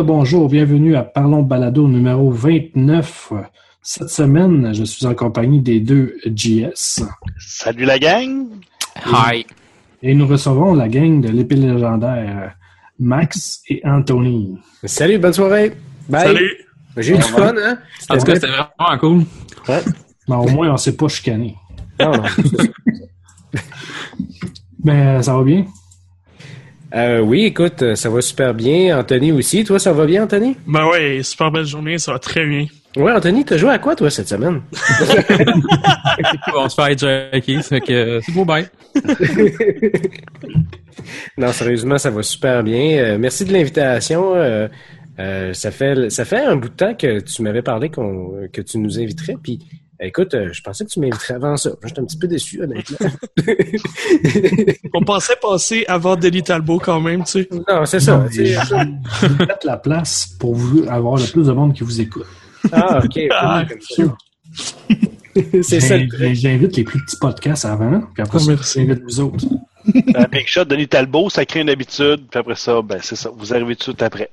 Le bonjour, bienvenue à Parlons Balado numéro 29. Cette semaine, je suis en compagnie des deux GS. Salut la gang! Hi! Et nous recevons la gang de l'épée légendaire, Max et Anthony. Salut, bonne soirée! Bye! Salut! J'ai eu du fun, hein? En tout cas, c'était vraiment cool. Ouais. Mais au moins, on s'est pas chicané. Non, non. Ben, ça va bien? Euh, oui, écoute, ça va super bien. Anthony aussi. Toi, ça va bien, Anthony? Ben ouais, super belle journée, ça va très bien. Ouais, Anthony, t'as joué à quoi, toi, cette semaine? on se fait hijacker, que euh, c'est beau bye. non, sérieusement, ça va super bien. Euh, merci de l'invitation. Euh, euh, ça fait ça fait un bout de temps que tu m'avais parlé qu'on que tu nous inviterais, puis Écoute, euh, je pensais que tu m'inviterais avant ça. J'étais un petit peu déçu, honnêtement. On pensait passer avant Denis Talbot quand même, tu sais. Non, c'est ça. Je vais mettre la place pour vous avoir le plus de monde qui vous écoute. Ah, OK. Ah, c'est ça. J'invite les plus petits podcasts avant, puis après, oh, j'invite vous autres. Un big shot, Denis Talbot, ça crée une habitude, puis après ça, ben c'est ça, vous arrivez tout de suite après.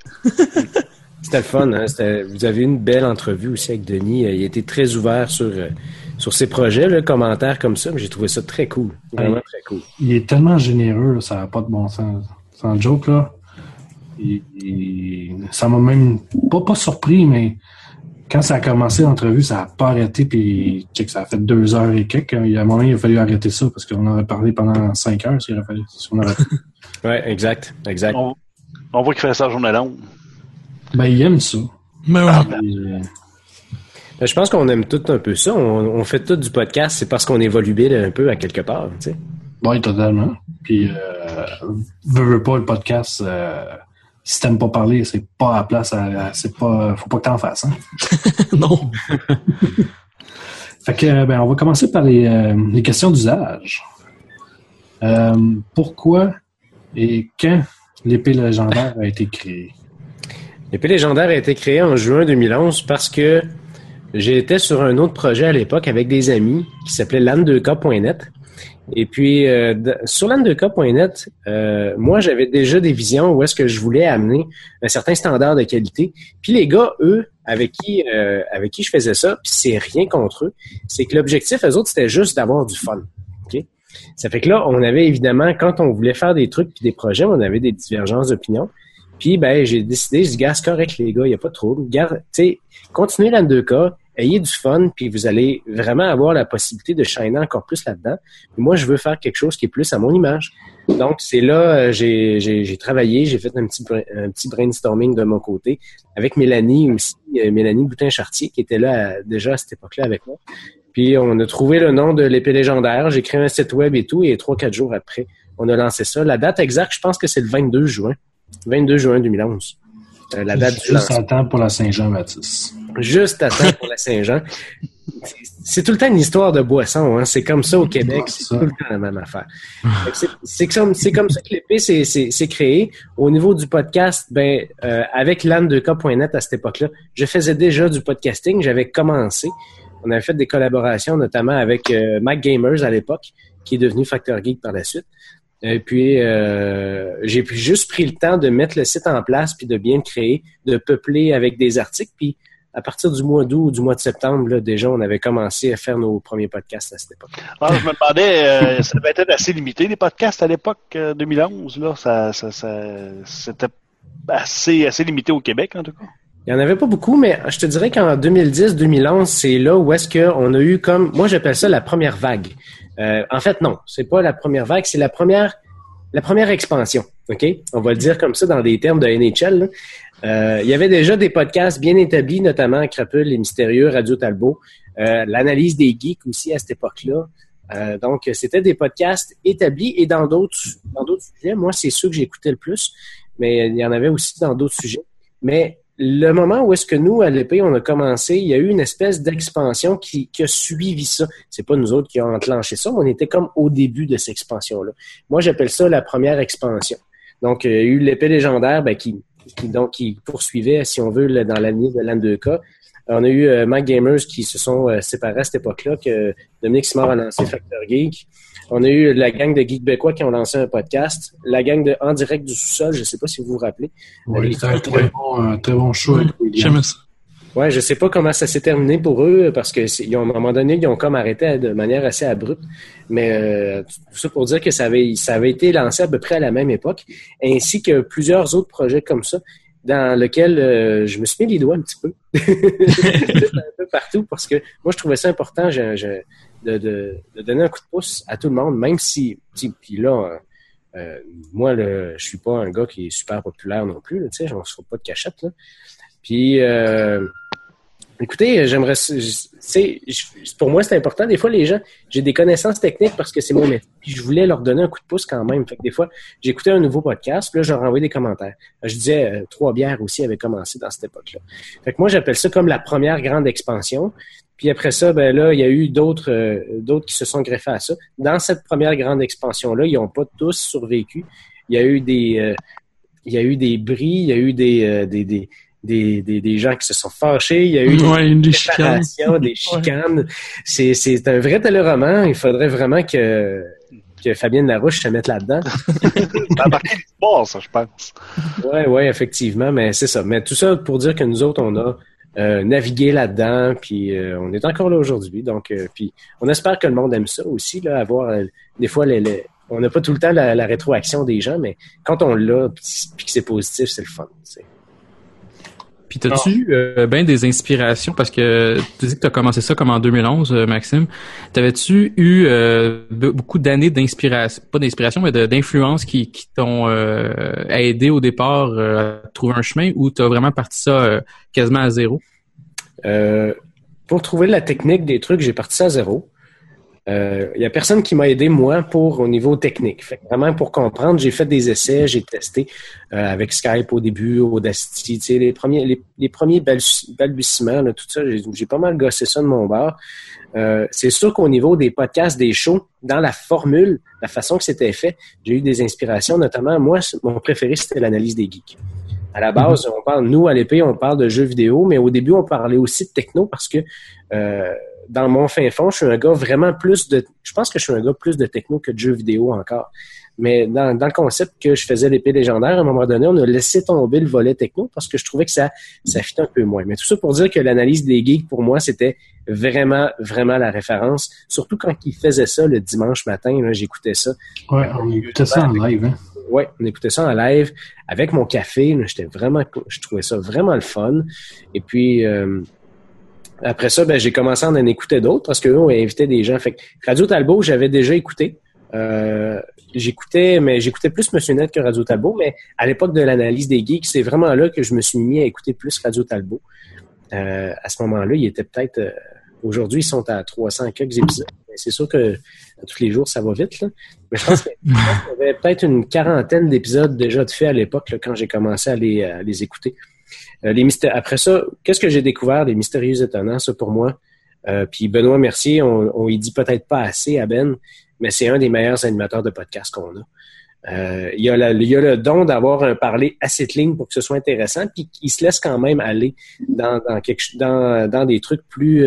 C'était le fun. Hein? Vous avez eu une belle entrevue aussi avec Denis. Il était très ouvert sur, sur ses projets, le commentaire comme ça. J'ai trouvé ça très cool. Vraiment très cool. Il est tellement généreux, ça n'a pas de bon sens. Sans joke, là. ça m'a même pas, pas surpris, mais quand ça a commencé l'entrevue, ça n'a pas arrêté, puis ça a fait deux heures et quelques. Il y a un moment, il a fallu arrêter ça parce qu'on aurait parlé pendant cinq heures s'il aurait fallu. Si on ouais, exact, exact. On, on voit qu'il fait ça la journée longue. Ben, il aime ça. Mais ah, ben, je pense qu'on aime tout un peu ça. On, fait tout du podcast, c'est parce qu'on évolue bien un peu à quelque part, tu sais. Oui, totalement. Puis, euh, veux, pas le podcast, euh, si t'aimes pas parler, c'est pas à place, c'est pas, faut pas que t'en fasses, hein? non. fait que, ben, on va commencer par les, euh, les questions d'usage. Euh, pourquoi et quand l'épée légendaire a été créée? L'épée légendaire a été créée en juin 2011 parce que j'étais sur un autre projet à l'époque avec des amis qui s'appelait lan2k.net. Et puis, euh, sur lan2k.net, euh, moi, j'avais déjà des visions où est-ce que je voulais amener un certain standard de qualité. Puis les gars, eux, avec qui, euh, avec qui je faisais ça, c'est rien contre eux, c'est que l'objectif, eux autres, c'était juste d'avoir du fun. OK? Ça fait que là, on avait évidemment, quand on voulait faire des trucs puis des projets, on avait des divergences d'opinion. Puis, ben, j'ai décidé, je dis, gars, c'est correct, les gars, il n'y a pas de trouble. Garde, continuez dans deux cas, ayez du fun, puis vous allez vraiment avoir la possibilité de shiner encore plus là-dedans. Moi, je veux faire quelque chose qui est plus à mon image. Donc, c'est là, euh, j'ai, j'ai, travaillé, j'ai fait un petit, un petit brainstorming de mon côté avec Mélanie aussi, euh, Mélanie Boutin-Chartier, qui était là euh, déjà à cette époque-là avec moi. Puis, on a trouvé le nom de l'épée légendaire, j'ai créé un site web et tout, et trois, quatre jours après, on a lancé ça. La date exacte, je pense que c'est le 22 juin. 22 juin 2011. Euh, la date Juste à temps pour la Saint-Jean, Mathis. Juste à temps pour la Saint-Jean. C'est tout le temps une histoire de boisson. Hein. C'est comme ça au Québec. C'est tout le temps la même affaire. C'est comme, comme ça que l'épée s'est créé. Au niveau du podcast, ben, euh, avec l'âne2k.net à cette époque-là, je faisais déjà du podcasting. J'avais commencé. On avait fait des collaborations, notamment avec euh, Mac Gamers à l'époque, qui est devenu Factor Geek par la suite. Et puis, euh, j'ai juste pris le temps de mettre le site en place, puis de bien le créer, de peupler avec des articles. Puis, à partir du mois d'août ou du mois de septembre, là, déjà, on avait commencé à faire nos premiers podcasts à cette époque. Ah, je me demandais, euh, ça devait être assez limité, les podcasts à l'époque 2011. Euh, là, ça, ça, ça c'était assez, assez limité au Québec, en tout cas. Il n'y en avait pas beaucoup, mais je te dirais qu'en 2010-2011, c'est là où est-ce qu'on a eu comme, moi j'appelle ça la première vague. Euh, en fait, non, c'est pas la première vague, c'est la première, la première expansion. OK? On va le dire comme ça dans des termes de NHL. Euh, il y avait déjà des podcasts bien établis, notamment Crapule, Les Mystérieux, Radio Talbot, euh, l'analyse des geeks aussi à cette époque-là. donc, c'était des podcasts établis et dans d'autres dans d'autres sujets. Moi, c'est ceux que j'écoutais le plus, mais il y en avait aussi dans d'autres sujets. Mais le moment où est-ce que nous, à l'épée, on a commencé, il y a eu une espèce d'expansion qui, a suivi ça. C'est pas nous autres qui avons enclenché ça, on était comme au début de cette expansion-là. Moi, j'appelle ça la première expansion. Donc, il y a eu l'épée légendaire ben, qui, donc, qui poursuivait, si on veut, dans l'année de l'an 2K. On a eu euh, Mac Gamers qui se sont euh, séparés à cette époque-là, que Dominique Simard a lancé Factor Geek. On a eu la gang de Geek Becois qui ont lancé un podcast. La gang de En direct du sous-sol, je ne sais pas si vous vous rappelez. Oui, c'était un très bon, un très bon show. J'aime ça. Ouais, je sais pas comment ça s'est terminé pour eux parce que ils ont, à un moment donné, ils ont comme arrêté de manière assez abrupte. Mais euh, tout ça pour dire que ça avait, ça avait été lancé à peu près à la même époque, ainsi que plusieurs autres projets comme ça, dans lesquels euh, je me suis mis les doigts un petit peu, un peu partout, parce que moi je trouvais ça important de, donner un coup de pouce à tout le monde, même si, puis là. euh, euh, moi, le, je suis pas un gars qui est super populaire non plus, tu sais, je se pas de cachette. Là. Puis, euh, écoutez, j'aimerais, je- pour moi, c'est important. Des fois, les gens, j'ai des connaissances techniques parce que c'est mon métier. Je voulais leur donner un coup de pouce quand même. Fait que des fois, j'écoutais un nouveau podcast, puis là, je leur envoyais des commentaires. Je disais, euh, Trois bières aussi avaient commencé dans cette époque-là. Fait que moi, j'appelle ça comme la première grande expansion. Puis après ça, ben là, il y a eu d'autres euh, d'autres qui se sont greffés à ça. Dans cette première grande expansion-là, ils n'ont pas tous survécu. Il y a eu des euh, il y a eu des bris, il y a eu des, euh, des, des, des, des, des gens qui se sont fâchés, il y a eu des Ouais, une des chicanes. des chicanes. C'est, c'est un vrai téléroman. Il faudrait vraiment que, que Fabienne Larouche se mette là-dedans. A marqué l'histoire, ça, je pense. Ouais, ouais, effectivement, mais c'est ça. Mais tout ça pour dire que nous autres, on a euh, navigué là-dedans, puis euh, on est encore là aujourd'hui. Donc, euh, puis on espère que le monde aime ça aussi, là, avoir euh, des fois les, les- on n'a pas tout le temps la, la rétroaction des gens, mais quand on l'a, puis que c'est positif, c'est le fun. tu sais. Puis t'as-tu eu euh, ben des inspirations? Parce que tu dis que t'as commencé ça comme en 2011, euh, Maxime. T'avais-tu eu euh, be- beaucoup d'années d'inspiration, pas d'inspiration, mais d'influence qui, qui t'ont euh, aidé au départ euh, à trouver un chemin ou t'as vraiment parti ça euh, quasiment à zéro? Pour trouver la technique des trucs, j'ai parti ça à zéro. Il n'y a personne qui m'a aidé, moi, pour au niveau technique. Fait vraiment, pour comprendre, j'ai fait des essais, j'ai testé euh, avec Skype au début, Audacity, les premiers, les, les premiers balbu- balbutiements, là, tout ça, j'ai j'ai pas mal gossé ça de mon bord. Euh, c'est sûr qu'au niveau des podcasts, des shows, dans la formule, la façon que c'était fait, j'ai eu des inspirations, notamment, moi, mon préféré, c'était l'analyse des geeks. À la base, on parle, nous, à l'épée, on parle de jeux vidéo, mais au début, on parlait aussi de techno parce que euh, dans mon fin fond, je suis un gars vraiment plus de. Je pense que je suis un gars plus de techno que de jeux vidéo encore. Mais dans, dans le concept que je faisais l'épée légendaire, à un moment donné, on a laissé tomber le volet techno parce que je trouvais que ça, ça fit un peu moins. Mais tout ça pour dire que l'analyse des geeks, pour moi, c'était vraiment, vraiment la référence. Surtout quand ils faisaient ça le dimanche matin, j'écoutais ça. Ouais, on écoutait ça en live. Hein. Ouais, on écoutait ça en live avec mon café. J'étais vraiment, je trouvais ça vraiment le fun. Et puis euh, après ça, ben, j'ai commencé à en écouter d'autres parce qu'eux ont invité des gens. Fait que Radio Talbot, j'avais déjà écouté. Euh, j'écoutais, mais j'écoutais plus Monsieur Net que Radio Talbot. Mais à l'époque de l'analyse des geeks, c'est vraiment là que je me suis mis à écouter plus Radio Talbot. Euh, à ce moment-là, il était peut-être. euh, Aujourd'hui, ils sont à 300 quelques épisodes. C'est sûr que tous les jours, ça va vite. Là. Mais je pense qu'il y avait peut-être une quarantaine d'épisodes déjà de faits à l'époque quand j'ai commencé à les, à les écouter. Euh, les mystères- Après ça, qu'est-ce que j'ai découvert des mystérieux étonnants, ça pour moi? Euh, puis Benoît Mercier, on, y dit peut-être pas assez à Ben, mais c'est un des meilleurs animateurs de podcast qu'on a. Euh, il, a le don d'avoir un parler assez clean pour que ce soit intéressant, puis il se laisse quand même aller dans, des trucs plus,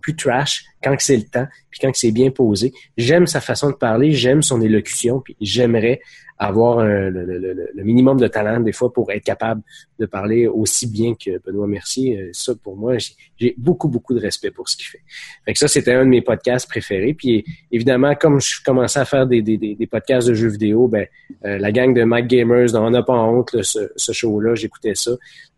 plus trash quand c'est le temps, puis quand c'est bien posé. J'aime sa façon de parler, j'aime son élocution, puis j'aimerais avoir un- le, le- le- minimum de talent des fois pour être capable de parler aussi bien que Benoît Mercier. Euh, Ça, pour moi, j'ai- beaucoup, beaucoup de respect pour ce qu'il fait. Fait que ça, c'était un de mes podcasts préférés. Puis évidemment, comme je commençais à faire des, des, des, podcasts de jeux vidéo, ben euh, la gang de Mac Gamers, on n'a pas honte, là, ce, ce show-là, j'écoutais ça.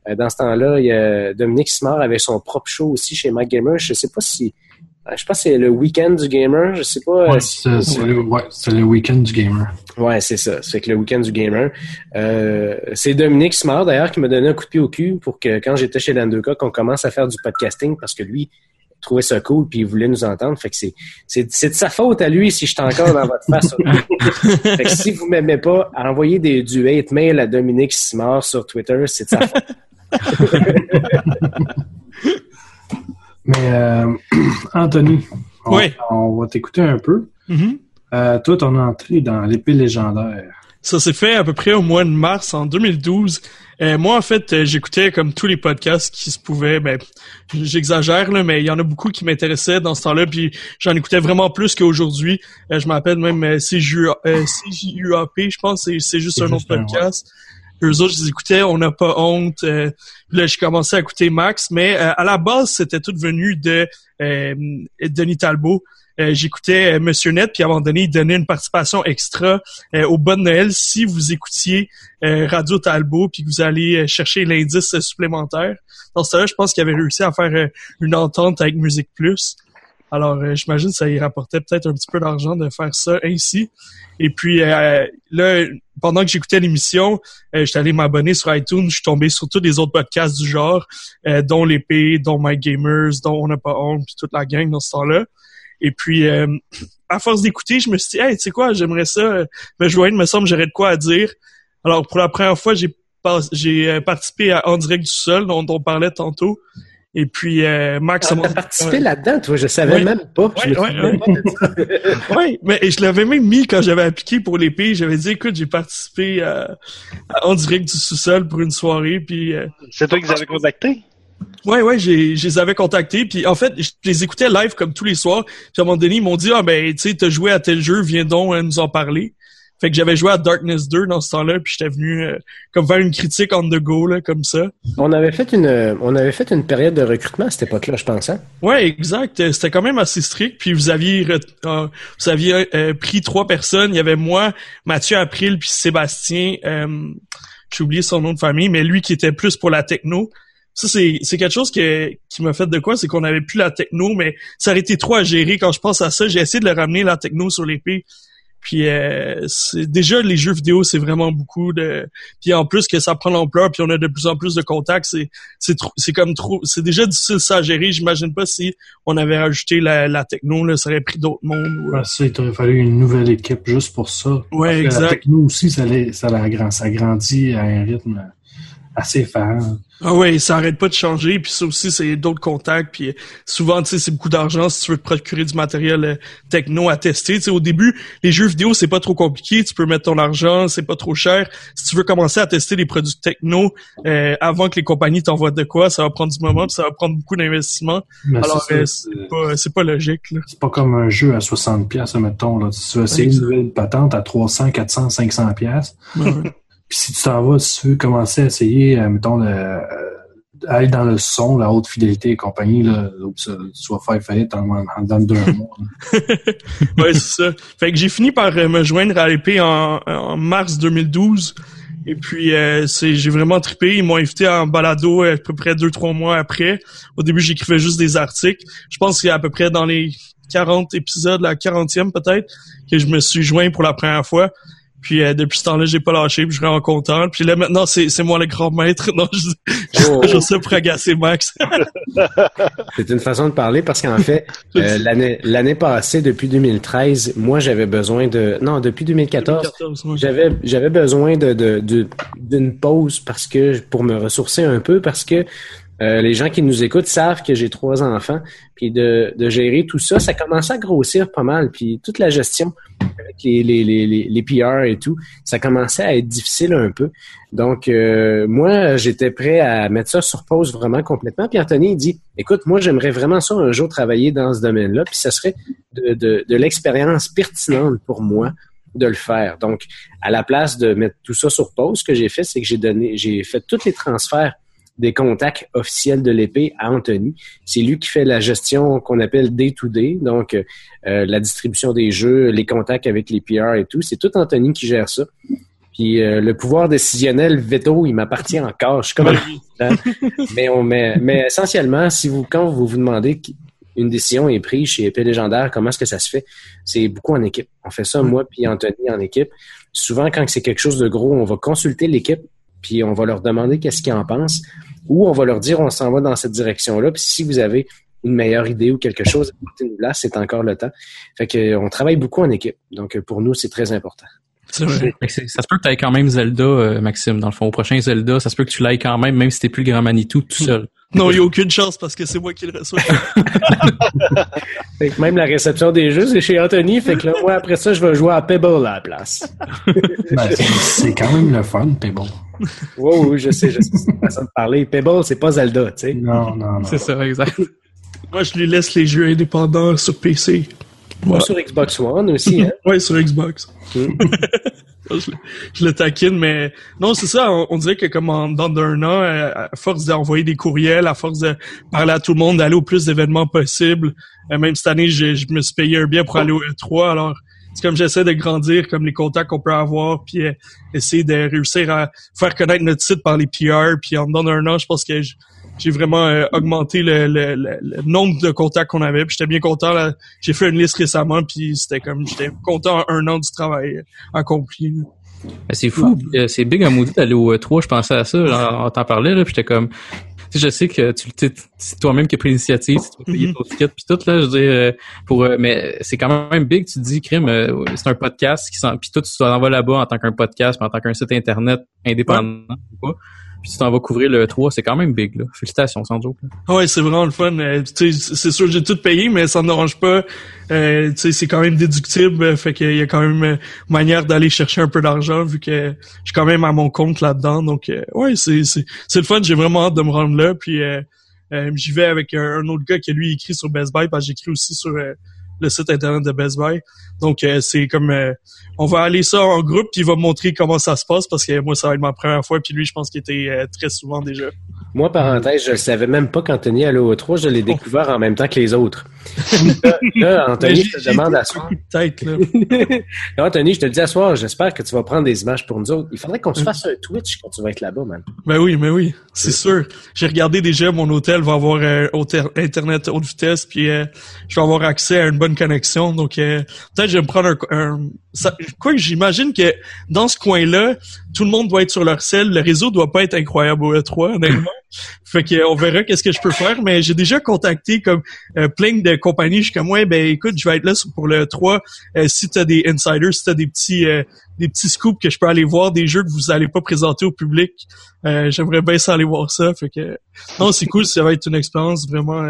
Euh, dans ce temps-là, Dominique Simard avait son propre show aussi chez Mac Gamers. Je sais pas si euh, je pense que c'est le week-end du gamer. Je sais pas. euh, Ouais, si- c'est le, ouais, c'est le week-end du gamer. Ouais, c'est ça. C'est que le week-end du gamer. Euh, c'est Dominique Smart, d'ailleurs, qui m'a donné un coup de pied au cul pour que quand j'étais chez Landoka, qu'on commence à faire du podcasting parce que lui trouvait ça cool puis il voulait nous entendre. Fait que c'est, c'est, de sa faute à lui si je suis encore dans votre face. fait que si vous m'aimez pas, envoyez des, du hate mail à Dominique Simard sur Twitter, c'est de sa faute. Mais euh, Anthony, on, Oui. on va t'écouter un peu. Mhm. Euh, toi, ton entrée dans l'épée légendaire, Ça s'est fait à peu près au mois de mars en 2012. Euh, moi, en fait, euh, j'écoutais comme tous les podcasts qui se pouvaient. Ben, j'exagère là, mais il y en a beaucoup qui m'intéressaient dans ce temps-là. Puis j'en écoutais vraiment plus qu'aujourd'hui. Euh, je m'appelle même euh, CJUAP, je pense. C'est, c'est juste un autre podcast. Eux autres, je les écoutais, on n'a pas honte. Euh, là, j'ai commencé à écouter Max, mais euh, à la base, c'était tout venu de euh, Denis Talbot. Euh, j'écoutais euh, Monsieur Net, puis à un moment donné, il donnait une participation extra au bon Noël si vous écoutiez Radio Talbot, puis que vous allez chercher l'indice supplémentaire. Dans ce temps-là, je pense qu'il avait réussi à faire une entente avec Musique Plus. Alors, euh, j'imagine que ça y rapportait peut-être un petit peu d'argent de faire ça ainsi. Et puis, euh, là, pendant que j'écoutais l'émission, euh, j'étais allé m'abonner sur iTunes, je suis tombé sur tous les autres podcasts du genre, dont l'épée, dont My Gamers, dont On n'a pas honte, puis toute la gang dans ce temps-là. Et puis, à force d'écouter, je me suis dit, hey, tu sais quoi, j'aimerais ça me joindre, me semble, j'aurais de quoi à dire. Alors, pour la première fois, j'ai j'ai participé à En direct du sol, dont on parlait tantôt. Et puis, euh, Max... Tu a as participé là-dedans, toi, je savais Oui. même pas. Ça. Oui, mais et je l'avais même mis quand j'avais appliqué pour l'épée. J'avais dit, écoute, j'ai participé à, à En direct du sous-sol pour une soirée. Puis, euh, C'est toi qui les avais contactés? ouais, ouais, j'ai, je les avais contactés. Puis, en fait, je les écoutais live comme tous les soirs. Puis, à un moment donné, ils m'ont dit, ah, ben, tu sais, t'as joué à tel jeu, viens donc euh, nous en parler. Fait que j'avais joué à Darkness 2 dans ce temps-là, puis j'étais venu euh, comme faire une critique on the go, là, comme ça. On avait fait une, euh, on avait fait une période de recrutement à cette époque-là, je pense. Hein? Ouais, exact. Euh, C'était quand même assez strict. Puis vous aviez euh, vous aviez euh, pris trois personnes. Il y avait moi, Mathieu April, puis Sébastien. Euh, J'ai oublié son nom de famille, mais lui qui était plus pour la techno. Ça, c'est c'est quelque chose que, qui m'a fait de quoi, c'est qu'on avait plus la techno, mais ça aurait été trop à gérer. Quand je pense à ça, j'ai essayé de le ramener la techno sur l'épée. Puis euh, c'est déjà les jeux vidéo, c'est vraiment beaucoup de. Puis en plus que ça prend l'ampleur, puis on a de plus en plus de contacts, c'est c'est trop, c'est comme trop, c'est déjà difficile ça à gérer. J'imagine pas si on avait rajouté la, la techno, là, ça aurait pris d'autres mondes. ça, il t'aurait fallu une nouvelle équipe juste pour ça. Ouais, Parce que La exact. techno aussi, ça, ça, la grand- ça grandit à un rythme assez effarant. Ah ouais, ça arrête pas de changer, puis ça aussi c'est d'autres contacts, puis euh, souvent tu sais c'est beaucoup d'argent si tu veux te procurer du matériel euh, techno à tester. Tu sais au début, les jeux vidéo c'est pas trop compliqué, tu peux mettre ton argent, c'est pas trop cher. Si tu veux commencer à tester les produits techno euh, avant que les compagnies t'envoient de quoi, ça va prendre du moment, puis ça va prendre beaucoup d'investissement. Alors c'est euh, pas pas logique c'est pas comme un jeu à 60 pièces mettons. Là. Si tu veux essayer une nouvelle patente à 300, 400, 500 pièces, Ouais, ouais. puis si tu t'en vas, si tu veux commencer à essayer, euh, mettons, le, euh, aller dans le son, la haute fidélité et compagnie, là, tu vas faire faillite en, en, dans deux mois. ouais, c'est ça. Fait que j'ai fini par euh, me joindre à l'épée en, mars 2012. Et puis, j'ai vraiment trippé. Ils m'ont invité en balado à peu près deux, trois mois après. Au début, j'écrivais juste des articles. Je pense qu'il y a à peu près dans les 40 épisodes, la 40e peut-être, que je me suis joint pour la première fois. Puis euh, depuis ce temps-là, j'ai pas lâché, puis je suis vraiment content. Puis là, maintenant, c'est, c'est moi le grand maître. Non, je, je, Oh. je sais pour agacer Max. C'est une façon de parler parce qu'en fait, euh, l'année l'année passée, depuis 2013, moi j'avais besoin de. Non, depuis 2014, 2014, ouais. J'avais j'avais besoin de de- de- d'une pause parce que pour me ressourcer un peu parce que euh, les gens qui nous écoutent savent que j'ai trois enfants. Puis de, gérer tout ça ça commençait à grossir pas mal. Puis toute la gestion avec les PR et tout ça commençait à être difficile un peu. Donc euh, moi j'étais prêt à mettre ça sur pause vraiment complètement. Puis Anthony dit écoute moi j'aimerais vraiment ça un jour travailler dans ce domaine-là. Puis ça serait de de, de l'expérience pertinente pour moi de le faire. Donc, à la place de mettre tout ça sur pause, ce que j'ai fait, c'est que j'ai donné, j'ai fait tous les transferts des contacts officiels de l'épée à Anthony. C'est lui qui fait la gestion qu'on appelle day-to-day, donc euh, la distribution des jeux, les contacts avec les PR et tout. C'est tout Anthony qui gère ça. Puis euh, le pouvoir décisionnel veto, il m'appartient encore. Je suis comme un mais on met, mais essentiellement, si vous quand vous vous demandez une décision est prise chez Épée Légendaire, comment est-ce que ça se fait? C'est beaucoup en équipe. On fait ça, moi puis Anthony, en équipe. Souvent, quand c'est quelque chose de gros, on va consulter l'équipe, puis on va leur demander qu'est-ce qu'ils en pensent, ou on va leur dire on s'en va dans cette direction-là, puis si vous avez une meilleure idée ou quelque chose, là, c'est encore le temps. Fait que euh, on travaille beaucoup en équipe. Donc, euh, pour nous, c'est très important. C'est- Ça se peut que tu aies quand même Zelda, euh, Maxime, dans le fond. Au prochain Zelda, ça se peut que tu l'ailles quand même, même si t'es plus le grand Manitou tout seul. Non, il n'y a aucune chance parce que c'est moi qui le reçois. Fait que même la réception des jeux, c'est chez Anthony. Fait que là, moi, après ça, je vais jouer à Pebble à la place. Ben, c'est- quand même le fun, mais bon. Oui, oui, je sais, je sais. C'est une façon de parler. Pebble, c'est pas Zelda, tu sais. Non, non, non. C'est ça, exact. moi, je lui laisse les jeux indépendants sur PC. Ou sur Xbox One aussi, hein. Ouais, sur Xbox. Mm. je, le- je le taquine, mais non, c'est ça. On, on dirait que comme en, dans un an, euh, à force d'envoyer des courriels, à force de parler à tout le monde, d'aller au plus d'événements possible. euh, même cette année, j'ai- je me suis payé un billet pour aller au E3. Alors, c'est comme j'essaie de grandir, comme les contacts qu'on peut avoir, puis euh, essayer de réussir à faire connaître notre site par les PR. Puis en dans un an, je pense que j- j'ai vraiment euh, augmenté le, le- le- le nombre de contacts qu'on avait. Puis j'étais bien content. là. J'ai fait une liste récemment, puis c'était comme j'étais content en un an du travail euh, accompli. là. Mais c'est fou, euh, c'est big en maudit d'aller au E3, je pensais à ça, là, on t'en parlait, là, puis j'étais comme, tu sais, je sais que tu c'est toi-même qui as pris l'initiative, tu vas payer ton ticket puis tout là, je veux dire, euh, pour, mais c'est quand même big, tu te dis, crime, c'est un podcast qui s'en, puis toi tu t'en vas là-bas en tant qu'un podcast, puis en tant qu'un site internet indépendant ou puis tu t'en vas couvrir le E3, c'est quand même big là. Félicitations, sans joke. Là. Ouais, c'est vraiment le fun. Euh, c'est sûr, j'ai tout payé, mais ça ne dérange pas. Euh, c'est quand même déductible, euh, fait qu'il y a quand même euh, manière d'aller chercher un peu d'argent vu que je suis quand même à mon compte là-dedans. Donc, euh, ouais, c'est le fun. J'ai vraiment hâte de me rendre là. Puis, j'y vais avec un, un autre gars qui lui écrit sur Best Buy, parce que j'écris aussi sur le site internet de Best Buy. Donc, euh, c'est comme euh, on va aller ça en groupe, puis il va montrer comment ça se passe parce que moi, ça va être ma première fois. Puis lui, je pense qu'il était euh, très souvent déjà. Moi, parenthèse, je le savais même pas qu'Anthony allait au 3, je l'ai découvert en même temps que les autres. Là, là, Anthony, je te demande à soir. coup de tête, là. Là, Anthony, je te le dis à soir, j'espère que tu vas prendre des images pour nous autres. Il faudrait qu'on se fasse un Twitch quand tu vas être là-bas, man. Ben oui, mais oui, c'est sûr. J'ai regardé déjà, mon hôtel va avoir euh, Internet haute vitesse, puis euh, je vais avoir accès à une bonne connexion. Donc, euh, peut-être je vais me prendre un... un ça, quoi que j'imagine que dans ce coin-là, tout le monde doit être sur leur selle. Le réseau doit pas être incroyable au E3, honnêtement. fait que on verra qu'est-ce que je peux faire. Mais j'ai déjà contacté comme euh, plein de compagnies. Je suis comme, ouais, ben écoute, je vais être là pour le E3. Euh, si tu as des insiders, si tu as des petits... euh, des petits scoops que je peux aller voir, des jeux que vous allez pas présenter au public. Euh, J'aimerais bien ça aller voir ça. Fait que non, c'est cool, ça va être une expérience vraiment.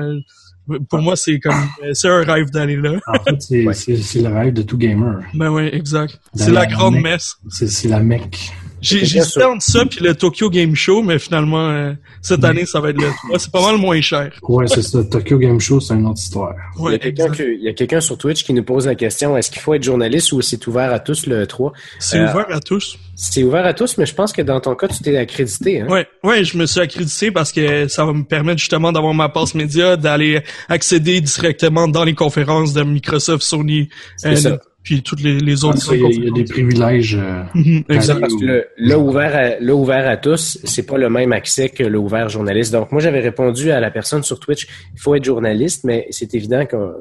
pour moi, c'est comme c'est un rêve d'aller là. En fait, c'est Ouais. le rêve de tout gamer. Ben ouais, exact. C'est la grande messe. C'est c'est la mecque. Sûr. entre ça puis le Tokyo Game Show, mais finalement euh, cette année, ça va être le 3. C'est pas mal moins cher. Ouais, c'est ça. Tokyo Game Show, c'est une autre histoire. il y Ouais, a quelqu'un exact. que- il y a quelqu'un sur Twitch qui nous pose la question, est-ce qu'il faut être journaliste ou c'est ouvert à tous le 3? C'est Euh, ouvert à tous. C'est ouvert à tous, mais je pense que dans ton cas, tu t'es accrédité, hein? Ouais, ouais, je me suis accrédité parce que ça va me permettre justement d'avoir ma passe média, d'aller accéder directement dans les conférences de Microsoft, Sony, C'est euh, ça. Puis toutes les, les autres Il y, a- il y a des privilèges. euh, Mhm, exact. Parce que le, le ouvert à, le ouvert à tous, c'est pas le même accès que le ouvert journaliste. Donc, moi, j'avais répondu à la personne sur Twitch, il faut être journaliste, mais c'est évident que, euh,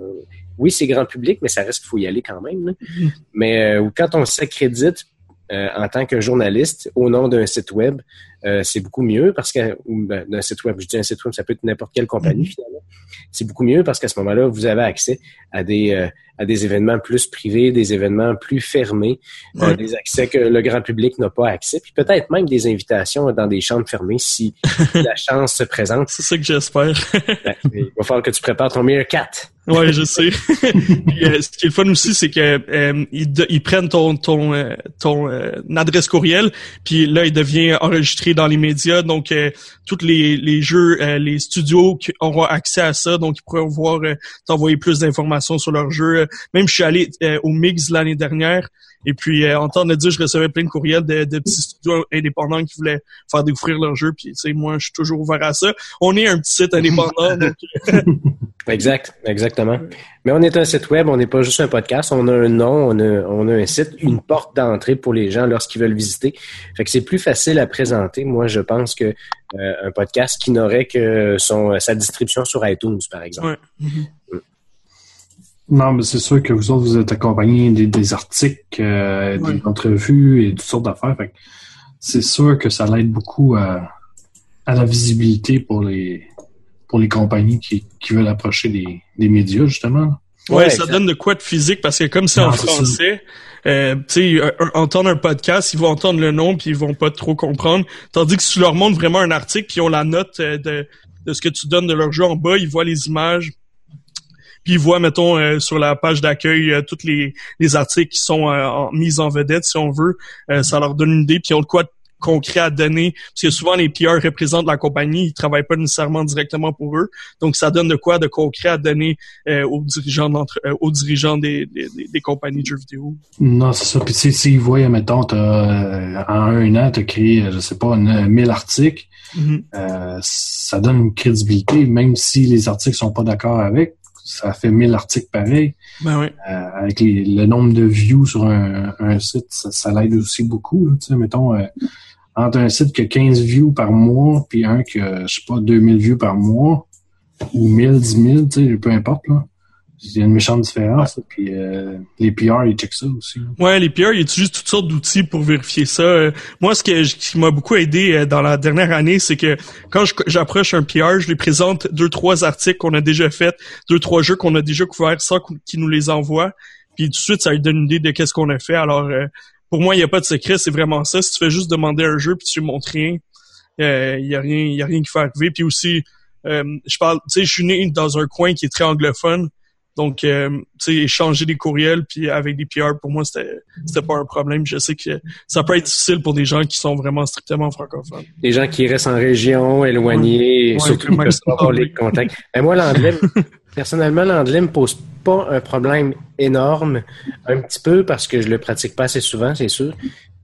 oui, c'est grand public, mais ça reste qu'il faut y aller quand même. là. Mais euh, quand on s'accrédite euh, en tant que journaliste au nom d'un site web, euh, c'est beaucoup mieux parce que, ou ben, d'un site web, je dis un site web, ça peut être n'importe quelle compagnie Mhm. finalement. C'est beaucoup mieux parce qu'à ce moment-là, vous avez accès à des, euh, à des événements plus privés, des événements plus fermés, euh, des accès que le grand public n'a pas accès, puis peut-être même des invitations dans des chambres fermées si la chance se présente. C'est ça que j'espère. Ben, il va falloir que tu prépares ton Meerkat. Ouais, je sais. Euh, ce qui est le fun aussi, c'est que euh, ils, de- ils prennent ton ton ton adresse courriel, puis là, il devient enregistré dans les médias. Donc, euh, tous les, les jeux, euh, les studios qui auront accès à ça, donc ils pourront voir euh, t'envoyer plus d'informations sur leurs jeux. Même je suis allé euh, au Mix l'année dernière, et puis euh, en temps de dire, je recevais plein de courriels de, de petits studios indépendants qui voulaient faire découvrir leurs jeux. Puis, tu sais, moi, je suis toujours ouvert à ça. On est un petit site indépendant, donc Exact, exactement. Mais on est un site web, on n'est pas juste un podcast, on a un nom, on a, on a un site, une porte d'entrée pour les gens lorsqu'ils veulent visiter. Fait que c'est plus facile à présenter. Moi, je pense que euh, un podcast qui n'aurait que son sa distribution sur iTunes, par exemple. ouais. Non, mais c'est sûr que vous autres, vous êtes accompagnés des, des articles, euh, Ouais. des entrevues et toutes sortes d'affaires. Fait que c'est sûr que ça l'aide beaucoup à, à la visibilité pour les pour les compagnies qui, qui veulent approcher des, des médias, justement. Ouais, Ouais, ça exact. donne de quoi de physique parce que comme c'est en français, euh, tu sais, entendre un podcast, ils vont entendre le nom puis ils vont pas trop comprendre. Tandis que si tu leur montres vraiment un article puis ils ont la note euh, de de ce que tu donnes de leur jeu en bas, ils voient les images, puis ils voient, mettons, euh, sur la page d'accueil, euh, tous les, les articles qui sont euh, en, mis en vedette, si on veut. ça leur donne une idée, puis ils ont de quoi concret à donner. Parce que souvent, les PR représentent la compagnie, ils travaillent pas nécessairement directement pour eux. Donc, ça donne de quoi de concret à donner aux dirigeants aux dirigeants des, des, des, compagnies de jeux vidéo. Non, c'est ça. Puis s'ils si, voient, mettons, en un an, tu as créé, je sais pas, 1000 articles, mm-hmm. ça donne une crédibilité, même si les articles sont pas d'accord avec ça fait 1000 articles pareils. Ben oui. Euh, avec le nombre de views sur un, un site, ça, l'aide aussi beaucoup. tu sais, mettons, euh, entre un site qui a 15 views par mois, puis un qui a, je sais pas, 2000 views par mois, ou 1000, 10 000, tu sais, peu importe, là il y a une méchante différence. Puis euh, les PR, ils checkent ça aussi. Ouais, les PR, ils utilisent toutes sortes d'outils pour vérifier ça. Euh, moi, ce, que, qui m'a beaucoup aidé euh, dans la dernière année, c'est que quand j'approche un PR, je lui présente deux, trois articles qu'on a déjà fait, deux, trois jeux qu'on a déjà couverts, ça, qui nous les envoie. Puis tout de suite, ça lui donne une idée de qu'est-ce qu'on a fait. Alors, pour moi, il n'y a pas de secret, c'est vraiment ça. Si tu fais juste demander un jeu puis tu lui montres rien, il y a rien, il y a rien qui fait arriver. Puis aussi, je parle, tu sais, je suis né dans un coin qui est très anglophone. Donc, euh, tu sais, échanger des courriels puis avec des PR, pour moi, c'était c'était pas un problème. Je sais que ça peut être difficile pour des gens qui sont vraiment strictement francophones. Des gens qui restent en région, éloignés, surtout qui peuvent avoir les contacts. Mais moi, l'anglais, personnellement, l'anglais me pose pas un problème énorme. Un petit peu parce que je le pratique pas assez souvent, c'est sûr.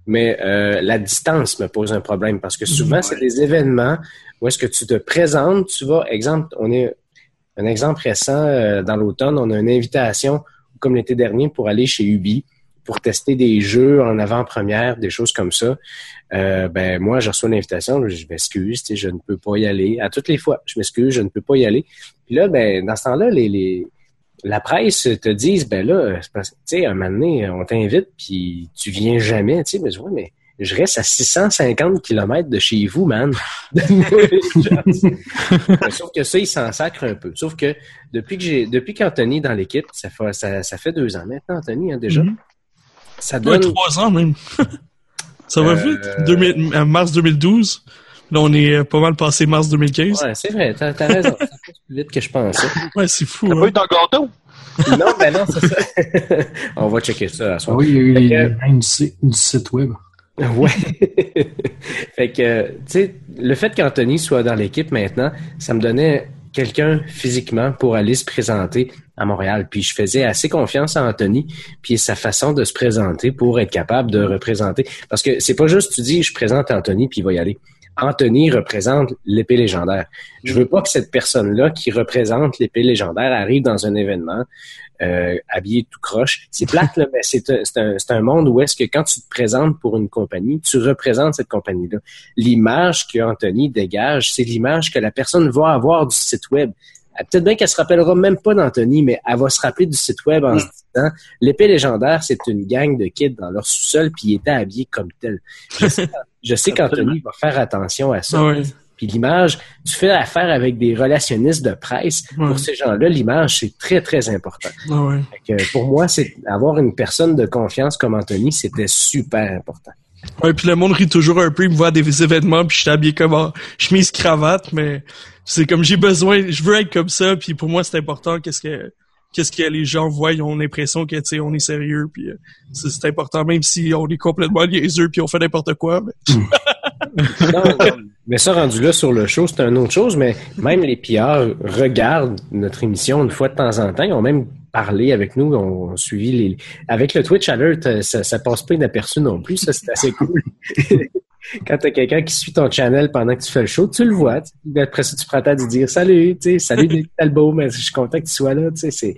Mais euh, la distance me pose un problème parce que souvent, c'est des événements où est-ce que tu te présentes, tu vas, exemple, on est un exemple récent, euh, dans l'automne, on a une invitation, comme l'été dernier, pour aller chez Ubi pour tester des jeux en avant-première, des choses comme ça. Euh, ben moi, je reçois l'invitation, je m'excuse, je ne peux pas y aller. À toutes les fois, je m'excuse, je ne peux pas y aller. Puis là, ben dans ce temps-là, les, les la presse te dit, ben là, tu sais, un moment donné, on t'invite, puis tu viens jamais, tu sais, mais mais je reste à 650 km de chez vous, man. Sauf que ça, il s'en sacre un peu. Sauf que depuis que j'ai, depuis qu'Anthony est dans l'équipe, ça fait, ça, fait deux ans maintenant, Anthony, hein, déjà. Mm-hmm. Ça donne... trois ans même. ça va vite. Euh, mars 2012. Là, on est pas mal passé mars 2015. Ouais, c'est vrai, t'as, as raison. ça passe plus vite que je pensais. Ouais, c'est fou. T'as hein. pas eu ton gâteau? non, ben non, c'est ça. on va checker ça à soir. Oui, il y a eu liens du site web. Ouais. fait que, tu sais, le fait qu'Anthony soit dans l'équipe maintenant, ça me donnait quelqu'un physiquement pour aller se présenter à Montréal. Puis je faisais assez confiance à Anthony, puis sa façon de se présenter pour être capable de représenter. Parce que c'est pas juste tu dis je présente Anthony puis il va y aller. Anthony représente l'épée légendaire. Je veux pas que cette personne-là qui représente l'épée légendaire arrive dans un événement euh, habillé tout croche. C'est plate, là, mais c'est un, un, monde où est-ce que quand tu te présentes pour une compagnie, tu représentes cette compagnie-là. L'image que Anthony dégage, c'est l'image que la personne va avoir du site web. Peut-être bien qu'elle se rappellera même pas d'Anthony, mais elle va se rappeler du site web en se disant l'épée légendaire, c'est une gang de kids dans leur sous-sol, puis ils étaient habillés comme tel. Je sais, qu'Anthony va faire attention à ça. Puis l'image, tu fais affaire avec des relationnistes de presse. Pour ces gens-là, l'image, c'est très, très important. pour moi, c'est avoir une personne de confiance comme Anthony, c'était super important. Ouais, puis le monde rit toujours un peu, il me voit à des événements, puis je suis habillé comme en chemise cravate, mais c'est comme j'ai besoin, je veux être comme ça, puis pour moi c'est important qu'est-ce que qu'est-ce que les gens voient, ils ont l'impression que tu sais on est sérieux, puis euh, c'est important même si on est complètement liaiseux puis on fait n'importe quoi. Mais... Mais ça, rendu là sur le show, c'est une autre chose, mais même les PR regardent notre émission une fois de temps en temps. Ils ont même parlé avec nous, ont suivi les. Avec le Twitch Alert, euh, ça, ça passe pas inaperçu non plus. Ça, c'est assez cool. Quand t'as quelqu'un qui suit ton channel pendant que tu fais le show, tu le vois. Après ça, tu prends à dire salut, salut Talbot, mais je suis content que tu sois là. C'est,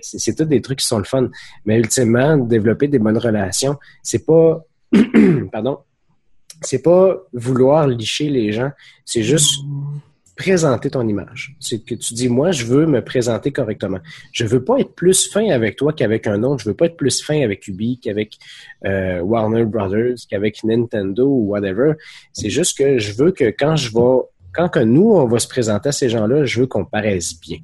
c'est tout des trucs qui sont le fun. Mais ultimement, développer des bonnes relations, c'est pas, pardon, c'est pas vouloir licher les gens, c'est juste présenter ton image. C'est que tu dis, moi, je veux me présenter correctement. Je veux pas être plus fin avec toi qu'avec un autre. Je veux pas être plus fin avec Ubi qu'avec euh, Warner Brothers, qu'avec Nintendo ou whatever. C'est juste que je veux que quand je vais, quand nous, on va se présenter à ces gens-là, je veux qu'on paraisse bien.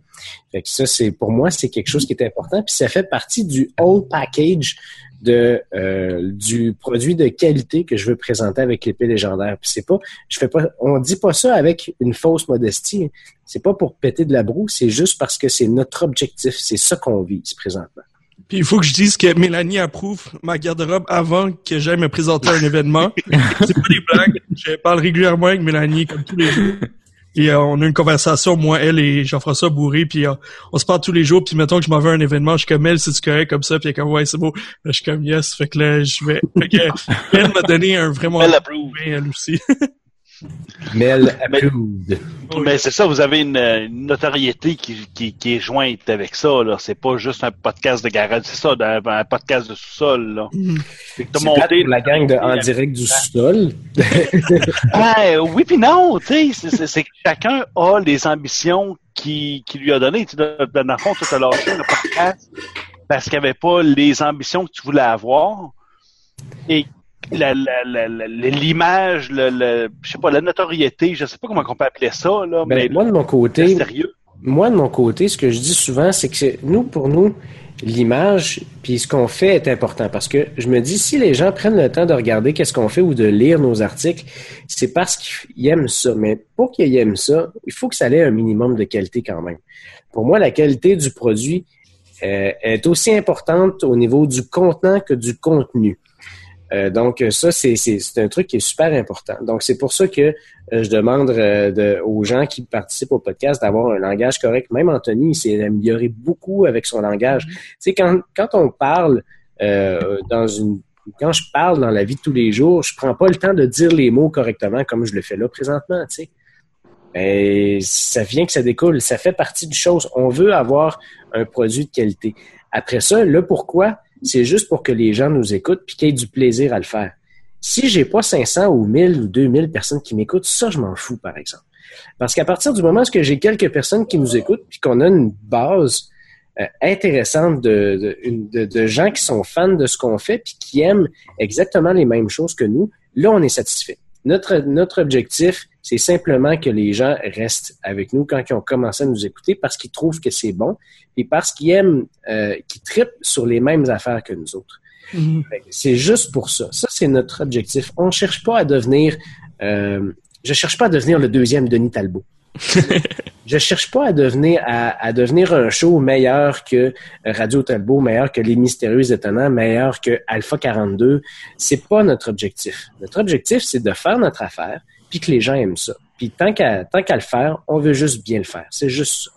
Fait que ça, c'est, pour moi, c'est quelque chose qui est important. Puis ça fait partie du whole package de euh, du produit de qualité que je veux présenter avec l'épée légendaire. Puis c'est pas, je fais pas, on dit pas ça avec une fausse modestie. C'est pas pour péter de la broue, c'est juste parce que c'est notre objectif, c'est ça qu'on vise présentement. Puis il faut que je dise que Mélanie approuve ma garde-robe avant que j'aille me présenter à un événement. c'est pas des blagues. Je parle régulièrement avec Mélanie comme tous les jours. Et euh, on a une conversation, moi, elle et Jean-François Bourré, puis euh, on se parle tous les jours, puis mettons que je m'en vais à un événement, je suis comme elle, c'est correct comme ça, puis elle est comme ouais, c'est beau. Là, je suis comme yes, fait que là, je vais. Fait que, elle m'a donné un vraiment Elle approuve. elle aussi. Mel approved. Mais c'est ça, vous avez une, une notoriété qui, qui, qui est jointe avec ça. là. C'est pas juste un podcast de garage, c'est ça, un, un podcast de sous-sol. là. C'est que t'as C'est plate monté. pour la gang de En direct du sous-sol. Ouais, oui puis non, tu sais, c'est- que chacun a les ambitions qui, qui lui a données. Tu sais, dans dans le fond, tu as lâché le podcast parce qu'il n'y avait pas les ambitions que tu voulais avoir. Et la- la- la- la- l'image, le, le, je sais pas, la notoriété, je sais pas comment on peut appeler ça, là, mais Ben, moi, de mon côté, sérieux. moi, de mon côté, ce que je dis souvent, c'est que nous, pour nous, l'image, puis ce qu'on fait est important. Parce que je me dis, si les gens prennent le temps de regarder qu'est-ce qu'on fait ou de lire nos articles, c'est parce qu'ils aiment ça. Mais pour qu'ils aiment ça, il faut que ça ait un minimum de qualité quand même. Pour moi, la qualité du produit euh, est aussi importante au niveau du contenant que du contenu. Euh, donc ça, c'est c'est- c'est un truc qui est super important. Donc c'est pour ça que euh, je demande euh, de- aux gens qui participent au podcast d'avoir un langage correct. Même Anthony, il s'est amélioré beaucoup avec son langage. Tu sais, quand, quand on parle euh, dans une quand je parle dans la vie de tous les jours, je prends pas le temps de dire les mots correctement comme je le fais là présentement, tu sais. Et ça vient que ça découle, ça fait partie du chose. On veut avoir un produit de qualité. Après ça, le pourquoi, c'est juste pour que les gens nous écoutent puis qu'ils aient du plaisir à le faire. Si j'ai pas 500 ou 1000 ou 2000 personnes qui m'écoutent, ça, je m'en fous, par exemple. Parce qu'à partir du moment où j'ai quelques personnes qui nous écoutent puis qu'on a une base euh, intéressante de, de, de gens qui sont fans de ce qu'on fait puis qui aiment exactement les mêmes choses que nous, là, on est satisfait. Notre, notre objectif, c'est simplement que les gens restent avec nous quand ils ont commencé à nous écouter parce qu'ils trouvent que c'est bon et parce qu'ils aiment, euh, qu'ils trippent sur les mêmes affaires que nous autres. Que C'est juste pour ça. Ça, c'est notre objectif. On ne cherche pas à devenir... Euh, je cherche pas à devenir le deuxième Denis Talbot. Je cherche pas à devenir à, devenir un show meilleur que Radio Talbot, meilleur que Les Mystérieux Étonnants, meilleur que Alpha 42. C'est pas notre objectif. Notre objectif, c'est de faire notre affaire, puis que les gens aiment ça. Puis tant qu'à tant qu'à le faire, on veut juste bien le faire. C'est juste ça.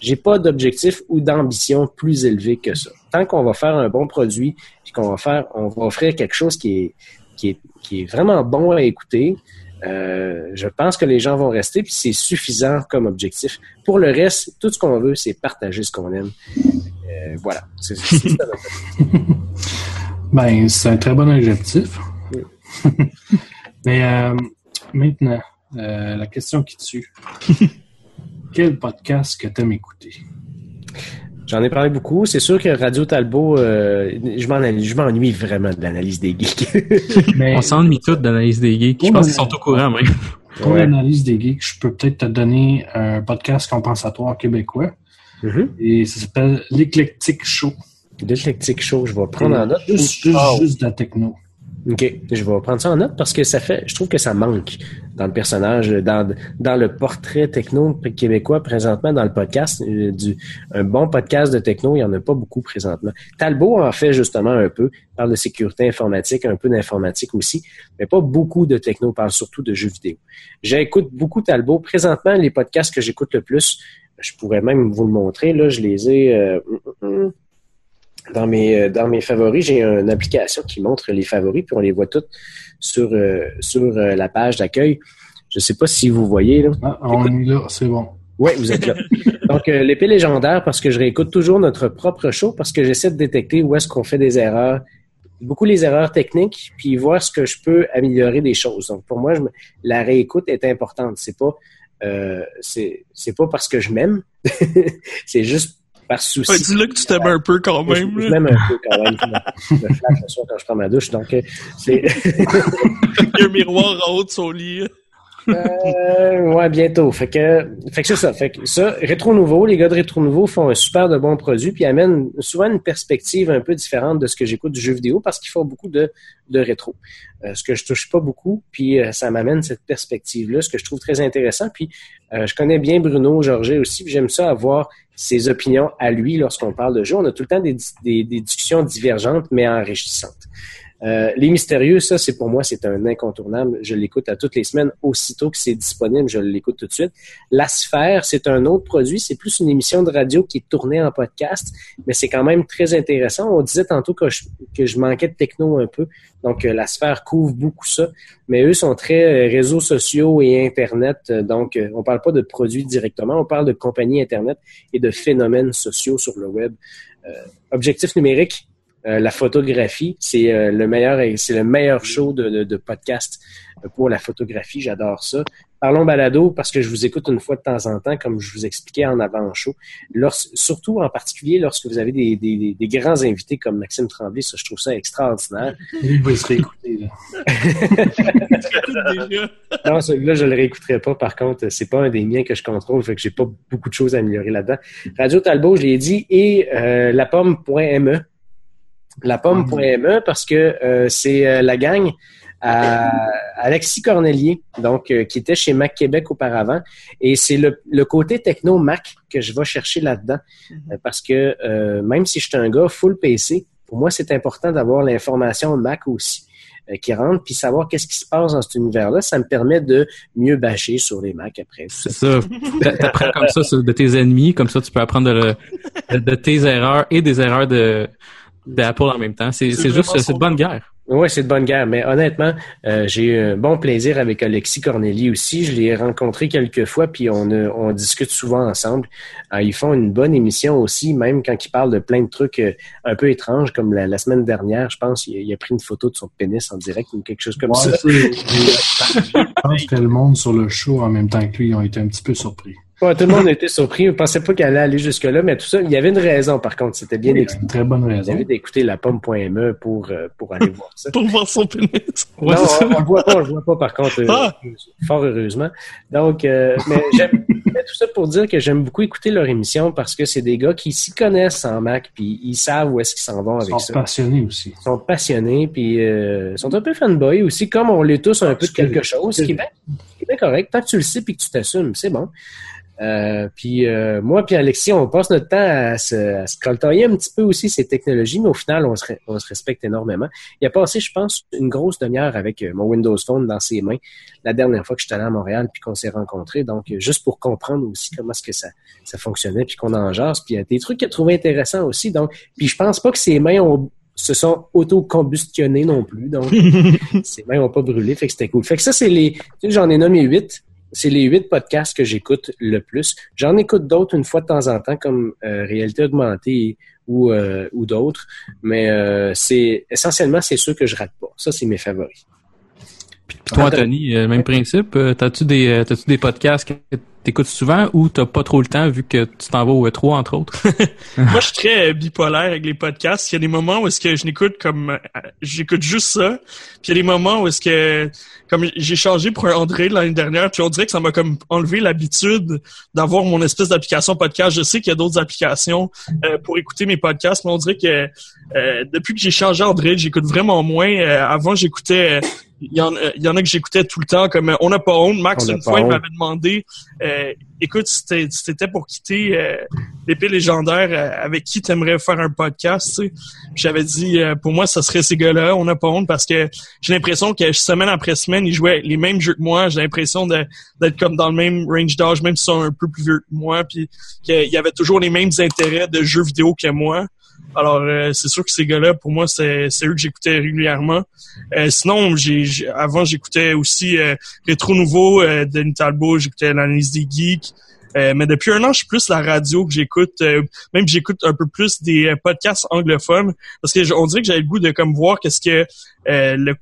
J'ai pas d'objectif ou d'ambition plus élevé que ça. Tant qu'on va faire un bon produit, puis qu'on va faire, on va offrir quelque chose qui est qui est, qui est vraiment bon à écouter, euh, je pense que les gens vont rester, puis c'est suffisant comme objectif. Pour le reste, tout ce qu'on veut, c'est partager ce qu'on aime. Euh, voilà. C'est ça. Ben, c'est un très bon objectif. Mais euh, maintenant, la question qui tue. Quel podcast que tu aimes écouter? J'en ai parlé beaucoup. C'est sûr que Radio Talbot, euh, je m'en- je m'ennuie vraiment de l'analyse des geeks. Mais On s'ennuie tous d'analyse des geeks. Je pense qu'ils sont au courant, même. pour Ouais. l'analyse des geeks, je peux peut-être te donner un podcast compensatoire québécois. Mhm. Et ça s'appelle l'Éclectique Show. L'éclectique show, je vais prendre en note. Juste, juste, Oh. juste de la techno. OK, je vais prendre ça en note parce que ça fait, je trouve que ça manque dans le personnage, dans, dans le portrait techno québécois présentement dans le podcast. euh, du, un bon podcast de techno, il n'y en a pas beaucoup présentement. Talbot en fait justement un peu, parle de sécurité informatique, un peu d'informatique aussi, mais pas beaucoup de techno, parle surtout de jeux vidéo. J'écoute beaucoup Talbot. Présentement, les podcasts que j'écoute le plus, je pourrais même vous le montrer, là, je les ai... euh, hum, hum, hum. Dans mes, euh, dans mes favoris, j'ai une application qui montre les favoris, puis on les voit toutes sur, euh, sur euh, la page d'accueil. Je ne sais pas si vous voyez. Là. Ah, on est là, c'est bon. Oui, vous êtes là. Donc, euh, l'épée légendaire, parce que je réécoute toujours notre propre show, parce que j'essaie de détecter où est-ce qu'on fait des erreurs, beaucoup les erreurs techniques, puis voir ce que je peux améliorer des choses. Donc, pour moi, je me- la réécoute est importante. C'est pas, c'est pas parce que je m'aime, c'est juste par souci. Ouais, Dis-le que tu t'aimes un peu quand même. je m'aime un peu quand même. Je me flatte le soir quand je prends ma douche. Donc, euh, c'est. Il y a un miroir en haut de son lit. Euh, ouais, bientôt. Fait que, fait que c'est ça. Fait que ça, Rétro Nouveau, les gars de Rétro Nouveau font un super de bons produits puis amènent souvent une perspective un peu différente de ce que j'écoute du jeu vidéo parce qu'ils font beaucoup de, de rétro. Euh, ce que je touche pas beaucoup, puis euh, ça m'amène cette perspective-là, ce que je trouve très intéressant. Puis euh, je connais bien Bruno Georget aussi, puis j'aime ça avoir ses opinions à lui lorsqu'on parle de jeu. On a tout le temps des, des, des discussions divergentes mais enrichissantes. Euh, les mystérieux, ça, c'est pour moi, c'est un incontournable. Je l'écoute à toutes les semaines. Aussitôt que c'est disponible, je l'écoute tout de suite. La Sphère, c'est un autre produit. C'est plus une émission de radio qui est tournée en podcast, mais c'est quand même très intéressant. On disait tantôt que je, que je manquais de techno un peu. Donc, euh, la Sphère couvre beaucoup ça. Mais eux sont très euh, réseaux sociaux et Internet. donc, on parle pas de produits directement. On parle de compagnies Internet et de phénomènes sociaux sur le web. objectif numérique, euh, la photographie, c'est euh, le meilleur, c'est le meilleur show de, de, podcast pour la photographie. J'adore ça. Parlons balado parce que je vous écoute une fois de temps en temps, comme je vous expliquais en avant show. surtout en particulier lorsque vous avez des, des, des, grands invités comme Maxime Tremblay, ça, je trouve ça extraordinaire. Il va se réécouter. non, celui-là, je le réécouterai pas. Par contre, c'est pas un des miens que je contrôle, fait que j'ai pas beaucoup de choses à améliorer là-dedans. Radio Talbot, je l'ai dit, et euh, la pomme.me la pomme.me parce que euh, c'est euh, la gang à Alexis Cornelier, donc euh, qui était chez Mac Québec auparavant. Et c'est le, côté techno Mac que je vais chercher là-dedans. Mhm. parce que même si je suis un gars full PC, pour moi, c'est important d'avoir l'information Mac aussi qui rentre, puis savoir qu'est-ce qui se passe dans cet univers-là, ça me permet de mieux bâcher sur les Macs après. C'est ça. T'apprends comme ça de tes ennemis, comme ça tu peux apprendre de tes erreurs et des erreurs de, d'Apple en même temps. C'est juste, c'est de bonne guerre. Oui, c'est de bonne guerre. Mais honnêtement, euh, j'ai eu un bon plaisir avec Alexis Corneli aussi. Je l'ai rencontré quelques fois, puis on, on discute souvent ensemble. Euh, ils font une bonne émission aussi, même quand ils parlent de plein de trucs euh, un peu étranges, comme la, semaine dernière, je pense, il, a pris une photo de son pénis en direct ou quelque chose comme ça. je pense que le monde sur le show en même temps que lui, ils ont été un petit peu surpris tout le monde était surpris. On pensait pas qu'elle allait aller jusque-là, mais tout ça, il y avait une raison, par contre. C'était bien oui, Une très bonne raison. Il avait d'écouter la pomme.me pour, euh, pour aller voir ça. pour voir son pénis. non, on, ne le voit pas, on le voit pas, par contre, euh, ah! fort heureusement. Donc, euh, mais j'aime tout ça pour dire que j'aime beaucoup écouter leur émission parce que c'est des gars qui s'y connaissent en Mac, puis ils savent où est-ce qu'ils s'en vont avec ça. Ils sont passionnés aussi. Ils sont passionnés, puis ils sont un peu fanboy aussi, comme on l'est tous un peu de quelque chose, ce qui est bien correct. Tant que tu le sais puis que tu t'assumes, c'est bon. Euh, puis euh, moi puis Alexis, on passe notre temps à se, à un petit peu aussi ces technologies, mais au final, on se, on se respecte énormément. Il a passé, je pense, une grosse demi-heure avec euh, mon Windows Phone dans ses mains la dernière fois que j'étais allé à Montréal puis qu'on s'est rencontrés. Donc, juste pour comprendre aussi comment est-ce que ça, ça fonctionnait puis qu'on en jase. Puis il y a des trucs qu'il a trouvé intéressants aussi. Donc, puis je pense pas que ses mains ont se sont auto-combustionnées non plus. Donc, ses mains ont pas brûlé. Fait que c'était cool. Fait que ça, c'est les. J'en ai nommé huit c'est les huit podcasts que j'écoute le plus. J'en écoute d'autres une fois de temps en temps, comme euh, Réalité augmentée ou, euh, ou d'autres, mais euh, c'est essentiellement c'est ceux que je rate pas. Ça, c'est mes favoris. Puis toi, Anthony, même principe. T'as-tu des, t'as-tu des podcasts que t'écoutes souvent ou t'as pas trop le temps vu que tu t'en vas au E3 entre autres? Moi, je suis très bipolaire avec les podcasts. Il y a des moments où est-ce que je n'écoute comme j'écoute juste ça, puis il y a des moments où est-ce que comme j'ai changé pour un André l'année dernière, puis on dirait que ça m'a comme enlevé l'habitude d'avoir mon espèce d'application podcast. Je sais qu'il y a d'autres applications euh, pour écouter mes podcasts, mais on dirait que euh, depuis que j'ai changé Android, j'écoute vraiment moins. Euh, avant, j'écoutais il y, en, il y en a que j'écoutais tout le temps, comme On n'a pas honte. Max, une fois, il m'avait demandé euh, Écoute, si c'était pour quitter euh, l'épée légendaire, euh, avec qui t'aimerais faire un podcast? Tu sais? J'avais dit pour moi, ça serait ces gars-là, On n'a pas honte, parce que j'ai l'impression que semaine après semaine, ils jouaient les mêmes jeux que moi. J'ai l'impression d'être comme dans le même range d'âge, même s'ils sont un peu plus vieux que moi, puis qu'il y avait toujours les mêmes intérêts de jeux vidéo que moi. Alors, euh, c'est sûr que ces gars-là, pour moi, c'est eux que j'écoutais régulièrement. Euh, sinon, j'ai avant, j'écoutais aussi euh, Rétro Nouveau, Denis Talbot, j'écoutais l'analyse des geeks. Euh, mais depuis un an, je suis plus la radio que j'écoute. Euh, même j'écoute un peu plus des euh, podcasts anglophones parce que on dirait que j'avais le goût de comme voir qu'est-ce que le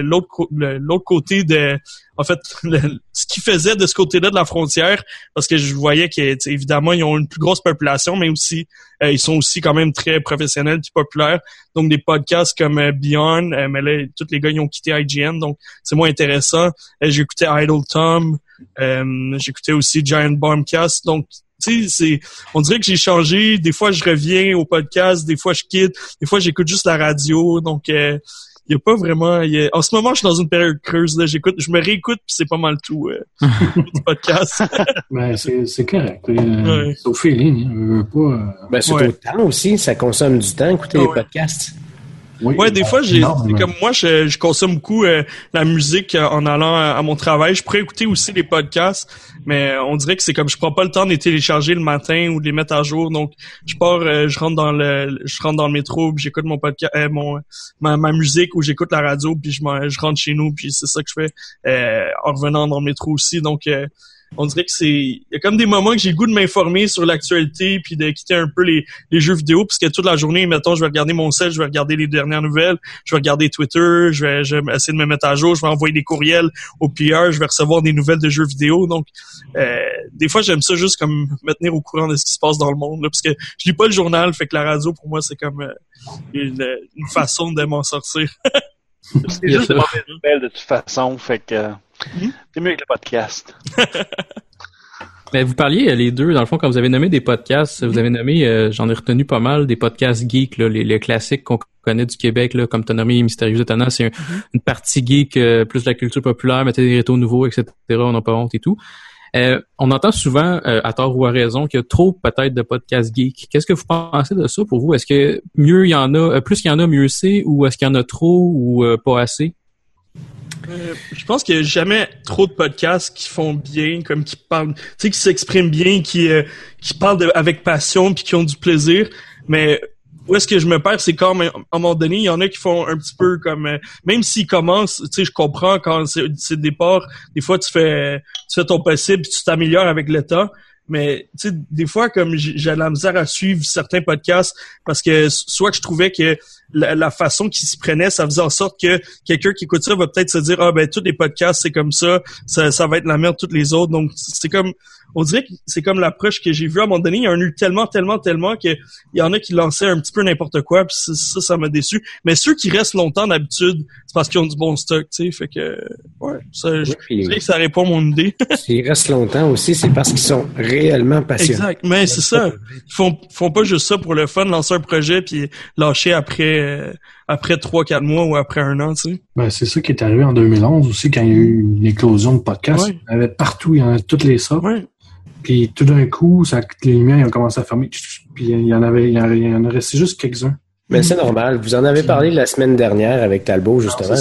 l'autre l'autre côté de en fait ce qu'ils faisaient de ce côté-là de la frontière parce que je voyais que évidemment ils ont une plus grosse population mais aussi ils sont aussi quand même très professionnels et populaires donc des podcasts comme Beyond mais là tous les gars ils ont quitté IGN donc c'est moins intéressant j'écoutais Idle Tom euh, j'écoutais aussi Giant Bombcast. Donc, c'est, on dirait que j'ai changé. Des fois, je reviens au podcast, des fois, je quitte, des fois, j'écoute juste la radio. Donc, euh, y a pas vraiment. En ce moment, je suis dans une période creuse. Là, j'écoute, je me réécoute, puis c'est pas mal tout euh, du podcast. ben, c'est correct. C'est au feeling. Hein, pas, ben, c'est au temps aussi. Ça consomme du temps écouter les podcasts. Oui, ouais, des fois, j'ai comme moi, je, je consomme beaucoup euh, la musique euh, en allant à, mon travail. Je pourrais écouter aussi les podcasts, mais on dirait que c'est comme je prends pas le temps de les télécharger le matin ou de les mettre à jour. Donc, je pars, euh, je rentre dans le, je rentre dans le métro, puis j'écoute mon podcast, mon ma, ma, musique ou j'écoute la radio, puis je, je rentre chez nous, puis c'est ça que je fais en revenant dans le métro aussi. Donc on dirait que c'est il y a comme des moments que j'ai le goût de m'informer sur l'actualité puis de quitter un peu les, les jeux vidéo parce que toute la journée mettons je vais regarder mon sel je vais regarder les dernières nouvelles je vais regarder Twitter je vais, je vais essayer de me mettre à jour je vais envoyer des courriels au PR je vais recevoir des nouvelles de jeux vidéo. Donc euh, des fois j'aime ça juste comme me tenir au courant de ce qui se passe dans le monde parce que je lis pas le journal fait que la radio pour moi c'est comme euh, une, une façon de m'en sortir. C'est juste une mauvaise nouvelle de toute façon fait que Mhm. C'est mieux que le podcast. Mais vous parliez euh, les deux, dans le fond, quand vous avez nommé des podcasts, vous avez nommé, euh, j'en ai retenu pas mal, des podcasts geeks, là, les, classiques qu'on connaît du Québec, là, comme tu as nommé Mystérieux Étonnant, c'est mhm. une partie geek, euh, plus de la culture populaire, mettez des rétos nouveaux, etc. On n'a pas honte et tout. on entend souvent, à tort ou à raison, qu'il y a trop peut-être de podcasts geeks. Qu'est-ce que vous pensez de ça pour vous? Est-ce que mieux il y en a, plus il y en a, mieux c'est, ou est-ce qu'il y en a trop ou pas assez? Euh, je pense qu'il n'y a jamais trop de podcasts qui font bien, comme qui parlent, tu sais, qui s'expriment bien, qui euh, qui parlent avec passion puis qui ont du plaisir. Mais où est-ce que je me perds, c'est quand à un moment donné, il y en a qui font un petit peu comme euh, même s'ils commencent, tu sais, je comprends quand c'est le départ, des fois tu fais tu fais ton possible puis tu t'améliores avec le temps. Mais tu sais, des fois, comme j'ai la misère à suivre certains podcasts parce que soit que je trouvais que la, façon qu'ils s'y prenaient, ça faisait en sorte que quelqu'un qui écoute ça va peut-être se dire ah ben tous les podcasts c'est comme ça, ça, ça va être la merde toutes les autres. Donc c'est comme on dirait que c'est comme l'approche que j'ai vue à un moment donné. Il y en a eu tellement, tellement, tellement que il y en a qui lançaient un petit peu n'importe quoi, puis ça, ça m'a déçu. Mais ceux qui restent longtemps d'habitude, c'est parce qu'ils ont du bon stock, tu sais. Fait que, ouais, ça, je, dirais que ça répond à mon idée. S'ils restent longtemps aussi, c'est parce qu'ils sont réellement passionnés. Exact, mais c'est ça. Ils font, font pas juste ça pour le fun, lancer un projet puis lâcher après, euh, après trois, quatre mois ou après un an, tu sais. Ben, c'est ça qui est arrivé en 2011 aussi, quand il y a eu une éclosion de podcasts. Il y en avait partout, il y en avait toutes les sortes. Puis tout d'un coup, ça, les lumières ont commencé à fermer. Puis il y en avait, il y en a resté juste quelques-uns. Mais c'est normal. Vous en avez parlé la semaine dernière avec Talbot, justement.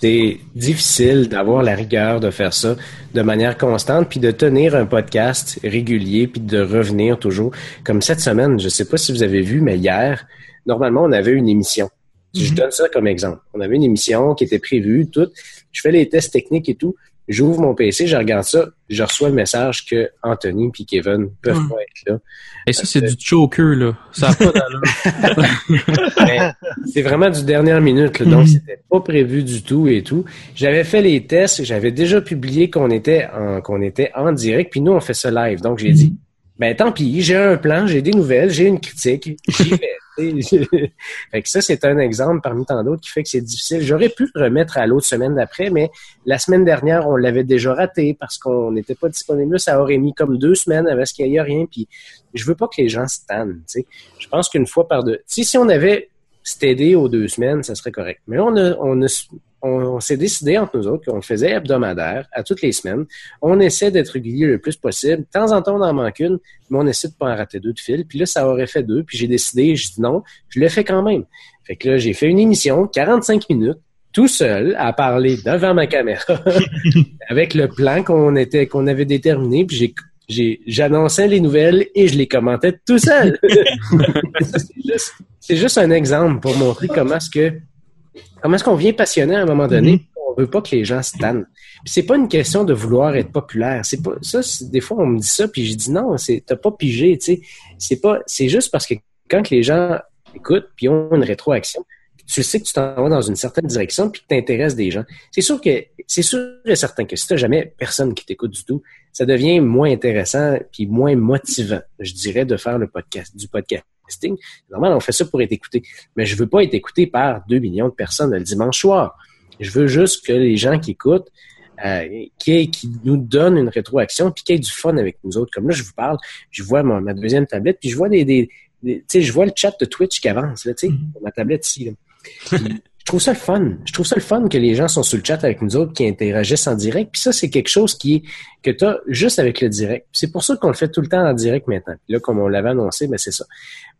c'est difficile d'avoir la rigueur de faire ça de manière constante, puis de tenir un podcast régulier, puis de revenir toujours. Comme cette semaine, je sais pas si vous avez vu, mais hier, normalement, on avait une émission. Je mhm. donne ça comme exemple. On avait une émission qui était prévue, tout. Je fais les tests techniques et tout. J'ouvre mon PC, je regarde ça, je reçois le message que Anthony et Kevin peuvent pas être là. Et ça, c'est du choker, là. Ça n'a pas d'allure. c'est vraiment du dernière minute, là, donc mhm. c'était pas prévu du tout et tout. J'avais fait les tests, j'avais déjà publié qu'on était en qu'on était en direct, puis nous on fait ça live. Donc j'ai dit, ben tant pis, j'ai un plan, j'ai des nouvelles, j'ai une critique, j'y vais. fait que ça, c'est un exemple parmi tant d'autres qui fait que c'est difficile. J'aurais pu remettre à l'autre semaine d'après, mais la semaine dernière, on l'avait déjà raté parce qu'on n'était pas disponible. Ça aurait mis comme deux semaines avec ce qu'il n'y a rien. Puis je veux pas que les gens se tannent. Je pense qu'une fois par deux. Si, si on avait stédé aux deux semaines, ça serait correct. Mais là, on a on, s'est décidé entre nous autres qu'on le faisait hebdomadaire, à toutes les semaines. On essaie d'être régulier le plus possible. De temps en temps, on en manque une, mais on essaie de pas en rater deux de fil. Puis là, ça aurait fait deux. Puis j'ai décidé, je dis non, je le fais quand même. Fait que là, j'ai fait une émission, 45 minutes, tout seul, à parler devant ma caméra, avec le plan qu'on était, qu'on avait déterminé. Puis j'ai j'ai j'annonçais les nouvelles et je les commentais tout seul. c'est juste, juste, un exemple pour montrer comment est-ce que comment est-ce qu'on vient passionné à un moment donné, mm-hmm. on On veut pas que les gens se tannent. Puis c'est pas une question de vouloir être populaire. C'est pas ça. Des fois, on me dit ça, puis je dis non, t'as pas pigé. Tu sais, c'est pas. C'est juste parce que quand les gens écoutent puis ont une rétroaction, tu sais que tu t'en vas dans une certaine direction puis que t'intéresses des gens. C'est sûr que c'est sûr et certain que si t'as jamais personne qui t'écoute du tout, ça devient moins intéressant puis moins motivant, je dirais, de faire le podcast, du podcasting. Normalement, on fait ça pour être écouté, mais je veux pas être écouté par deux millions de personnes le dimanche soir. Je veux juste que les gens qui écoutent euh, qui, qui, nous donnent une rétroaction puis qui aient du fun avec nous autres. Comme là, je vous parle, je vois ma, deuxième tablette, puis je vois des, des, tu sais, je vois le chat de Twitch qui avance, là, tu sais, mm-hmm. ma tablette ici. Là je trouve ça le fun. Je trouve ça le fun que les gens sont sur le chat avec nous autres, qui interagissent en direct. Puis ça, c'est quelque chose qui est que tu as juste avec le direct. C'est pour ça qu'on le fait tout le temps en direct maintenant. Puis là, comme on l'avait annoncé, ben c'est ça.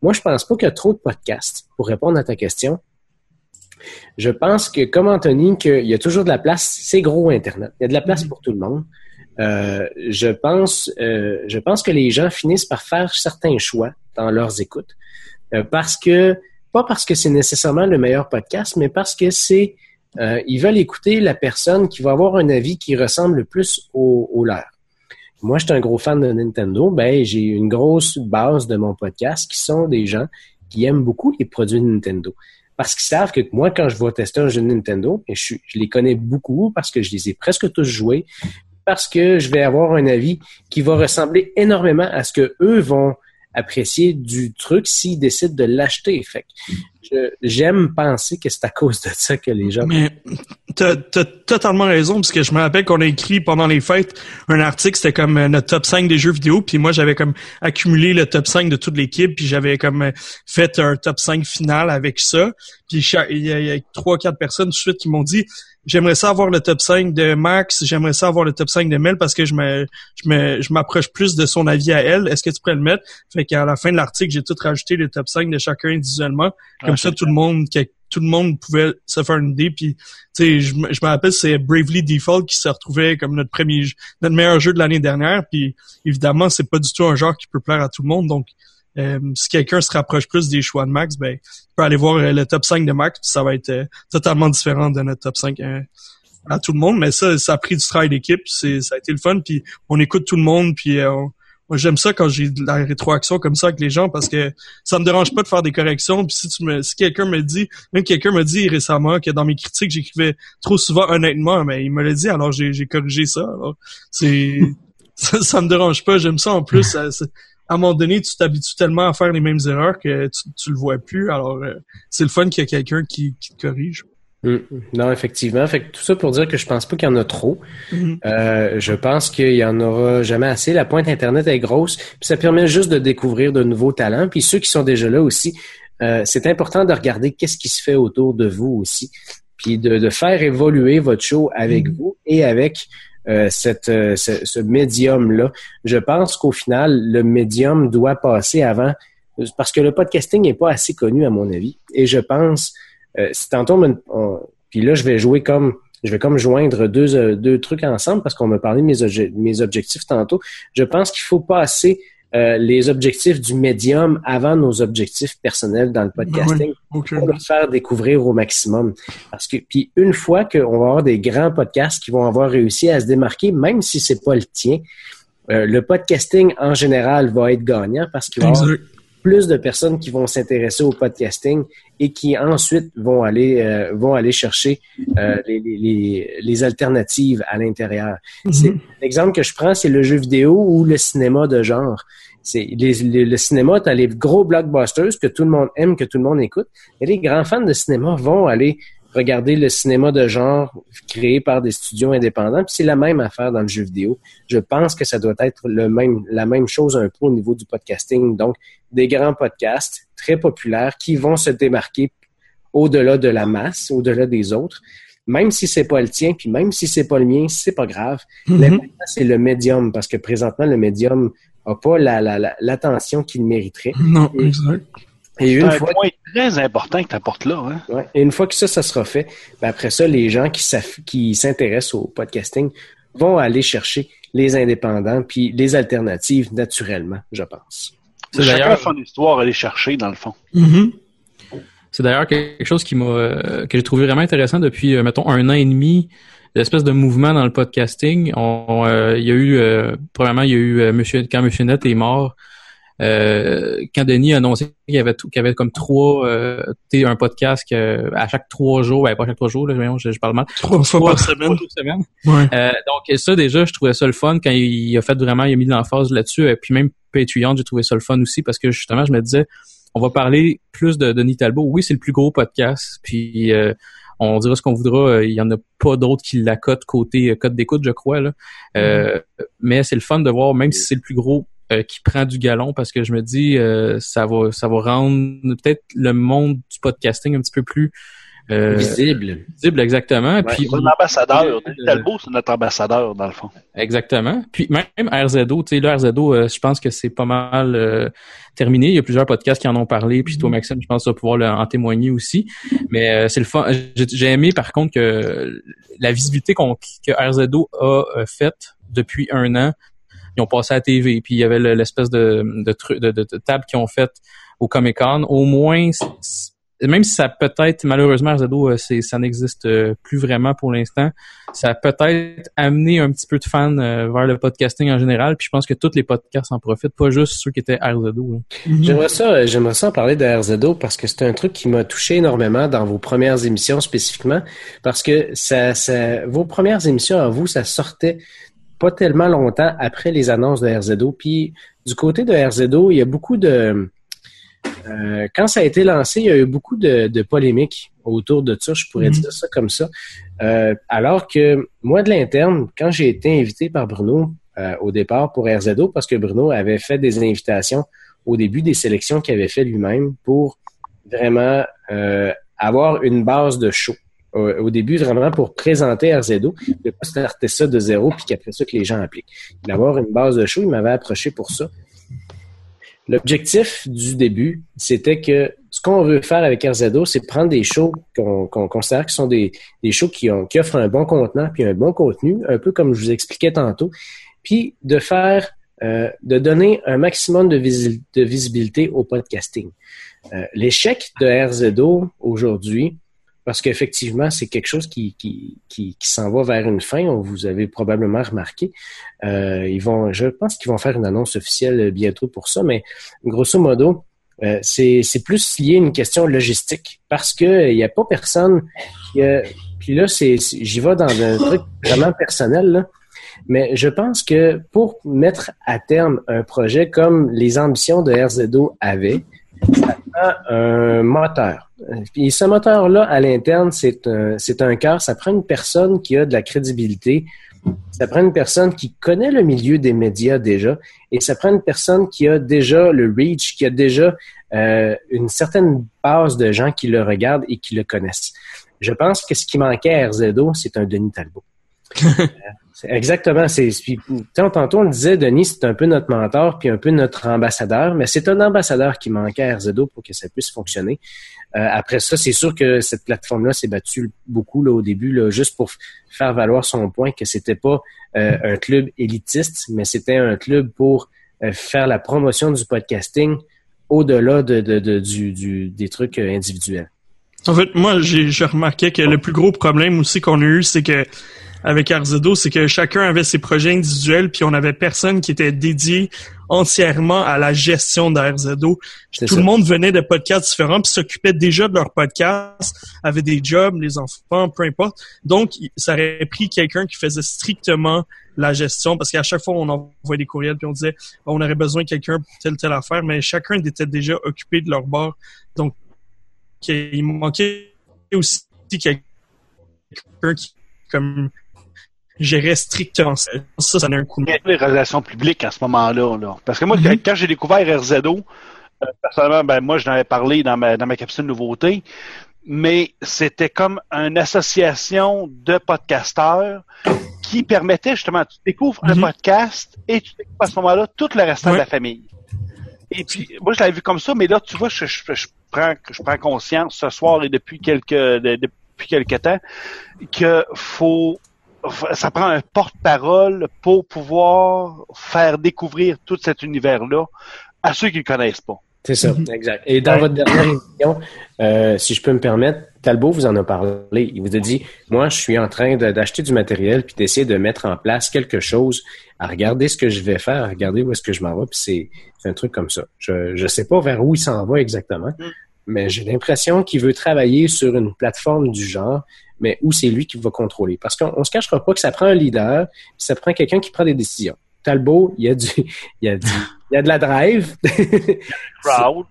Moi, je pense pas qu'il y a trop de podcasts pour répondre à ta question. Je pense que, comme Anthony, qu'il y a toujours de la place. C'est gros Internet. Il y a de la place pour tout le monde. Euh, je pense, euh, je pense que les gens finissent par faire certains choix dans leurs écoutes euh, parce que pas parce que c'est nécessairement le meilleur podcast, mais parce que c'est euh, ils veulent écouter la personne qui va avoir un avis qui ressemble le plus au, au leur. Moi, je suis un gros fan de Nintendo. Ben, j'ai une grosse base de mon podcast qui sont des gens qui aiment beaucoup les produits de Nintendo. Parce qu'ils savent que moi, quand je vais tester un jeu de Nintendo, et je, je les connais beaucoup parce que je les ai presque tous joués, parce que je vais avoir un avis qui va ressembler énormément à ce que eux vont apprécier du truc s'ils décident de l'acheter. Fait j'aime penser que c'est à cause de ça que les gens. Mais t'as as totalement raison parce que je me rappelle qu'on a écrit pendant les fêtes un article, c'était comme euh, notre top 5 des jeux vidéo, puis moi j'avais comme accumulé le top 5 de toute l'équipe, puis j'avais comme euh, fait un top 5 final avec ça. Puis il y a trois quatre personnes tout de suite qui m'ont dit j'aimerais ça avoir le top 5 de Max, j'aimerais ça avoir le top 5 de Mel parce que je me je me je m'approche plus de son avis à elle. Est-ce que tu pourrais le mettre? Fait qu'à la fin de l'article, j'ai tout rajouté le top 5 de chacun individuellement. Comme ça tout le monde tout le monde pouvait se faire une idée. Puis tu sais je, je me rappelle c'est Bravely Default qui se retrouvait comme notre premier notre meilleur jeu de l'année dernière. Puis évidemment c'est pas du tout un genre qui peut plaire à tout le monde. Donc euh, si quelqu'un se rapproche plus des choix de Max, ben, il peut aller voir euh, le top 5 de Max, puis ça va être euh, totalement différent de notre top 5 à tout le monde. Mais ça, ça a pris du travail d'équipe, c'est, ça a été le fun, puis on écoute tout le monde, puis moi j'aime ça quand j'ai de la rétroaction comme ça avec les gens parce que ça me dérange pas de faire des corrections. Puis si tu me, si quelqu'un me dit, même quelqu'un me dit récemment que dans mes critiques j'écrivais trop souvent honnêtement, mais il me l'a dit alors j'ai, corrigé ça. Alors c'est ça, me dérange pas, j'aime ça en plus. À un moment donné, tu t'habitues tellement à faire les mêmes erreurs que tu, tu le vois plus. Alors, euh, c'est le fun qu'il y a quelqu'un qui, qui, te corrige. Mm. Non, effectivement. Fait que tout ça pour dire que je pense pas qu'il y en a trop. Mm-hmm. euh, je pense qu'il y en aura jamais assez. La pointe Internet est grosse, puis ça permet juste de découvrir de nouveaux talents. Puis ceux qui sont déjà là aussi, euh, c'est important de regarder qu'est-ce qui se fait autour de vous aussi, puis de, de faire évoluer votre show avec mm-hmm. vous et avec euh, cette, euh, ce, médium-là. Je pense qu'au final, le médium doit passer avant, parce que le podcasting n'est pas assez connu à mon avis. Et je pense, euh, si tantôt, puis là, je vais jouer comme, je vais comme joindre deux, euh, deux trucs ensemble parce qu'on m'a parlé de mes, mes objectifs tantôt. Je pense qu'il faut passer euh, les objectifs du médium avant nos objectifs personnels dans le podcasting pour le faire découvrir au maximum. Parce que puis une fois qu'on va avoir des grands podcasts qui vont avoir réussi à se démarquer, même si c'est pas le tien, euh, le podcasting en général va être gagnant parce qu'il va y avoir plus de personnes qui vont s'intéresser au podcasting et qui ensuite vont aller euh, vont aller chercher les, les, les, alternatives à l'intérieur. Mm-hmm. L'exemple que je prends, c'est le jeu vidéo ou le cinéma de genre c'est le cinéma, tu as les gros blockbusters que tout le monde aime, que tout le monde écoute. Et les grands fans de cinéma vont aller regarder le cinéma de genre créé par des studios indépendants. Puis c'est la même affaire dans le jeu vidéo. Je pense que ça doit être le même, la même chose un peu au niveau du podcasting. Donc, des grands podcasts très populaires qui vont se démarquer au-delà de la masse, au-delà des autres. Même si c'est pas le tien, puis même si c'est pas le mien, c'est pas grave. Mm c'est le médium, parce que présentement, le médium n'a pas l'attention la, qu'il mériterait. Non, exact. Et une fois, un point très important que tu apportes là. Hein? Ouais, et une fois que ça, ça sera fait, ben après ça, les gens qui, qui s'intéressent au podcasting vont aller chercher les indépendants puis les alternatives naturellement, je pense. C'est d'ailleurs une histoire à aller chercher, dans le fond. Mm-hmm. C'est d'ailleurs quelque chose qui m'a euh, que j'ai trouvé vraiment intéressant depuis, euh, mettons, un an et demi, l'espèce de mouvement dans le podcasting. On, euh, il y a eu, premièrement, il y a eu Monsieur quand Monsieur Net est mort. quand Denis a annoncé qu'il y avait qu'il y avait comme trois un podcast à chaque trois jours, ben pas chaque trois jours, là, je, je parle mal. Trois fois par semaine. donc ça déjà, je trouvais ça le fun quand il, a fait vraiment, il a mis l'emphase là-dessus. Et puis même Patreon, j'ai trouvé ça le fun aussi parce que justement, je me disais, on va parler plus de Denis Talbot. Oui, c'est le plus gros podcast, puis euh, on dira ce qu'on voudra. Euh, il y en a pas d'autres qui l'accotent côté euh, code d'écoute, je crois. Là. Mm-hmm. Mais c'est le fun de voir, même si c'est le plus gros, qui prend du galon, parce que je me dis, ça va, ça va rendre peut-être le monde du podcasting un petit peu plus euh, visible. Visible, exactement. Puis c'est un ambassadeur. Talbot, c'est notre ambassadeur, dans le fond. Exactement. Puis même RZO, tu sais, là, RZO, euh, je pense que c'est pas mal euh, terminé. Il y a plusieurs podcasts qui en ont parlé. Puis toi, Maxime, je pense que tu vas pouvoir en témoigner aussi. Mais c'est le fun. J'ai aimé, par contre, que la visibilité qu'on que RZO a faite depuis un an, ils ont passé à la TV. Puis il y avait l'espèce de, de, de, de, table qu'ils ont faite au Comic Con. Au moins, même si ça peut-être, malheureusement, Zado, euh, ça n'existe euh, plus vraiment pour l'instant, ça a peut-être amené un petit peu de fans euh, vers le podcasting en général. Puis je pense que tous les podcasts en profitent, pas juste ceux qui étaient RZO. Mhm. J'aimerais ça, j'aimerais ça en parler de RZO parce que c'est un truc qui m'a touché énormément dans vos premières émissions spécifiquement, parce que ça, ça, vos premières émissions à vous, ça sortait pas tellement longtemps après les annonces de RZO. Puis du côté de RZO, il y a beaucoup de euh, quand ça a été lancé, il y a eu beaucoup de, polémiques autour de ça, je pourrais mhm. dire ça comme ça. Euh, alors que moi, de l'interne, quand j'ai été invité par Bruno euh, au départ pour RZO, parce que Bruno avait fait des invitations au début des sélections qu'il avait fait lui-même pour vraiment avoir une base de show. Au, début, vraiment pour présenter RZO, ne pas starter ça de zéro, puis qu'après ça, que les gens appliquent. D'avoir une base de show, il m'avait approché pour ça. L'objectif du début, c'était que ce qu'on veut faire avec RZO, c'est prendre des shows qu'on considère qui sont des, des shows qui, ont, qui offrent un bon contenant puis un bon contenu, un peu comme je vous expliquais tantôt, puis de faire, euh, de donner un maximum de, de visibilité au podcasting. Euh, l'échec de RZO aujourd'hui, parce qu'effectivement, c'est quelque chose qui, qui, qui, qui s'en va vers une fin. Vous avez probablement remarqué. Euh, ils vont, je pense qu'ils vont faire une annonce officielle bientôt pour ça, mais grosso modo, euh, c'est plus lié à une question logistique parce que il n'y a pas personne qui puis là, c'est j'y vais dans un truc vraiment personnel, là, mais je pense que pour mettre à terme un projet comme les ambitions de RZO avaient, un moteur. Puis ce moteur-là, à l'interne, c'est un, c'est un cœur. Ça prend une personne qui a de la crédibilité. Ça prend une personne qui connaît le milieu des médias déjà. Et ça prend une personne qui a déjà le reach, qui a déjà euh, une certaine base de gens qui le regardent et qui le connaissent. Je pense que ce qui manquait à RZO, c'est un Denis Talbot. Exactement. C'est, tantôt, on le disait, Denis, c'est un peu notre mentor puis un peu notre ambassadeur, mais c'est un ambassadeur qui manquait à RZO pour que ça puisse fonctionner. Euh, après ça, c'est sûr que cette plateforme-là s'est battue beaucoup là, au début, là, juste pour faire valoir son point que c'était pas euh, un club élitiste, mais c'était un club pour euh, faire la promotion du podcasting au-delà de, du, des trucs individuels. En fait, moi, j'ai remarqué que le plus gros problème aussi qu'on a eu, c'est que avec Arzedo, c'est que chacun avait ses projets individuels, puis on avait personne qui était dédié entièrement à la gestion d'Arzedo. Tout le monde venait de podcasts différents, puis s'occupait déjà de leur podcast, avait des jobs, les enfants, peu importe. Donc, ça aurait pris quelqu'un qui faisait strictement la gestion, parce qu'à chaque fois, on envoyait des courriels, puis on disait, on aurait besoin de quelqu'un pour telle telle affaire, mais chacun était déjà occupé de leur bord. Donc, il manquait aussi quelqu'un qui comme gérer strictement ça. Ça, ça a un coup de les relations publiques à ce moment-là. Là. Parce que moi, quand j'ai découvert RZO, euh, personnellement, ben, moi, je n'avais parlé dans ma, dans ma capsule nouveauté, mais c'était comme une association de podcasteurs qui permettait justement, tu découvres un mm-hmm. podcast et tu découvres à ce moment-là tout le restant de la famille. Et puis, moi, je l'avais vu comme ça, mais là, tu vois, je, je, prends, je prends conscience ce soir et depuis quelques, depuis quelques temps que faut ça prend un porte-parole pour pouvoir faire découvrir tout cet univers-là à ceux qui ne connaissent pas. C'est ça, exact. Et dans Ouais. votre dernière émission, euh, si je peux me permettre, Talbot vous en a parlé. Il vous a dit, moi, je suis en train d'acheter du matériel puis d'essayer de mettre en place quelque chose, à regarder ce que je vais faire, à regarder où est-ce que je m'en vais, puis c'est un truc comme ça. Je je sais pas vers où il s'en va exactement, mais j'ai l'impression qu'il veut travailler sur une plateforme du genre, mais où c'est lui qui va contrôler. Parce qu'on on se cachera pas que ça prend un leader, puis ça prend quelqu'un qui prend des décisions. Talbot, il y a du, il y a du, il y a de la drive. Crowd.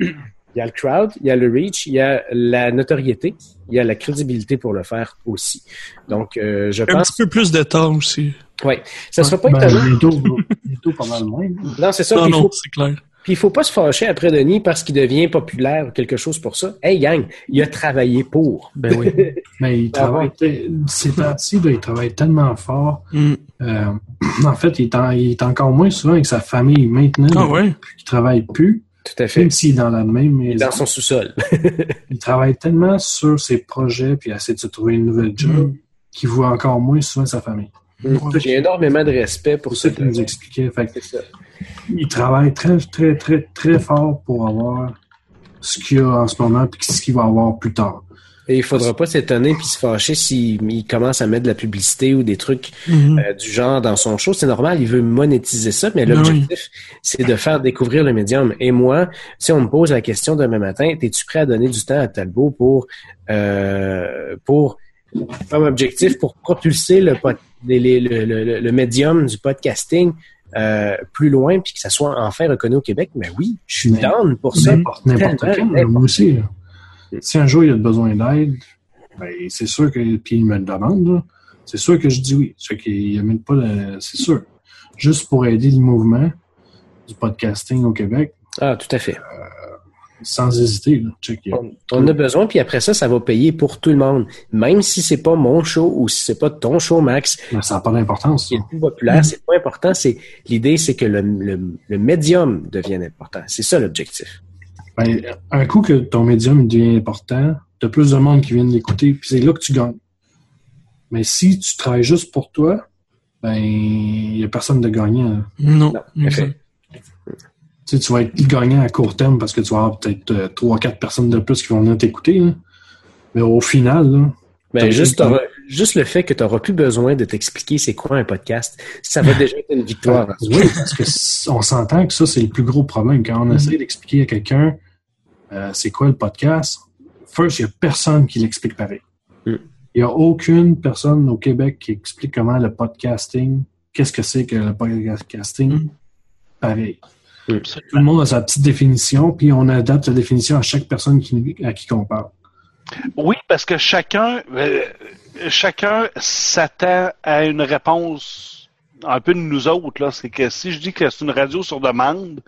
Il y a le crowd, il y a le reach, il y a la notoriété, il y a la crédibilité pour le faire aussi. Donc, euh, je Un pense, petit peu plus de temps aussi. ouais, ça sera pas Ben, étonnant. bientôt pas mal moins. Non, c'est ça. Non, il non, faut, c'est clair. Puis il faut pas se fâcher après Denis parce qu'il devient populaire ou quelque chose pour ça. Hey gang, il a travaillé pour. Ben oui. Mais il Ah travaille, ces temps-ci, il travaille tellement fort. Mm. Euh, en fait, il est, en- il est encore moins souvent avec sa famille maintenant. Ah ouais? Il travaille plus, Tout à fait. même s'il est dans la même Il est maison. dans son sous-sol. Il travaille tellement sur ses projets puis essaie de se trouver une nouvelle job Mm. qu'il voit encore moins souvent sa famille. J'ai énormément de respect pour ça. qu'il nous expliquait. Fait que C'est ça. Il travaille très, très, très, très fort pour avoir ce qu'il a en ce moment puis ce qu'il va avoir plus tard. Et il faudra pas s'étonner puis se fâcher s'il il commence à mettre de la publicité ou des trucs Mhm. euh, du genre dans son show. C'est normal, il veut monétiser ça, mais Ben l'objectif, c'est de faire découvrir le médium. Et moi, si on me pose la question demain matin, es-tu prêt à donner du temps à Talbot pour, euh, pour comme objectif pour propulser le, pod- les- les- le, le- le médium du podcasting euh, plus loin puis que ça soit enfin reconnu au Québec? Mais oui, je suis down pour ça. N'importe quand, moi aussi. là. Si un jour il a besoin d'aide, ben, c'est sûr que. Puis il me le demande, c'est sûr que je dis oui. C'est qu'il n'y a pas de. C'est sûr. Juste pour aider le mouvement du podcasting au Québec, Ah, tout à fait. Sans hésiter. Là. Check, On, on a besoin, puis après ça, ça va payer pour tout le monde. Même si c'est pas mon show ou si c'est pas ton show, Max, mais ça n'a pas d'importance. qui est ça. le plus populaire, c'est pas important. C'est l'idée, c'est que le, le, le médium devienne important. C'est ça l'objectif. Ben, un coup que ton médium devient important, tu as plus de monde qui vient l'écouter, puis c'est là que tu gagnes. Mais si tu travailles juste pour toi, ben il n'y a personne de gagnant. Non. Non. Tu sais, tu vas être gagnant à court terme parce que tu vas avoir peut-être euh, trois, quatre personnes de plus qui vont venir t'écouter. Mais au final, là, Ben, juste, juste le fait que tu n'auras plus besoin de t'expliquer c'est quoi un podcast, ça va déjà être une victoire. oui, parce que c- on s'entend que ça, c'est le plus gros problème. Quand on essaie d'expliquer à quelqu'un euh, c'est quoi le podcast, first, il n'y a personne qui l'explique pareil. Mm. Il n'y a aucune personne au Québec qui explique comment le podcasting, qu'est-ce que c'est que le podcasting, Mm. pareil. Tout le monde a sa petite définition, puis on adapte la définition à chaque personne qui, à qui on parle. Oui, parce que chacun, euh, chacun s'attend à une réponse un peu de nous autres. Là. C'est que si je dis que c'est une radio sur demande,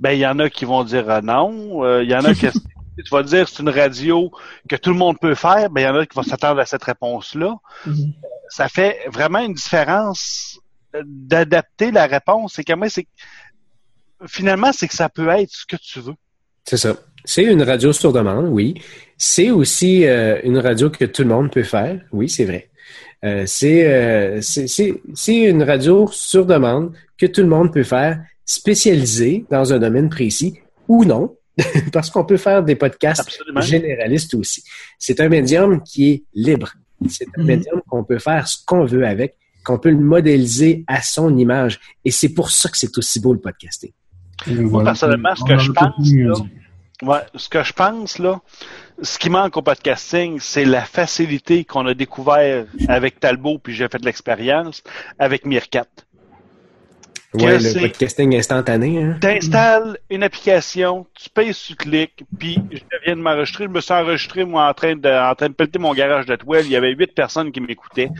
ben il y en a qui vont dire euh, non. Euh, Il y en a qui tu vas dire c'est une radio que tout le monde peut faire, ben il y en a qui vont s'attendre à cette réponse-là. Mhm. Ça fait vraiment une différence d'adapter la réponse. C'est comment c'est finalement c'est que ça peut être ce que tu veux. C'est ça. C'est une radio sur demande, oui. C'est aussi euh, une radio que tout le monde peut faire, oui, c'est vrai. Euh, c'est euh, c'est- c'est- c'est une radio sur demande que tout le monde peut faire, spécialisée dans un domaine précis ou non, parce qu'on peut faire des podcasts Absolument. généralistes aussi. C'est un médium qui est libre. C'est un Mhm. médium qu'on peut faire ce qu'on veut avec, qu'on peut le modéliser à son image. Et c'est pour ça que c'est aussi beau le podcasting. Personnellement, ce que je pense, là. Ouais, ce que je pense, là, ce qui manque au podcasting, c'est la facilité qu'on a découvert avec Talbot, puis j'ai fait l'expérience, avec Meerkat. Ouais, le podcasting instantané. Hein? T'installes une application, tu payes sur clic, puis je viens de m'enregistrer. Je me suis enregistré, moi, en train de, en train de pelleter mon garage de toile. Il y avait huit personnes qui m'écoutaient.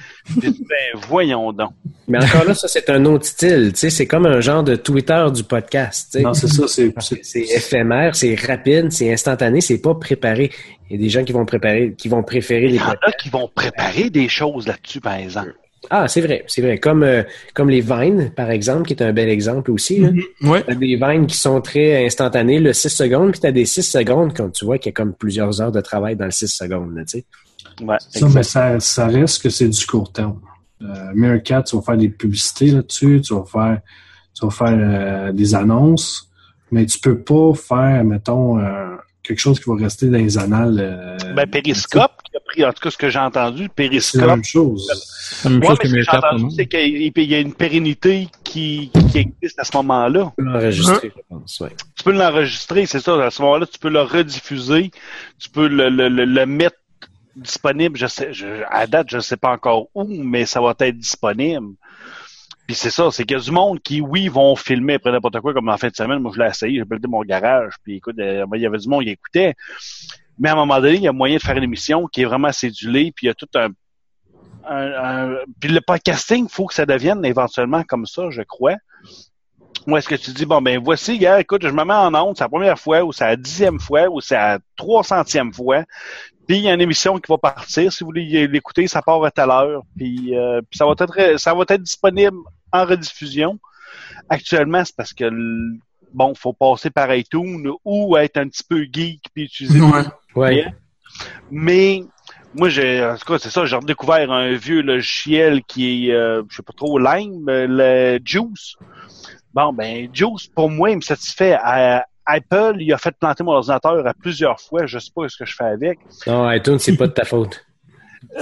J'ai dit, ben, voyons donc. Mais encore là, ça, c'est un autre style. Tu sais, c'est comme un genre de Twitter du podcast. tu sais. Non, c'est ça, c'est. Éphémère, c'est rapide, c'est instantané, c'est pas préparé. Il y a des gens qui vont préparer, qui vont préférer Il les y en a qui vont préparer des choses là-dessus, par exemple. Ah, c'est vrai, c'est vrai. Comme, euh, comme les Vines, par exemple, qui est un bel exemple aussi. là. Ouais. T'as des Vines qui sont très instantanés, le 6 secondes, puis t'as des 6 secondes, quand tu vois qu'il y a comme plusieurs heures de travail dans le 6 secondes, là, tu sais. Ouais, Ça, mais ça, ça reste que c'est du court terme. Euh, Meerkat, tu vas faire des publicités là-dessus, tu vas faire, tu vas faire euh, des annonces. mais tu peux pas faire, mettons, euh, quelque chose qui va rester dans les annales. euh, Ben, Périscope, a pris, en tout cas, ce que j'ai entendu, c'est la Périscope. même chose. C'est la même Ouais, chose mais que ce que j'ai entendu, non? c'est qu'il il y a une pérennité qui, qui existe à ce moment-là. Tu peux l'enregistrer, je pense. Tu peux l'enregistrer, c'est ça. À ce moment-là, tu peux le rediffuser. Tu peux le, le, le, le mettre disponible. Je sais, je, à date, je ne sais pas encore où, mais ça va être disponible. Puis c'est ça, c'est qu'il y a du monde qui, oui, vont filmer après n'importe quoi, comme en fin de semaine. Moi, je l'ai essayé, j'ai buildé mon garage, puis écoute, euh, il y avait du monde qui écoutait. Mais à un moment donné, il y a moyen de faire une émission qui est vraiment cédulée, puis il y a tout un... un- un- puis le podcasting, il faut que ça devienne éventuellement comme ça, je crois. Ou est-ce que tu dis, bon, ben voici, gars, écoute, je me mets en honte, c'est la première fois, ou c'est la dixième fois, ou c'est la trois centième fois. Puis il y a une émission qui va partir. Si vous voulez l'écouter, ça part à telle heure. Puis, euh, puis ça va être ça va être disponible en rediffusion. Actuellement, c'est parce que bon, faut passer par iTunes ou être un petit peu geek puis utiliser Ouais. Ouais. Mais moi, j'ai, en tout cas, c'est ça, j'ai redécouvert un vieux logiciel qui est, euh, je sais pas trop, Lime, euh, le Juice. Bon, ben, Juice, pour moi, il me satisfait. À- Apple, il a fait planter mon ordinateur à plusieurs fois. Je sais pas ce que je fais avec. Non, iTunes, c'est pas de ta faute.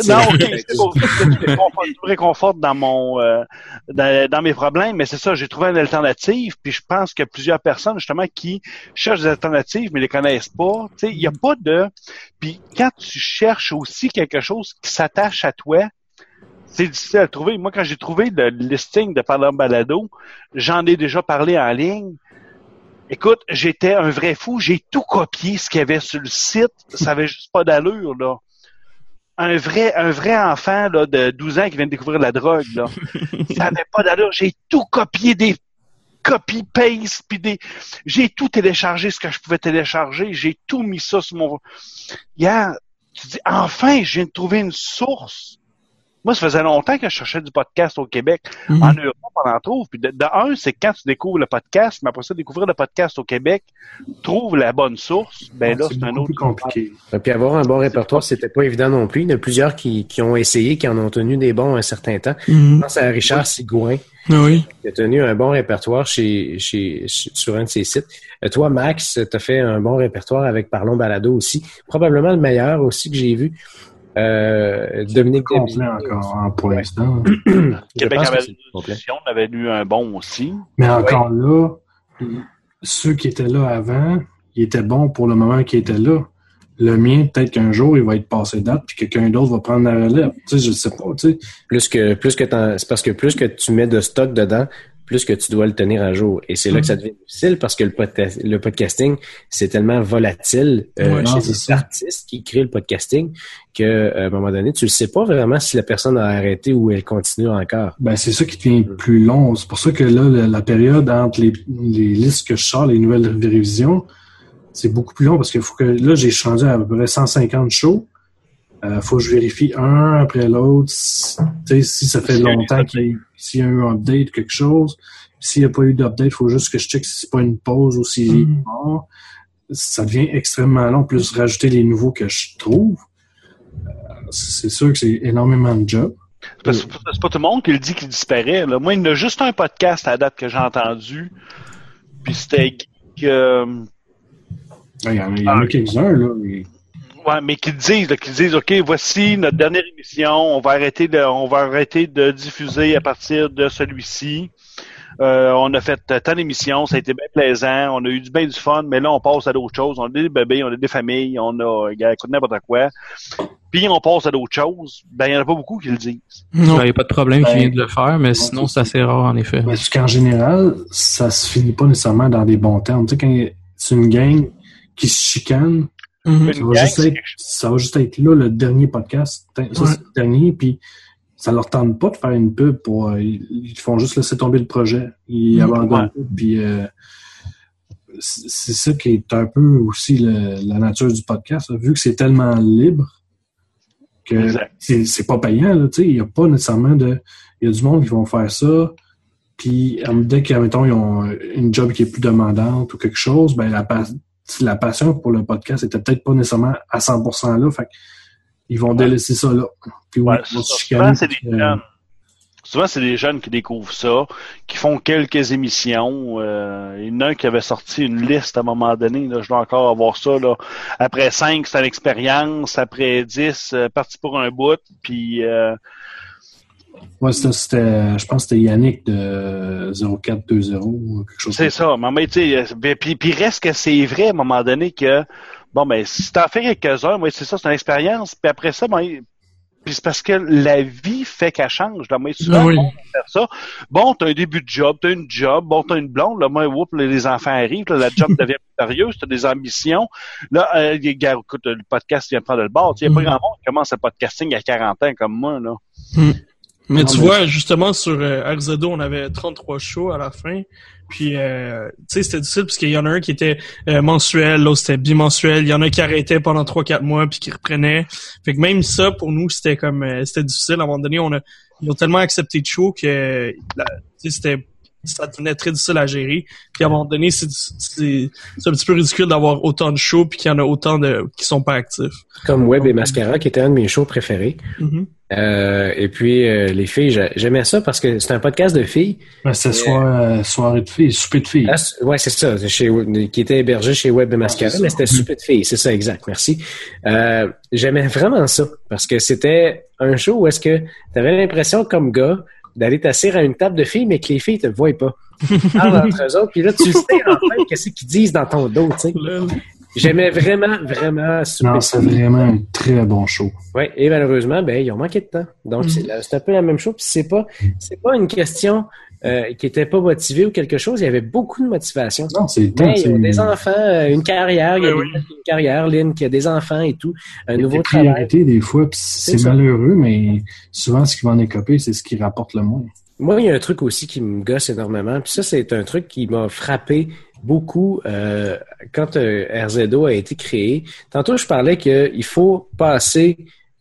Non, ok, c'est. Tu me réconfortes dans mon euh, dans, dans mes problèmes, mais c'est ça, j'ai trouvé une alternative, puis je pense que plusieurs personnes justement qui cherchent des alternatives mais les connaissent pas. Tu sais, il y a pas de. Puis quand tu cherches aussi quelque chose qui s'attache à toi, c'est difficile à trouver. Moi, quand j'ai trouvé le listing de Parlant Balado, j'en ai déjà parlé en ligne. Écoute, j'étais un vrai fou. J'ai tout copié ce qu'il y avait sur le site. Ça avait juste pas d'allure, là un vrai, un vrai enfant là, de 12 ans qui vient de découvrir la drogue. Là. Ça n'avait pas d'allure. J'ai tout copié des copy-paste, puis des. J'ai tout téléchargé ce que je pouvais télécharger. J'ai tout mis ça sur mon. Hier, tu dis enfin, je viens de trouver une source. Moi, ça faisait longtemps que je cherchais du podcast au Québec. Mhm. En Europe, on en trouve. Puis de, de un, c'est quand tu découvres le podcast, mais après ça, découvrir le podcast au Québec, trouve la bonne source, ben là, c'est un autre. plus compliqué. Et puis avoir un bon répertoire, c'était pas évident non plus. Il y en a plusieurs qui, qui ont essayé, qui en ont tenu des bons un certain temps. Je Mhm. pense à Richard Sigouin, Ah Oui. qui a tenu un bon répertoire chez, chez, sur un de ses sites. Euh, Toi, Max, tu as fait un bon répertoire avec Parlons Balado aussi. Probablement le meilleur aussi que j'ai vu. Euh, Dominique complet encore hein, pour l'instant. Québec avait complet. on avait eu un bon aussi. Mais encore là, ceux qui étaient là avant, ils étaient bons pour le moment qu'ils étaient là. Le mien, peut-être qu'un jour, il va être passé date, puis quelqu'un d'autre va prendre la relève. Tu sais, je sais pas, tu sais. Plus que, plus que c'est parce que plus que tu mets de stock dedans, plus que tu dois le tenir à jour. Et c'est là que ça devient difficile parce que le, podca- le podcasting, c'est tellement volatile euh, Ouais, chez les artistes qui créent le podcasting que euh, à un moment donné, tu ne sais pas vraiment si la personne a arrêté ou elle continue encore. Ben, c'est ça qui devient plus long. C'est pour ça que là, la, la période entre les, les listes que je sors, les nouvelles révisions, c'est beaucoup plus long parce qu'il faut que là, j'ai changé à peu près 150 shows. Euh, faut que je vérifie un après l'autre. Si, si ça fait longtemps qu'il y a eu- s'il y a eu un update ou quelque chose. S'il n'y a pas eu d'update, il faut juste que je check si c'est pas une pause ou s'il est Mhm. mort. Ça devient extrêmement long. Plus rajouter les nouveaux que je trouve. Euh, c'est sûr que c'est énormément de job. C'est pas tout le monde qui le dit qu'il disparaît. Là. Moi, il y en a juste un podcast à date que j'ai entendu. Puis c'était euh, Il y en a, il y en a quelques-uns, là. mais- ouais, mais qui disent, là, qui disent, OK, voici notre dernière émission, on va arrêter de, on va arrêter de diffuser à partir de celui-ci. Euh, on a fait tant d'émissions, ça a été bien plaisant, on a eu du bien du fun, mais là, on passe à d'autres choses. On a des bébés, on a des familles, on a, gars, écoute n'importe quoi. Puis on passe à d'autres choses. Ben, il y en a pas beaucoup qui le disent. Non. Il n'y a pas de problème qui Ben, vient de le faire, mais sinon, c'est assez rare, en effet. Parce qu'en général, ça se finit pas nécessairement dans des bons termes. Tu sais, quand c'est une gang qui se chicane, Mhm. ça va, gang, juste être, quelque chose. ça va juste être là le dernier podcast. Ça, Ouais. c'est le dernier, puis ça leur tente pas de faire une pub pour. euh, ils, ils font juste laisser tomber le projet. Ils Mhm. abandonnent puis euh, c'est ça qui est un peu aussi le- la nature du podcast. là. Vu que c'est tellement libre que c'est pas payant, là, tu sais, il n'y a pas nécessairement de. Il y a du monde qui vont faire ça. Puis euh, dès que, mettons, ils ont une job qui est plus demandante ou quelque chose, ben la, la passion pour le podcast était peut-être pas nécessairement à 100% là. Fait ils vont délaisser ça là. Puis Ouais, Souvent, c'est des jeunes. Souvent, c'est des jeunes qui découvrent ça, qui font quelques émissions. Euh, il y en a un qui avait sorti une liste à un moment donné. Là, je dois encore avoir ça. Là. Après 5, c'est une expérience. Après 10, euh, parti pour un bout. Puis... Ouais, c'était, c'était- je pense que c'était Yannick de 0420 ou quelque chose C'est comme ça. Mais, mais, tu sais, euh, puis, puis reste que c'est vrai à un moment donné que, bon, ben, si t'en fais quelques-uns, moi, c'est ça, c'est une expérience. Puis après ça, ben, puis c'est parce que la vie fait qu'elle change. Là, moi, souvent, oui. on va faire ça. Bon, t'as un début de job, t'as une job, bon, t'as une blonde, là, moi, whoop, là, les enfants arrivent, là, la job devient plus sérieuse, t'as des ambitions. Là, euh, les gars, écoute, le podcast vient de prendre le bord. Il y a pas Mm. grand monde qui commence le podcasting à 40 ans comme moi, là. Mais Non, tu mais- vois, justement, sur euh, RZO, on avait 33 shows à la fin. Puis, euh, tu sais, c'était difficile parce qu'il y en a un qui était euh, mensuel, l'autre c'était bimensuel. Il y en a qui arrêtaient pendant 3-4 mois puis qui reprenaient. Fait que même ça, pour nous, c'était comme euh, c'était difficile. À un moment donné, on a, ils ont tellement accepté de show que la- tu sais, c'était ça devenait très difficile à gérer. Puis à un moment donné, c'est un petit peu ridicule d'avoir autant de shows puis qu'il y en a autant de qui sont pas actifs. Comme Web et Mascara, qui était un de mes shows préférés. Mhm. Euh, et puis, euh, les filles, j'a- j'aimais ça parce que c'est un podcast de filles. ça. C'était soir- euh, soirée de filles, souper de filles. Ah, ouais, c'est ça, chez, qui était hébergé chez Web et Mascara, c'est ça. mais c'était super de filles, c'est ça, exact, merci. Euh, J'aimais vraiment ça, parce que c'était un show où est-ce que tu avais l'impression, comme gars, d'aller t'asseoir à une table de filles, mais que les filles te voient pas. Ils parlent entre eux autres, puis là, tu sais enfin qu'est-ce qu'ils disent dans ton dos, tu sais. J'aimais vraiment, vraiment super Non, c'est vraiment un très bon show. Ouais, et malheureusement, ben ils ont manqué de temps. Donc c'est la- c'est un peu la même chose. Puis c'est pas c'est pas une question euh, qui était pas motivée ou quelque chose. Il y avait beaucoup de motivation. Non, c'est ils ont des enfants, euh, une carrière, il y a des ont une carrière, Lynn qui a des enfants et tout, un Il y nouveau des travail. priorités des fois, puis c'est malheureux, mais souvent ce qui va en écoper, c'est ce qui rapporte le moins. Moi, il y a un truc aussi qui me gosse énormément. Puis ça, c'est un truc qui m'a frappé beaucoup euh, quand euh, RZO a été créé. Tantôt, je parlais qu'il faut passer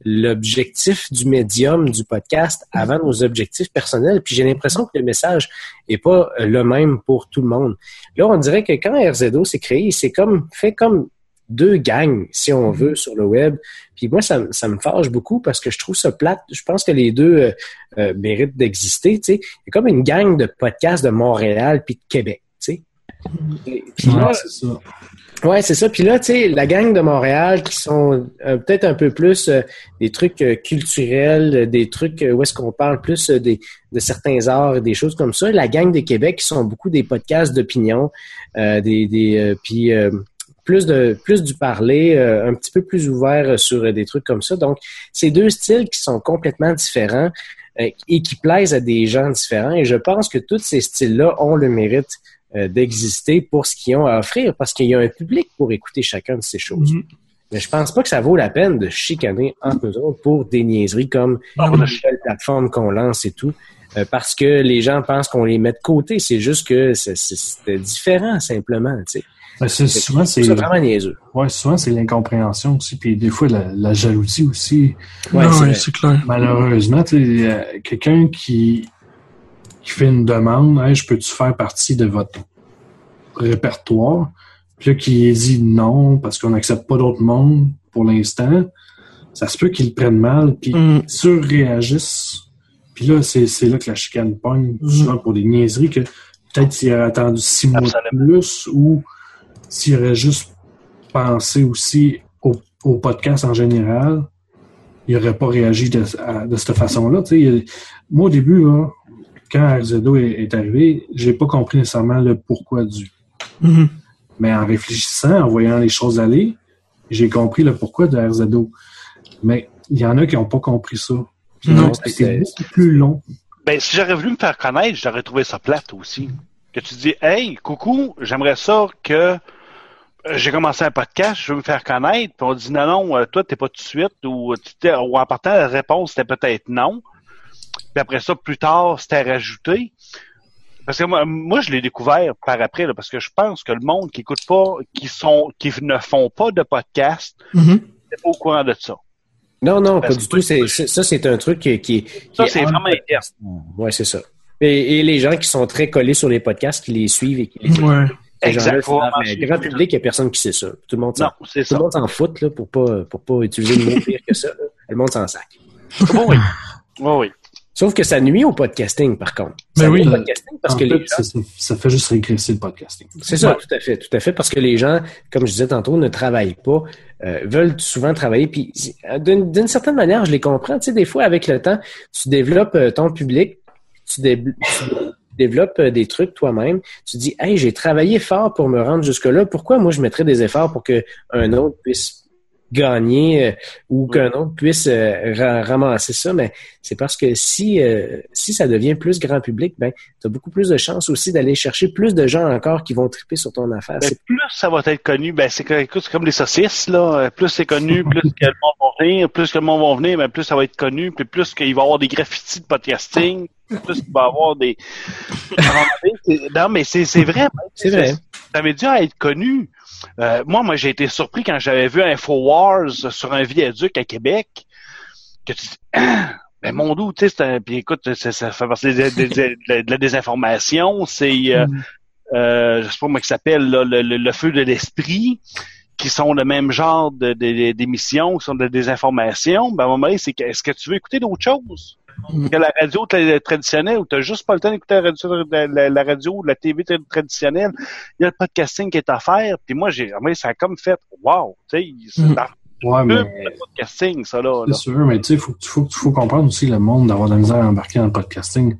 l'objectif du médium du podcast avant nos objectifs personnels. Puis j'ai l'impression que le message est pas euh, le même pour tout le monde. Là, on dirait que quand RZO s'est créé, c'est comme fait comme deux gangs, si on veut, sur le web. Puis moi, ça, me- ça me fâche beaucoup parce que je trouve ça plate. Je pense que les deux euh, euh, méritent d'exister. Tu sais, il y a comme une gang de podcasts de Montréal puis de Québec. Tu sais. Et- Puis Ouais, là, c'est ça. Ouais, c'est ça. Puis là, tu sais, la gang de Montréal qui sont euh, peut-être un peu plus euh, des trucs euh, culturels, des trucs où est-ce qu'on parle plus de certains arts et des choses comme ça. La gang de Québec qui sont beaucoup des podcasts d'opinion, des, des puis plus de plus du parler, un petit peu plus ouvert sur des trucs comme ça. Donc, c'est deux styles qui sont complètement différents et qui plaisent à des gens différents. Et je pense que tous ces styles-là ont le mérite d'exister pour ce qu'ils ont à offrir parce qu'il y a un public pour écouter chacun de ces choses. Mhm. Mais je pense pas que ça vaut la peine de chicaner entre nous autres pour des niaiseries comme Ah, les nouvelles plateformes qu'on lance et tout. euh, parce que les gens pensent qu'on les met de côté. C'est juste que c'était différent, simplement. tu sais. Ben, c'est- souvent, c'est vraiment niaiseux. ouais, souvent, c'est l'incompréhension aussi, puis des fois, la, la jalousie aussi. Ouais, non, c'est ouais, clair. Malheureusement, tu sais, euh, quelqu'un qui, qui fait une demande, Hey, je peux-tu faire partie de votre répertoire? Puis là, qui dit non parce qu'on n'accepte pas d'autres mondes pour l'instant, ça se peut qu'ils le prennent mal, puis Mm. surréagissent. Puis là, c'est c'est là que la chicane pogne, souvent pour des niaiseries que peut-être s'il aurait attendu six mois de plus ou s'il aurait juste pensé aussi au, au podcast en général, il n'aurait pas réagi de, à- de cette façon-là. Moi, au début, là, quand RZO est, est arrivé, j'ai pas compris nécessairement le pourquoi du. Mhm. Mais en réfléchissant, en voyant les choses aller, j'ai compris le pourquoi de RZO. Mais il y en a qui n'ont pas compris ça. C'était beaucoup plus long. Ben, si j'aurais voulu me faire connaître, j'aurais trouvé ça plate aussi. Que tu dis, hey, coucou, j'aimerais ça que euh, j'ai commencé un podcast, je veux me faire connaître, puis on dit non, non, euh, toi, t'es pas tout de suite, ou, ou en partant, la réponse c'était peut-être non. Puis après ça, plus tard, c'était rajouté. Parce que moi, moi je l'ai découvert par après, là, parce que je pense que le monde qui écoute pas, qui sont, qui ne font pas de podcast, Mhm. n'est pas au courant de ça. Non, non, Parce pas du tout. C'est- c'est- ça, c'est un truc qui, qui, qui Ça, est c'est vraiment podcast. Ouais, c'est ça. Et, et les gens qui sont très collés sur les podcasts, qui les suivent et qui les Ouais. Ces gens-là, Exact. c'est dans le grand public, il n'y a personne qui sait ça. Tout le monde s'en, Non, c'est tout ça. le monde s'en fout là, pour pas pour pas utiliser le mot pire que ça. là. Le monde s'en sac. Oui, oui. Oui, oui. Sauf que ça nuit au podcasting, par contre. Mais ça oui. nuit au podcasting parce que fait, les gens ça, fait juste régresser le podcasting. C'est ça, tout à fait, tout à fait, parce que les gens, comme je disais tantôt, ne travaillent pas, euh, veulent souvent travailler. Puis euh, d'une certaine manière, je les comprends. Tu sais, des fois, avec le temps, tu développes euh, ton public, tu, dé- tu développes des trucs toi-même. Tu dis, hey, j'ai travaillé fort pour me rendre jusque-là. Pourquoi moi je mettrais des efforts pour que un autre puisse gagner euh, ou qu'un autre puisse euh, ra- ramasser ça, mais c'est parce que si euh, si ça devient plus grand public, ben tu as beaucoup plus de chances aussi d'aller chercher plus de gens encore qui vont triper sur ton affaire. Ben, plus ça va être connu, ben c'est comme les saucisses, là. Plus c'est connu, plus que le monde va venir, plus que le monde va venir, ben plus ça va être connu, puis plus qu'il va y avoir des graffitis de podcasting, plus il va y avoir des. À non, mais c'est vrai. ben, C'est vrai. Ça veut dire être connu. Euh, moi, moi, j'ai été surpris quand j'avais vu Infowars sur un viaduc à Québec, que tu ben mon doux, tu sais, puis écoute, ça, ça fait partie de, de- de- de- de la désinformation, c'est euh, euh, je sais pas comment il s'appelle, là, le, le- le feu de l'esprit, qui sont le même genre de, de- d'émissions, qui sont de désinformation, ben à un moment donné, c'est que est-ce que tu veux écouter d'autres choses? Que la radio tra- traditionnelle ou t'as juste pas le temps d'écouter la radio, la, la- la radio ou la TV tra- traditionnelle, il y a le podcasting qui est à faire, puis moi j'ai, moi, ça a comme fait, wow, tu sais, c'est Mhm. dans Ouais, le mais le podcasting, ça là. c'est sûr, mais tu sais, faut, faut, faut comprendre aussi le monde d'avoir de la misère à embarquer dans le podcasting.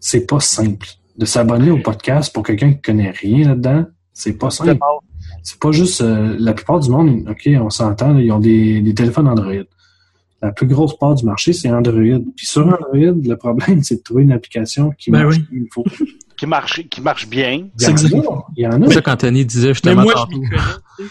C'est pas simple. De s'abonner au podcast pour quelqu'un qui connaît rien là-dedans, c'est pas simple. C'est pas juste euh, la plupart du monde, ok, on s'entend, ils ont des, des téléphones Android. La plus grosse part du marché, c'est Android. Puis sur Android, le problème, c'est de trouver une application qui Ben marche oui. comme il faut. Qui marche, qui marche bien. Il y en exact. a, il y en a. C'est ça qu'Anthony disait Mais justement moi, je tantôt. m'y connais.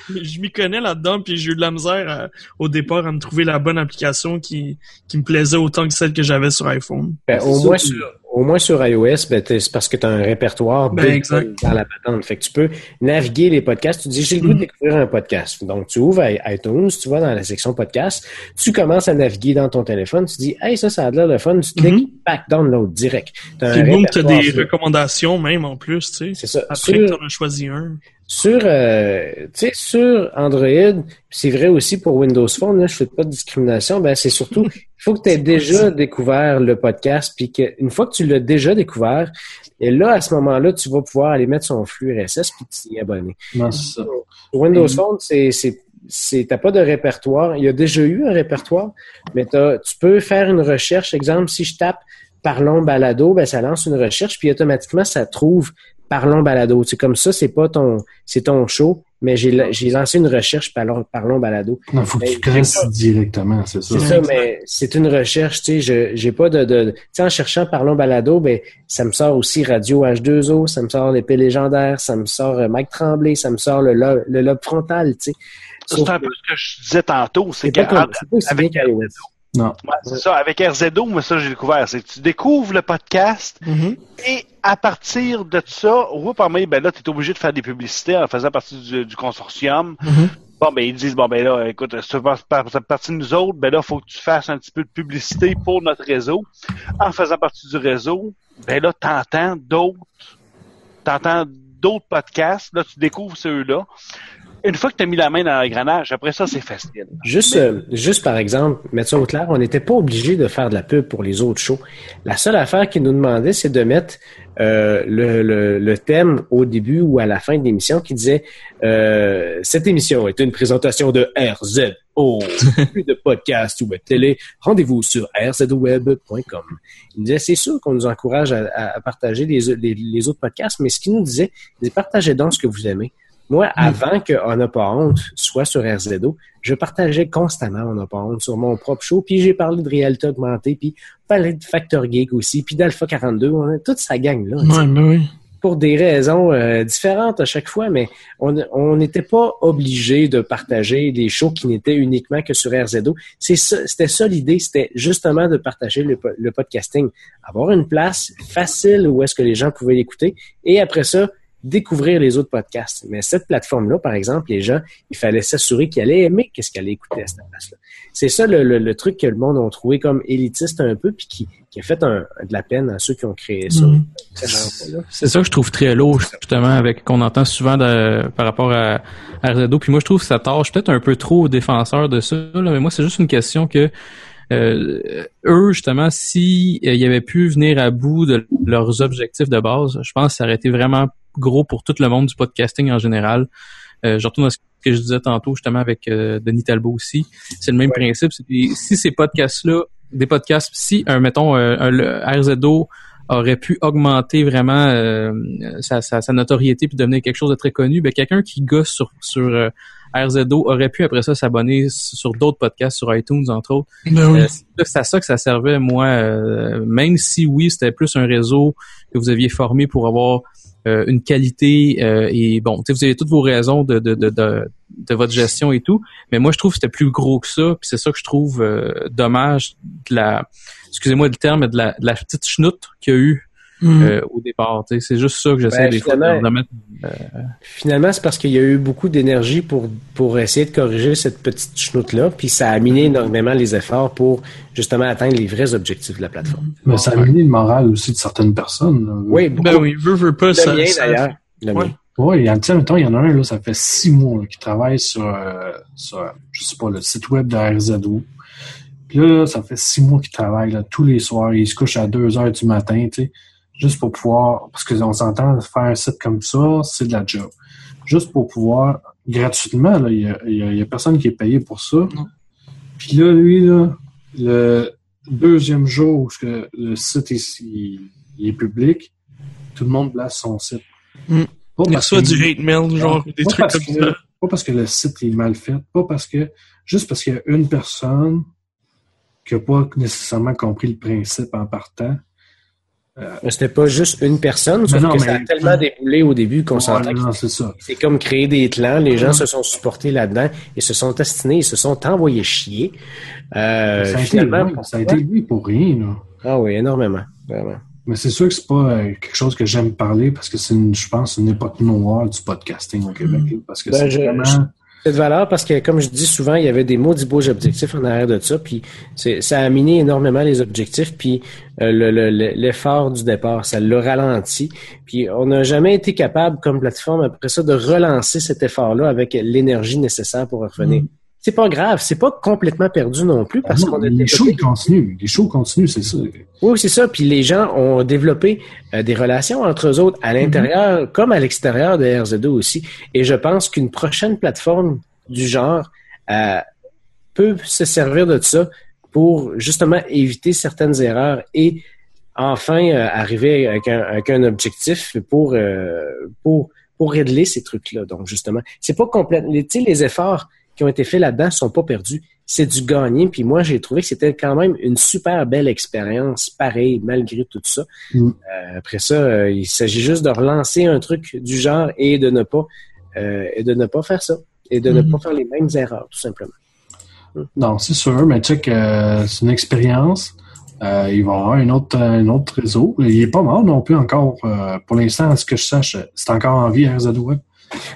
tu sais. Je m'y connais là-dedans, puis j'ai eu de la misère à- au départ à me trouver la bonne application qui, qui me plaisait autant que celle que j'avais sur iPhone. Ben, au, moins sur, au moins sur iOS, ben, c'est parce que tu as un répertoire Ben, dans la patente. Fait que tu peux naviguer les podcasts. Tu dis, j'ai le goût de Mhm. découvrir un podcast. Donc, tu ouvres iTunes, tu vas dans la section podcast, tu commences à naviguer dans ton téléphone, tu dis, hey, ça, ça a l'air de fun, tu cliques, back download direct. Boum, t'as répertoire des sur- recommandations même en plus, tu sais. C'est ça. Après Sur- que t'en as choisi un. Sur, euh, tu sais, sur Android, c'est vrai aussi pour Windows Phone, là, je fais pas de discrimination, ben c'est surtout, il faut que tu aies déjà découvert le podcast, puis qu'une fois que tu l'as déjà découvert, et là, à ce moment-là, tu vas pouvoir aller mettre son flux RSS puis t'y abonner. Non, ça. Windows. Phone, c'est, c'est, c'est, t'as pas de répertoire. Il y a déjà eu un répertoire, mais tu peux faire une recherche. Exemple, si je tape Parlons Balado, ben, ça lance une recherche, puis automatiquement, ça trouve Parlons Balado. C'est comme ça, c'est pas ton, c'est ton show, mais j'ai, la- j'ai lancé une recherche Parlons, Parlons Balado. Non, faut que Ben, tu classes j'ai pas- directement, c'est ça. C'est ça, mais c'est une recherche, tu sais, je, j'ai pas de, de tu sais, en cherchant Parlons Balado, ben, ça me sort aussi Radio H2O, ça me sort l'épée légendaire, ça me sort euh, Mike Tremblay, ça me sort le lobe, le lobe frontal, tu sais. C'est un peu ce que je disais tantôt, c'est que avec-. Non. Ouais, c'est ça, avec RZO, moi ça j'ai découvert, c'est que tu découvres le podcast et à partir de ça, ouais, parmi, ben là, tu es obligé de faire des publicités en faisant partie du, du consortium. Mhm. Bon, ben ils disent, bon, ben là, écoute, si tu par- par- partie de nous autres, ben là, faut que tu fasses un petit peu de publicité pour notre réseau. En faisant partie du réseau, ben là, t'entends d'autres, t'entends d'autres podcasts, là, tu découvres ceux-là. Une fois que tu as mis la main dans l'engrenage, après ça, c'est facile. Juste, euh, juste par exemple, mettre ça au clair, on n'était pas obligé de faire de la pub pour les autres shows. La seule affaire qu'ils nous demandaient, c'est de mettre euh, le, le, le thème au début ou à la fin de l'émission qui disait euh, Cette émission est une présentation de RZO, plus de podcast ou web télé. Rendez-vous sur rzweb.com. Il nous disait C'est sûr qu'on nous encourage à, à- à partager les, les, les autres podcasts, mais ce qu'il nous disait, c'est partagez donc ce que vous aimez. Moi, avant que On n'a pas honte soit sur RZO, je partageais constamment On n'a pas honte sur mon propre show, puis j'ai parlé de réalité augmentée, puis parlé de Factor Geek aussi, puis d'Alpha 42, on a toute sa gang là. tu sais, Ouais, ben oui. Pour des raisons euh, différentes à chaque fois, mais on on n'était pas obligé de partager des shows qui n'étaient uniquement que sur RZO. C'était ça l'idée, c'était justement de partager le, le podcasting, avoir une place facile où est-ce que les gens pouvaient l'écouter, et après ça, découvrir les autres podcasts. Mais cette plateforme-là, par exemple, les gens, il fallait s'assurer qu'ils allaient aimer qu'est-ce qu'ils allaient écouter à cette place-là. C'est ça le, le- le truc que le monde a trouvé comme élitiste un peu, puis qui, qui a fait un- de la peine à ceux qui ont créé ça. Gens-là. C'est ça que je trouve très lourd, justement, avec qu'on entend souvent de- par rapport à, à RZO. Puis moi, je trouve que ça tâche peut-être un peu trop aux défenseurs de ça. là, mais moi, c'est juste une question que euh, eux, justement, si euh, avaient pu venir à bout de leurs objectifs de base, je pense que ça aurait été vraiment gros pour tout le monde du podcasting en général. Euh, je retourne à ce que je disais tantôt, justement, avec euh, Denis Talbot aussi. C'est le même principe. Si ces podcasts-là, des podcasts, si, un, mettons, un, le RZO aurait pu augmenter vraiment euh, sa, sa, sa, notoriété puis devenir quelque chose de très connu, ben quelqu'un qui gosse sur, sur euh, RZO aurait pu après ça s'abonner sur d'autres podcasts, sur iTunes entre autres. Ben oui. Euh, c'est à ça que ça servait, moi, euh, même si oui, c'était plus un réseau que vous aviez formé pour avoir euh, une qualité et bon, vous avez toutes vos raisons de, de, de, de, de votre gestion et tout, mais moi je trouve que c'était plus gros que ça, puis c'est ça que je trouve dommage de la excusez-moi le terme, de la, de la petite chenoute qu'il y a eu Mhm. euh, au départ. C'est juste ça que j'essaie Ben, des fois finalement- de mettre. euh, Finalement, c'est parce qu'il y a eu beaucoup d'énergie pour, pour essayer de corriger cette petite chenoute-là, puis ça a miné énormément les efforts pour justement atteindre les vrais objectifs de la plateforme. Mais ça a miné le moral aussi de certaines personnes. là. Oui, beaucoup. Ben oui, veut, veut pas, le ça, mien ça- d'ailleurs. Le Ouais. mien. Oui, il y en a, mettons, il y en a un, là, ça fait six mois là, qui travaille sur, euh, sur, je sais pas, le site web de RZO. Puis là, ça fait six mois qu'il travaille là, tous les soirs. Il se couche à 2 heures du matin, tu sais, juste pour pouvoir, parce qu'on s'entend, faire un site comme ça, c'est de la job. Juste pour pouvoir, gratuitement, là, il y a, il y a- y a personne qui est payé pour ça. Non. Puis là, lui, là, le deuxième jour où ce que le site est, il, il est public, tout le monde place son site. Mm. Pas Il parce reçoit du hate mail, genre, des pas trucs parce comme que- ça. Pas parce que le site est mal fait, pas parce que juste parce qu'il y a une personne qui n'a pas nécessairement compris le principe en partant. Mais C'était pas juste une personne, sauf non, que ça a tellement déboulé au début qu'on s'entend c'est comme créer des clans, les gens se sont supportés là-dedans, ils se sont astinés, ils se sont envoyés chier. Euh, ça, a été, finalement, ça a été lui pour rien. Là. Ah oui, énormément, vraiment. Mais c'est sûr que c'est pas euh, quelque chose que j'aime parler parce que c'est, une, je pense, une époque noire du podcasting au Québec. là, Parce que Ben, c'est vraiment... je- Cette valeur, parce que comme je dis souvent, il y avait des maudits beaux objectifs en arrière de ça, puis ça a miné énormément les objectifs, puis euh, le- le- l'effort du départ, ça l'a ralenti. Puis on n'a jamais été capable, comme plateforme, après ça, de relancer cet effort-là avec l'énergie nécessaire pour revenir. C'est pas grave, c'est pas complètement perdu non plus, parce Ah non, qu'on a les shows, continuent. Les shows continuent, c'est ça. oui, c'est ça. Puis les gens ont développé euh, des relations entre eux autres à l'intérieur comme à l'extérieur de RZ2 aussi. Et je pense qu'une prochaine plateforme du genre euh, peut se servir de ça pour justement éviter certaines erreurs et enfin euh, arriver avec un, avec un objectif pour, euh, pour, pour régler ces trucs-là. Donc justement, c'est pas complètement... Tu sais, les efforts qui ont été faits là-dedans sont pas perdus c'est du gagné. Puis moi, j'ai trouvé que c'était quand même une super belle expérience, pareil, malgré tout ça. Mm. Euh, après ça, euh, il s'agit juste de relancer un truc du genre et de ne pas euh, et de ne pas faire ça et de ne Mhm. pas faire les mêmes erreurs, tout simplement. Non, c'est sûr, mais check, c'est une expérience. Euh, il va y avoir un autre, un autre réseau. Il est pas mort non plus encore. euh, pour l'instant, à ce que je sache, c'est encore en vie, RZ Web.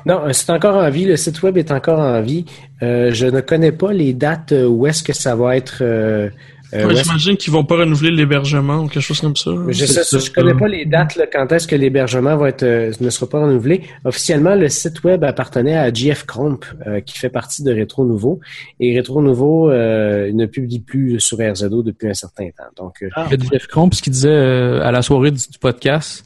Non, euh, c'est encore en vie. Le site web est encore en vie. Euh, je ne connais pas les dates euh, où est-ce que ça va être. euh, euh, Ouais, J'imagine qu'ils vont pas renouveler l'hébergement ou quelque chose comme ça. Je ça. je connais pas les dates, là, quand est-ce que l'hébergement va être, euh, ne sera pas renouvelé. Officiellement, le site web appartenait à GF Cromp, euh, qui fait partie de Rétro Nouveau. Et Rétro Nouveau euh, ne publie plus sur RZO depuis un certain temps. Donc, euh, Ah, Jeff Cromp, ce qu'il disait euh, à la soirée du, du podcast,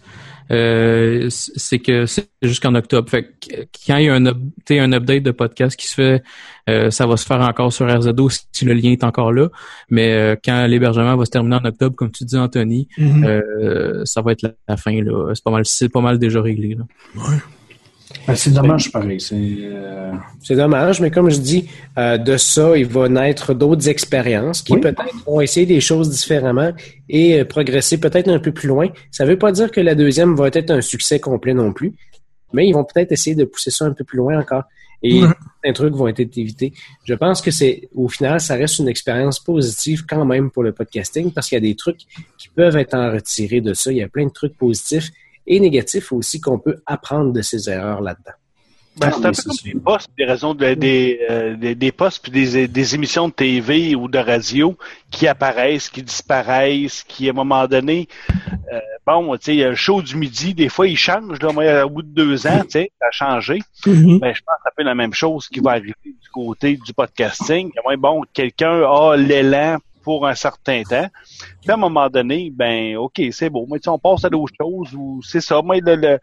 euh, c'est que c'est jusqu'en octobre. Fait que quand il y a un, un update de podcast qui se fait, euh, ça va se faire encore sur RZO si le lien est encore là. Mais euh, quand l'hébergement va se terminer en octobre, comme tu dis, Anthony, Mhm. euh, ça va être la, la fin. là. C'est pas mal, c'est pas mal déjà réglé. Là. Ben, c'est dommage, pareil. C'est, euh, c'est dommage, mais comme je dis, euh, de ça, il va naître d'autres expériences qui Oui. peut-être vont essayer des choses différemment et euh, progresser peut-être un peu plus loin. Ça veut pas dire que la deuxième va être un succès complet non plus, mais ils vont peut-être essayer de pousser ça un peu plus loin encore. Et certains trucs vont être évités. Je pense que c'est, au final, ça reste une expérience positive quand même pour le podcasting parce qu'il y a des trucs qui peuvent être en retirés de ça. Il y a plein de trucs positifs et négatifs aussi qu'on peut apprendre de ces erreurs là-dedans. Ben, c'est un peu comme des postes, des raisons de, des, euh, des, des postes puis des, des émissions de TV ou de radio qui apparaissent, qui disparaissent, qui à un moment donné, euh, bon, tu sais, il y a le show du midi, des fois il change, là, au bout de deux ans, tu sais, ça a changé. Mhm. Ben, je pense que c'est un peu la même chose qui va arriver du côté du podcasting. Bon, quelqu'un a l'élan pour un certain temps. Puis à un moment donné, ben ok, c'est beau, mais on passe à d'autres choses ou c'est ça. Mais le, le,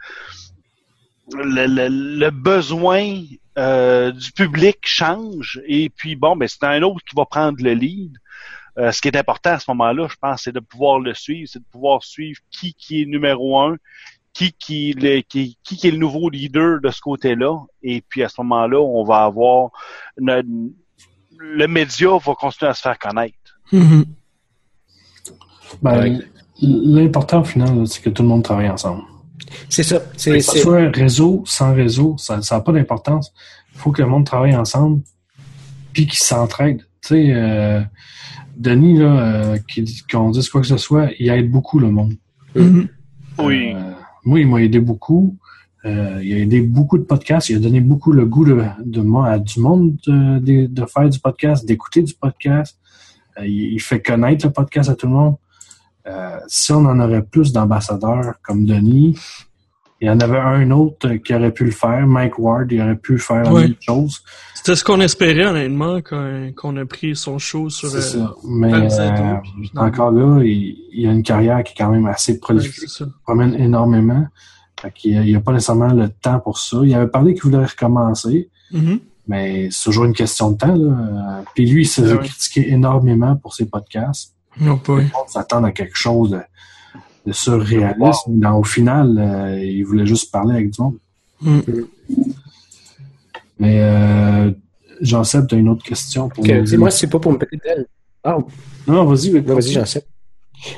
le, le besoin euh, du public change et puis bon, ben c'est un autre qui va prendre le lead. Euh, ce qui est important à ce moment-là, je pense, c'est de pouvoir le suivre, c'est de pouvoir suivre qui qui est numéro un, qui qui, le, qui, qui, est le nouveau leader de ce côté-là. Et puis à ce moment-là, on va avoir le média va continuer à se faire connaître. Mhm. Ben, L'important au final, c'est que tout le monde travaille ensemble. C'est ça. C'est, que ce soit un réseau, sans réseau, ça n'a pas d'importance. Il faut que le monde travaille ensemble puis qu'ils s'entraident. Tu sais, euh, Denis, là, euh, qu'on dise quoi que ce soit, il aide beaucoup le monde. Mhm. Oui. Euh, moi, il m'a aidé beaucoup. Euh, il a aidé beaucoup de podcasts. Il a donné beaucoup le goût de, de moi à du monde de, de, faire du podcast, d'écouter du podcast. Euh, il, fait connaître le podcast à tout le monde. Euh, si on en aurait plus d'ambassadeurs comme Denis, il y en avait un autre qui aurait pu le faire. Mike Ward, il aurait pu faire la même chose. C'était ce qu'on espérait, honnêtement, quand, on a pris son show sur C'est ça. Mais euh, encore là, il, il, a une carrière qui est quand même assez prolifique. il promène énormément. Fait il n'y a, pas nécessairement le temps pour ça. Il avait parlé qu'il voulait recommencer, mm-hmm. Mais c'est toujours une question de temps. Là. Puis lui, il s'est fait critiquer énormément pour ses podcasts. Non, pas. On s'attend à quelque chose de, de surréaliste. Mais au final, euh, il voulait juste parler avec du monde. Mm. Mais euh, Jean-Seb, tu as une autre question pour okay. Moi, c'est pas pour me péter d'elle. Oh. Non, vas-y. Vas-y, Jean-Seb.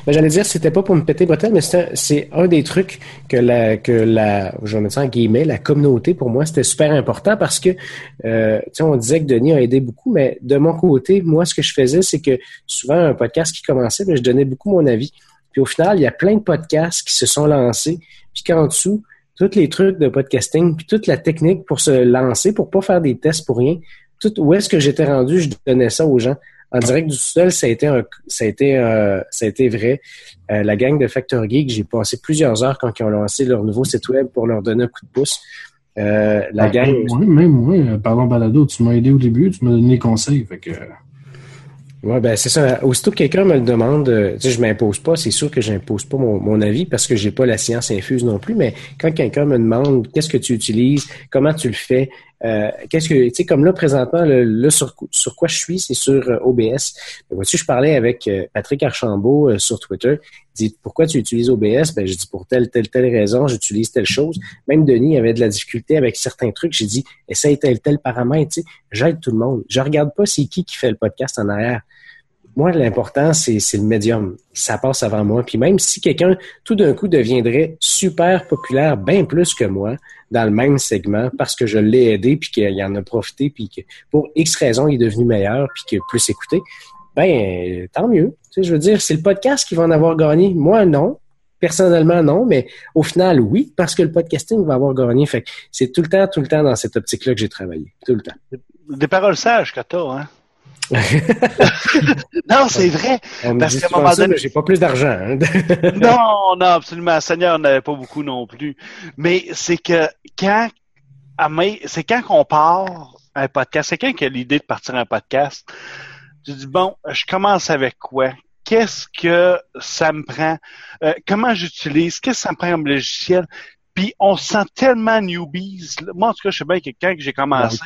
Ben, J'allais dire, c'était pas pour me péter bretelle, mais c'est un, des trucs que la, que la, je vais ça en guillemets, la communauté, pour moi, c'était super important parce que, euh, on disait que Denis a aidé beaucoup, mais de mon côté, moi, ce que je faisais, c'est que souvent, un podcast qui commençait, ben, je donnais beaucoup mon avis. Puis au final, il y a plein de podcasts qui se sont lancés, puis qu'en dessous, tous les trucs de podcasting, puis toute la technique pour se lancer, pour pas faire des tests pour rien, tout où est-ce que j'étais rendu, je donnais ça aux gens en direct du sol, ça a été un, ça a été, euh, ça a été vrai. Euh, la gang de Factor Geek, j'ai passé plusieurs heures quand ils ont lancé leur nouveau site web pour leur donner un coup de pouce. Euh, la ben, gang. Oui, même moi, parlons balado, tu m'as aidé au début, tu m'as donné des conseils. Fait que... Oui, ben c'est ça. Aussitôt que quelqu'un me le demande, euh, tu sais, je m'impose pas, c'est sûr que j'impose pas mon, mon, avis parce que j'ai pas la science infuse non plus, mais quand quelqu'un me demande qu'est-ce que tu utilises, comment tu le fais, euh, qu'est-ce que, tu sais, comme là, présentement, là, sur, sur quoi je suis, c'est sur euh, OBS. Ben, vois-tu, je parlais avec euh, Patrick Archambault sur Twitter. Il dit, pourquoi tu utilises OBS? Ben, je dis, pour telle, telle, telle raison, j'utilise telle chose. Même Denis avait de la difficulté avec certains trucs. J'ai dit, essaye tel, tel paramètre, tu sais. J'aide tout le monde. Je regarde pas c'est qui qui fait le podcast en arrière moi, l'important, c'est le médium. Ça passe avant moi. Puis même si quelqu'un, tout d'un coup, deviendrait super populaire, bien plus que moi, dans le même segment, parce que je l'ai aidé, puis qu'il en a profité, puis que pour X raisons, il est devenu meilleur, puis qu'il est plus écouté, ben tant mieux. Tu sais, je veux dire, c'est le podcast qui va en avoir gagné. Moi, non. Personnellement, non, mais au final, oui, parce que le podcasting va avoir gagné. Fait c'est tout le temps, tout le temps dans cette optique-là que j'ai travaillé. Tout le temps. Des paroles sages que hein? non, c'est vrai. parce qu'à un moment donné, j'ai pas plus d'argent. Hein. non, non, absolument. Seigneur n'avait pas beaucoup non plus. Mais c'est que quand, c'est quand qu'on part un podcast, c'est quand qui a l'idée de partir un podcast, tu dis bon, je commence avec quoi? Qu'est-ce que ça me prend? Euh, comment j'utilise? Qu'est-ce que ça me prend comme logiciel? Puis on se sent tellement newbies. Moi, en tout cas, je sais bien quelqu'un que j'ai commencé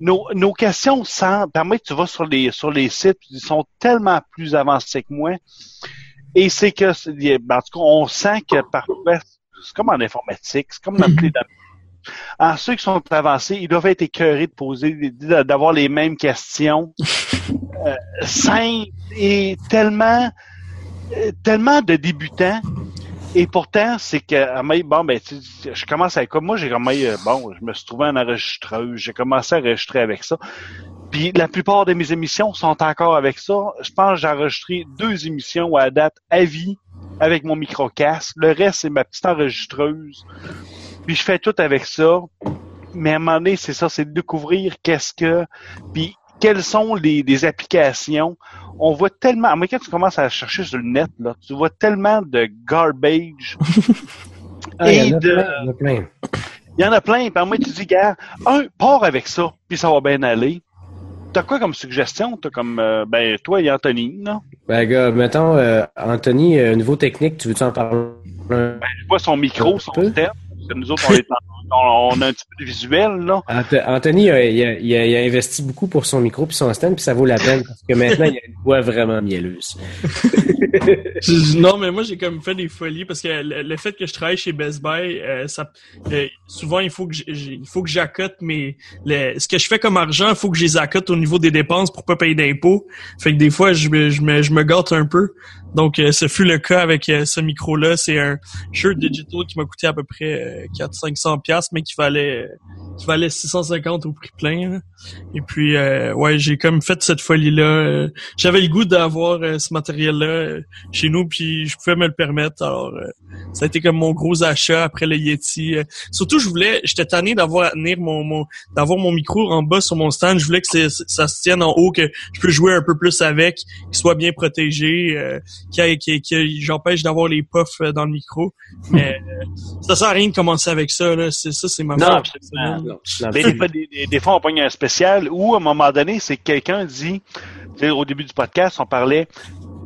nos, nos questions sans permettre tu vas sur les sur les sites, ils sont tellement plus avancés que moi. Et c'est que ben, en tout cas, on sent que parfois c'est comme en informatique, c'est comme dans les en ceux qui sont avancés, ils doivent être écœurés de poser, d'avoir les mêmes questions, euh, simples et tellement, euh, tellement de débutants et pourtant, c'est que bon, ben, je commence avec comme moi, j'ai comme euh, bon, je me suis trouvé un enregistreuse, j'ai commencé à enregistrer avec ça. Puis la plupart de mes émissions sont encore avec ça. Je pense que j'ai enregistré deux émissions à date à vie avec mon micro-casque. Le reste, c'est ma petite enregistreuse. Puis je fais tout avec ça. Mais à un moment donné, c'est ça, c'est de découvrir qu'est-ce que. Puis quelles sont les, les applications on voit tellement, mais quand tu commences à chercher sur le net, là, tu vois tellement de garbage. ah, il y en a plein, il y en a plein. Il y en a plein. Puis moi, tu dis, gars, un, pars avec ça, puis ça va bien aller. t'as quoi comme suggestion? T'as comme, euh, ben, toi et Anthony, non? Ben, gars, mettons, euh, Anthony, euh, niveau technique, tu veux-tu en parler? Ben, je vois son micro, son thème. Nous autres, on, est en- on, on a un petit peu de visuel, là. Ant- Anthony, il, a, il a- il a investi beaucoup pour son micro puis son stand, puis ça vaut la peine parce que maintenant, il a une voix vraiment mielleuse. Non, mais moi, j'ai comme fait des folies parce que le, le fait que je travaille chez Best Buy, euh, ça, euh, souvent, il faut que j'ai- j'ai- il faut que j'accote mes, les- ce que je fais comme argent, il faut que je les accote au niveau des dépenses pour pas payer d'impôts. Fait que des fois, je me, je me, je me gâte un peu. Donc, euh, ce fut le cas avec euh, ce micro-là. C'est un shirt digital qui m'a coûté à peu près 400-500 pièces, mais qui valait, qui valait 650 au prix plein. là. Et puis, euh, ouais, j'ai comme fait cette folie-là. Euh, J'avais le goût d'avoir euh, ce matériel-là euh, chez nous, puis je pouvais me le permettre. Alors, euh, ça a été comme mon gros achat après le Yeti. Euh, surtout, je voulais, j'étais tanné d'avoir à tenir mon, mon d'avoir mon micro en bas sur mon stand. Je voulais que ça se tienne en haut, que je peux jouer un peu plus avec, qu'il soit bien protégé, qu'il- j'empêche d'avoir les puffs euh, dans le micro. Mais euh, ça sert à rien de commencer avec ça. Là. C'est ça, c'est ma Non, absolument. Non, non, des, fois, des, des- des fois, on pogne un spécial où, à un moment donné, c'est que quelqu'un dit, au début du podcast, on parlait,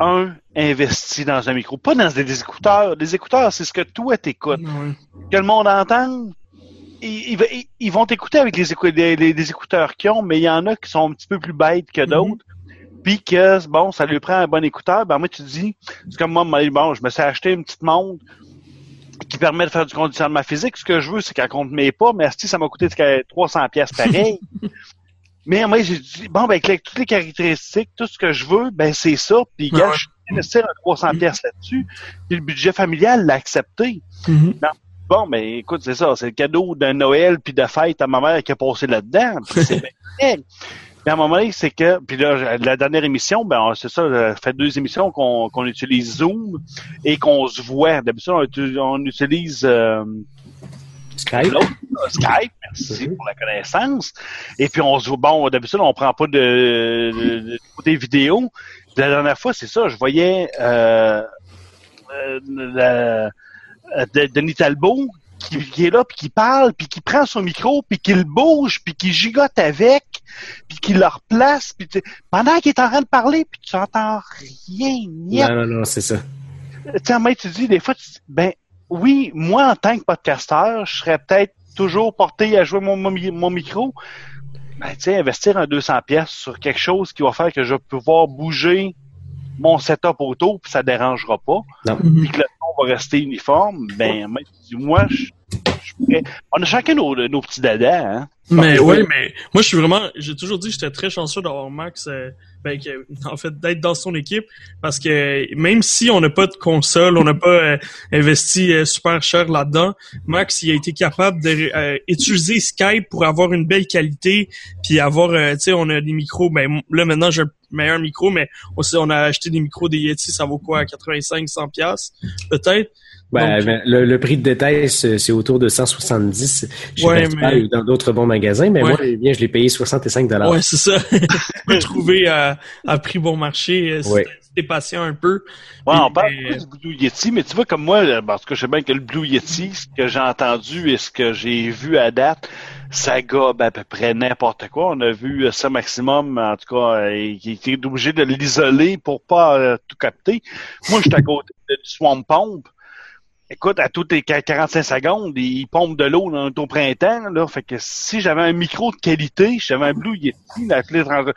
un, investi dans un micro, pas dans des, des écouteurs. Les écouteurs, c'est ce que toi t'écoutes. Ouais. Que le monde entende, ils, ils- ils- ils vont t'écouter avec les, écou- les- les- les écouteurs qu'ils ont, mais il y en a qui sont un petit peu plus bêtes que d'autres. Puis que, bon, ça lui prend un bon écouteur. Ben, moi, tu dis, c'est comme moi, bon, je me suis acheté une petite montre qui permet de faire du conditionnement physique. Ce que je veux, c'est qu'elle compte mes pas, mais si ça m'a coûté 300 pièces pareil. mais moi, j'ai dit, bon, ben, avec toutes les caractéristiques, tout ce que je veux, ben, c'est ça. Puis, gars, Ouais. je vais investir un 300 pièces là-dessus. Puis, le budget familial l'a accepté. Mhm. Bon, ben écoute, c'est ça, c'est le cadeau de Noël puis de fête à ma mère qui a passé là-dedans. C'est bien Puis à un moment donné, c'est que, puis là, la dernière émission, ben c'est ça, ça fait deux émissions qu'on qu'on utilise Zoom et qu'on se voit. D'habitude, on, utilise- on utilise euh, Skype? là, Skype, merci Mhm. pour la connaissance. Et puis on se voit, bon, d'habitude, on prend pas de, de, de- des vidéos. La dernière fois, c'est ça, je voyais euh, euh, la- euh, de- Denis Talbot qui, qui est là, puis qui parle, puis qui prend son micro, puis qui le bouge, puis qui gigote avec, puis qui le replace, puis tu- pendant qu'il est en train de parler, puis tu entends rien, niet. Non, non, non, c'est ça. Tu sais, mais tu dis, des fois, tu dis, ben oui, moi, en tant que podcasteur, je serais peut-être toujours porté à jouer mon, mon, mi- mon micro. Ben, tu sais, investir un 200 pièces sur quelque chose qui va faire que je vais pouvoir bouger mon setup auto, puis ça dérangera pas, puis que le son va rester uniforme, ben, moi, je, On a chacun nos, nos petits dadas, hein. Mais que- ouais, mais moi je suis vraiment, j'ai toujours dit que j'étais très chanceux d'avoir Max, euh, ben, que- en fait d'être dans son équipe, parce que même si on n'a pas de console, on n'a pas euh, investi euh, super cher là-dedans, Max il a été capable de euh, utiliser Skype pour avoir une belle qualité, puis avoir, euh, tu sais, on a des micros, ben là maintenant j'ai un meilleur micro, mais on, sait, on a acheté des micros des Yeti, ça vaut quoi, 85, 100 pièces peut-être. Ben, Donc- ben, le, le prix de détail, c'est autour de 170 chez Ouais, Best Buy mais- ou dans d'autres bons magasins, mais Ouais. moi, eh bien, je l'ai payé 65 dollars. Ouais, c'est ça. tu peux trouver à, à prix bon marché euh, si Ouais. t'es- si t'es patient un peu. Ouais, on parle mais- beaucoup du Blue Yeti, mais tu vois, comme moi, euh, parce que je sais bien que le Blue Yeti, ce que j'ai entendu et ce que j'ai vu à date, ça gobe à peu près n'importe quoi. On a vu euh, ça maximum, en tout cas, euh, qui qui est obligé de l'isoler pour pas euh, tout capter. Moi, je suis à côté de- du Swamp Pomp. Écoute, à toutes les 45 secondes, il pompe de l'eau dans- au printemps, là. Fait que si j'avais un micro de qualité, si j'avais un Blue Yeti, la clé de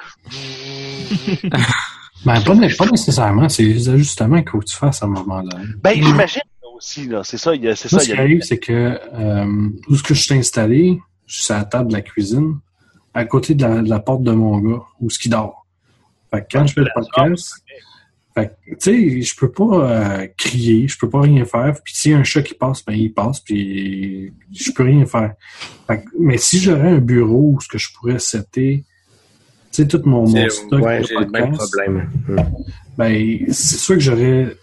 Ben, pas, pas nécessairement. C'est les ajustements qu'il faut que tu fasses à un moment-là. Ben, j'imagine aussi, là. C'est ça, c'est ça. Ce qui arrive, c'est que euh, où ce que je suis installé, je suis à la table de la cuisine, à côté de la, de la porte de mon gars, où ce qui dort. Fait que quand je fais le podcast, fait que, tu sais, je peux pas euh, crier, je peux pas rien faire. Puis s'il y a un chat qui passe, ben il passe, puis je peux rien faire. Fait que- mais si j'aurais un bureau où ce que je pourrais setter, tu sais, tout mon, mon stock ouais, de j'ai le même podcast, problème. Hmm. ben, c'est sûr que j'aurais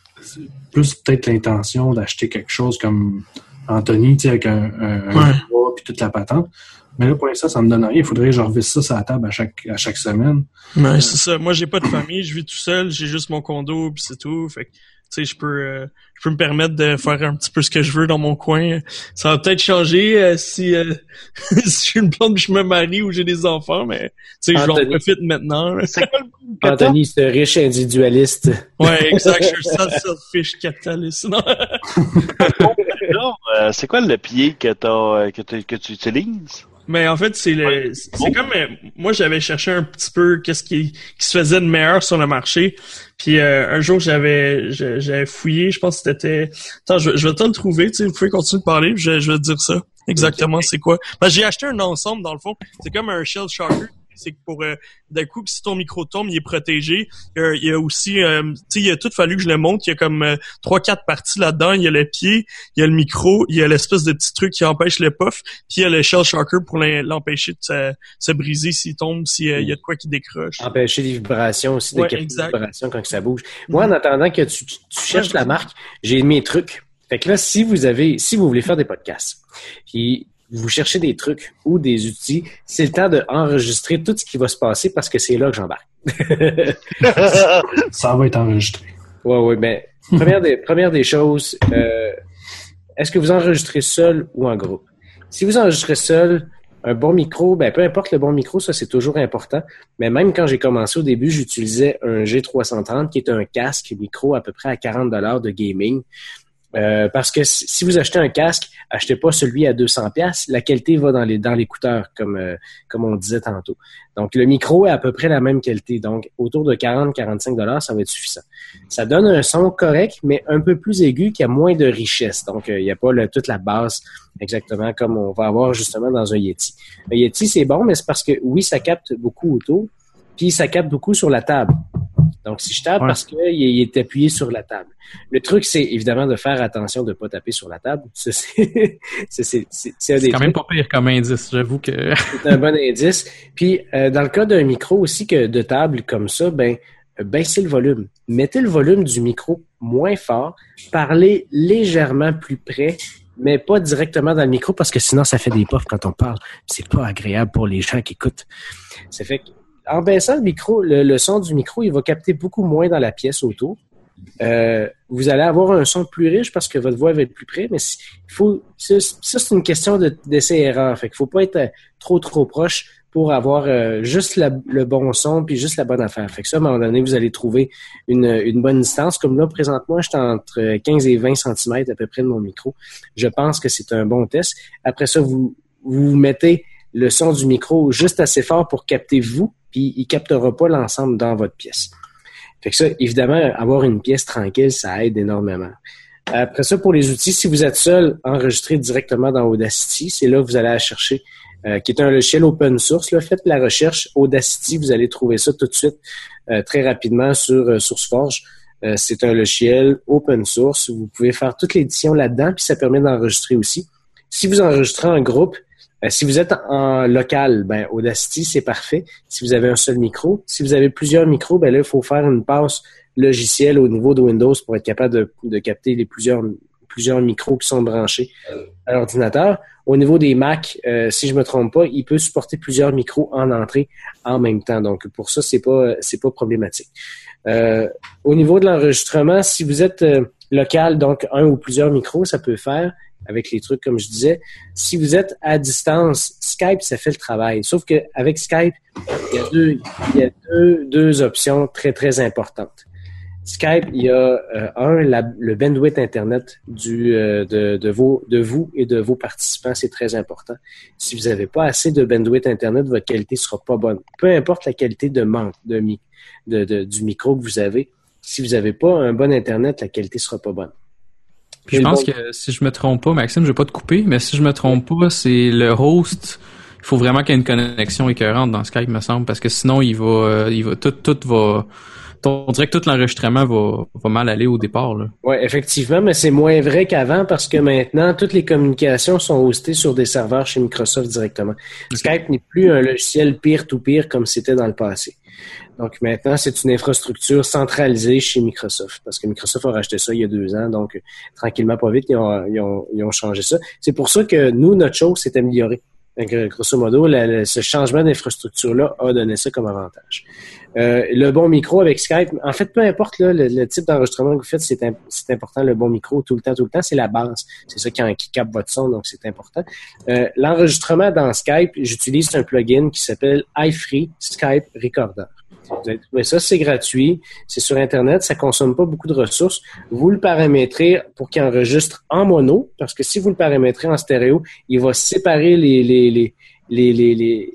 plus peut-être l'intention d'acheter quelque chose comme Anthony, tu sais, avec un, un, un Ouais. bras puis toute la patente. Mais là, pour l'instant, ça me donne rien. Il faudrait que je revisse ça sur la table à chaque, à chaque semaine. Ouais, c'est ça. Moi, j'ai pas de famille, je vis tout seul, j'ai juste mon condo, puis c'est tout. Fait que, tu sais, je peux, euh, je peux me permettre de faire un petit peu ce que je veux dans mon coin. Ça va peut-être changer euh, si, euh, si je suis une blonde je me marie ou j'ai des enfants, mais tu sais, j'en Anthony. profite maintenant. Anthony, c'est un riche individualiste. Ouais, exact. Je suis un selfish capitaliste. Euh, c'est quoi le pied que euh, t'as- que tu utilises? Mais en fait, c'est le, c'est comme, euh, moi j'avais cherché un petit peu qu'est-ce qui, qui se faisait de meilleur sur le marché. Puis euh, un jour j'avais, j'avais fouillé, je pense que c'était, attends, je, vais- je vais te le trouver, tu sais, vous pouvez continuer de parler, je, je vais te dire ça. Exactement, c'est quoi? Parce que j'ai acheté un ensemble dans le fond. C'est comme un shell shocker. C'est que pour euh, d'un coup, si ton micro tombe, il est protégé. Il y a, il y a aussi, euh, tu sais, il a tout fallu que je le monte. Il y a comme euh, trois, quatre parties là-dedans. Il y a le pied, il y a le micro, il y a l'espèce de petit truc qui empêche le puff, puis il y a le shell shocker pour l'empêcher de se, se briser s'il tombe, s'il y a de quoi qui décroche. Empêcher les vibrations aussi, Ouais, exact. vibrations quand ça bouge. Moi, en attendant que tu, tu- tu cherches la marque, j'ai mes trucs. Fait que là, si vous avez, si vous voulez faire des podcasts, puis vous cherchez des trucs ou des outils, c'est le temps d'enregistrer tout ce qui va se passer parce que c'est là que j'embarque. Ça va être enregistré. Ouais, ouais, mais première des, première des choses, euh, est-ce que vous enregistrez seul ou en groupe? Si vous enregistrez seul, un bon micro, ben peu importe le bon micro, ça c'est toujours important. Mais même quand j'ai commencé au début, j'utilisais un G330 qui est un casque micro à peu près à 40 dollars de gaming. Euh, parce que si vous achetez un casque, achetez pas celui à 200 pièces. La qualité va dans les dans l'écouteur, comme euh, comme on disait tantôt. Donc le micro est à peu près la même qualité. Donc autour de 40-45 dollars, ça va être suffisant. Ça donne un son correct, mais un peu plus aigu, qui a moins de richesse. Donc euh, il n'y a pas le- toute la base exactement comme on va avoir justement dans un Yeti. Un Yeti c'est bon, mais c'est parce que oui, ça capte beaucoup autour, puis ça capte beaucoup sur la table. Donc, si je tape Ouais. parce qu'il il est appuyé sur la table. Le truc, c'est évidemment de faire attention de ne pas taper sur la table. C'est quand même pas pire comme indice. J'avoue que C'est un bon indice. Puis, euh, dans le cas d'un micro aussi que de table comme ça, ben, euh, baissez le volume. Mettez le volume du micro moins fort. Parlez légèrement plus près, mais pas directement dans le micro parce que sinon, ça fait des puffs quand on parle. C'est pas agréable pour les gens qui écoutent. Ça fait que, en baissant le micro, le, le son du micro, il va capter beaucoup moins dans la pièce autour. Euh, vous allez avoir un son plus riche parce que votre voix va être plus près, mais il faut, ça, c'est une question de- d'essai-erreur. Fait qu'il faut pas être euh, trop, trop proche pour avoir euh, juste le bon son puis juste la bonne affaire. Fait que ça, à un moment donné, vous allez trouver une, une bonne distance. Comme là, présentement, je suis entre 15 et 20 cm à peu près de mon micro. Je pense que c'est un bon test. Après ça, vous, vous mettez le son du micro juste assez fort pour capter vous, puis il captera pas l'ensemble dans votre pièce. Fait que ça, évidemment, avoir une pièce tranquille, ça aide énormément. Après ça, pour les outils, si vous êtes seul, enregistrez directement dans Audacity. C'est là que vous allez chercher, euh, qui est un logiciel open source. Là. Faites la recherche Audacity, vous allez trouver ça tout de suite, euh, très rapidement sur euh, SourceForge. C'est un logiciel open source. Vous pouvez faire toute l'édition là-dedans, puis ça permet d'enregistrer aussi. Si vous enregistrez en groupe, euh, si vous êtes en local, ben Audacity, c'est parfait. Si vous avez un seul micro, si vous avez plusieurs micros, ben là, il faut faire une passe logicielle au niveau de Windows pour être capable de, de capter les plusieurs, plusieurs micros qui sont branchés à l'ordinateur. Au niveau des Mac, euh, si je me trompe pas, il peut supporter plusieurs micros en entrée en même temps. Donc pour ça, c'est pas c'est pas problématique. Euh, au niveau de l'enregistrement, si vous êtes euh, local, donc un ou plusieurs micros, ça peut faire avec les trucs comme je disais. Si vous êtes à distance, Skype, ça fait le travail. Sauf qu'avec Skype, il y a, deux, il y a deux, deux options très, très importantes. Skype, il y a euh, un, la- le bandwidth Internet du, euh, de, de, vos, de vous et de vos participants, c'est très important. Si vous n'avez pas assez de bandwidth Internet, votre qualité sera pas bonne. Peu importe la qualité de manque de, de, de- du micro que vous avez, si vous n'avez pas un bon Internet, la qualité sera pas bonne. Puis je pense bon. que si je me trompe pas, Maxime, je vais pas te couper, mais si je me trompe pas, c'est le host. Il faut vraiment qu'il y ait une connexion écœurante dans Skype, me semble, parce que sinon il va, euh, il va tout, tout va. On dirait que tout l'enregistrement va, va mal aller au départ. Là. Oui, effectivement, mais c'est moins vrai qu'avant parce que maintenant, toutes les communications sont hostées sur des serveurs chez Microsoft directement. Skype n'est plus un logiciel peer-to-peer comme c'était dans le passé. Donc maintenant, c'est une infrastructure centralisée chez Microsoft parce que Microsoft a racheté ça il y a deux ans. Donc, euh, tranquillement, pas vite, ils ont, ils ont, ils ont changé ça. C'est pour ça que nous, notre chose s'est améliorée. Donc, grosso modo, ce changement d'infrastructure-là a donné ça comme avantage. Euh, le bon micro avec Skype, en fait, peu importe là, le, le type d'enregistrement que vous faites, c'est important, le bon micro tout le temps, tout le temps, c'est la base. C'est ça qui, en- qui capte votre son, donc c'est important. Euh, L'enregistrement dans Skype, j'utilise un plugin qui s'appelle iFree Skype Recorder. Vous allez trouver ça, c'est gratuit, c'est sur Internet, ça consomme pas beaucoup de ressources. Vous le paramétrez pour qu'il enregistre en mono, parce que si vous le paramétrez en stéréo, il va séparer les, les, les, les, les, les-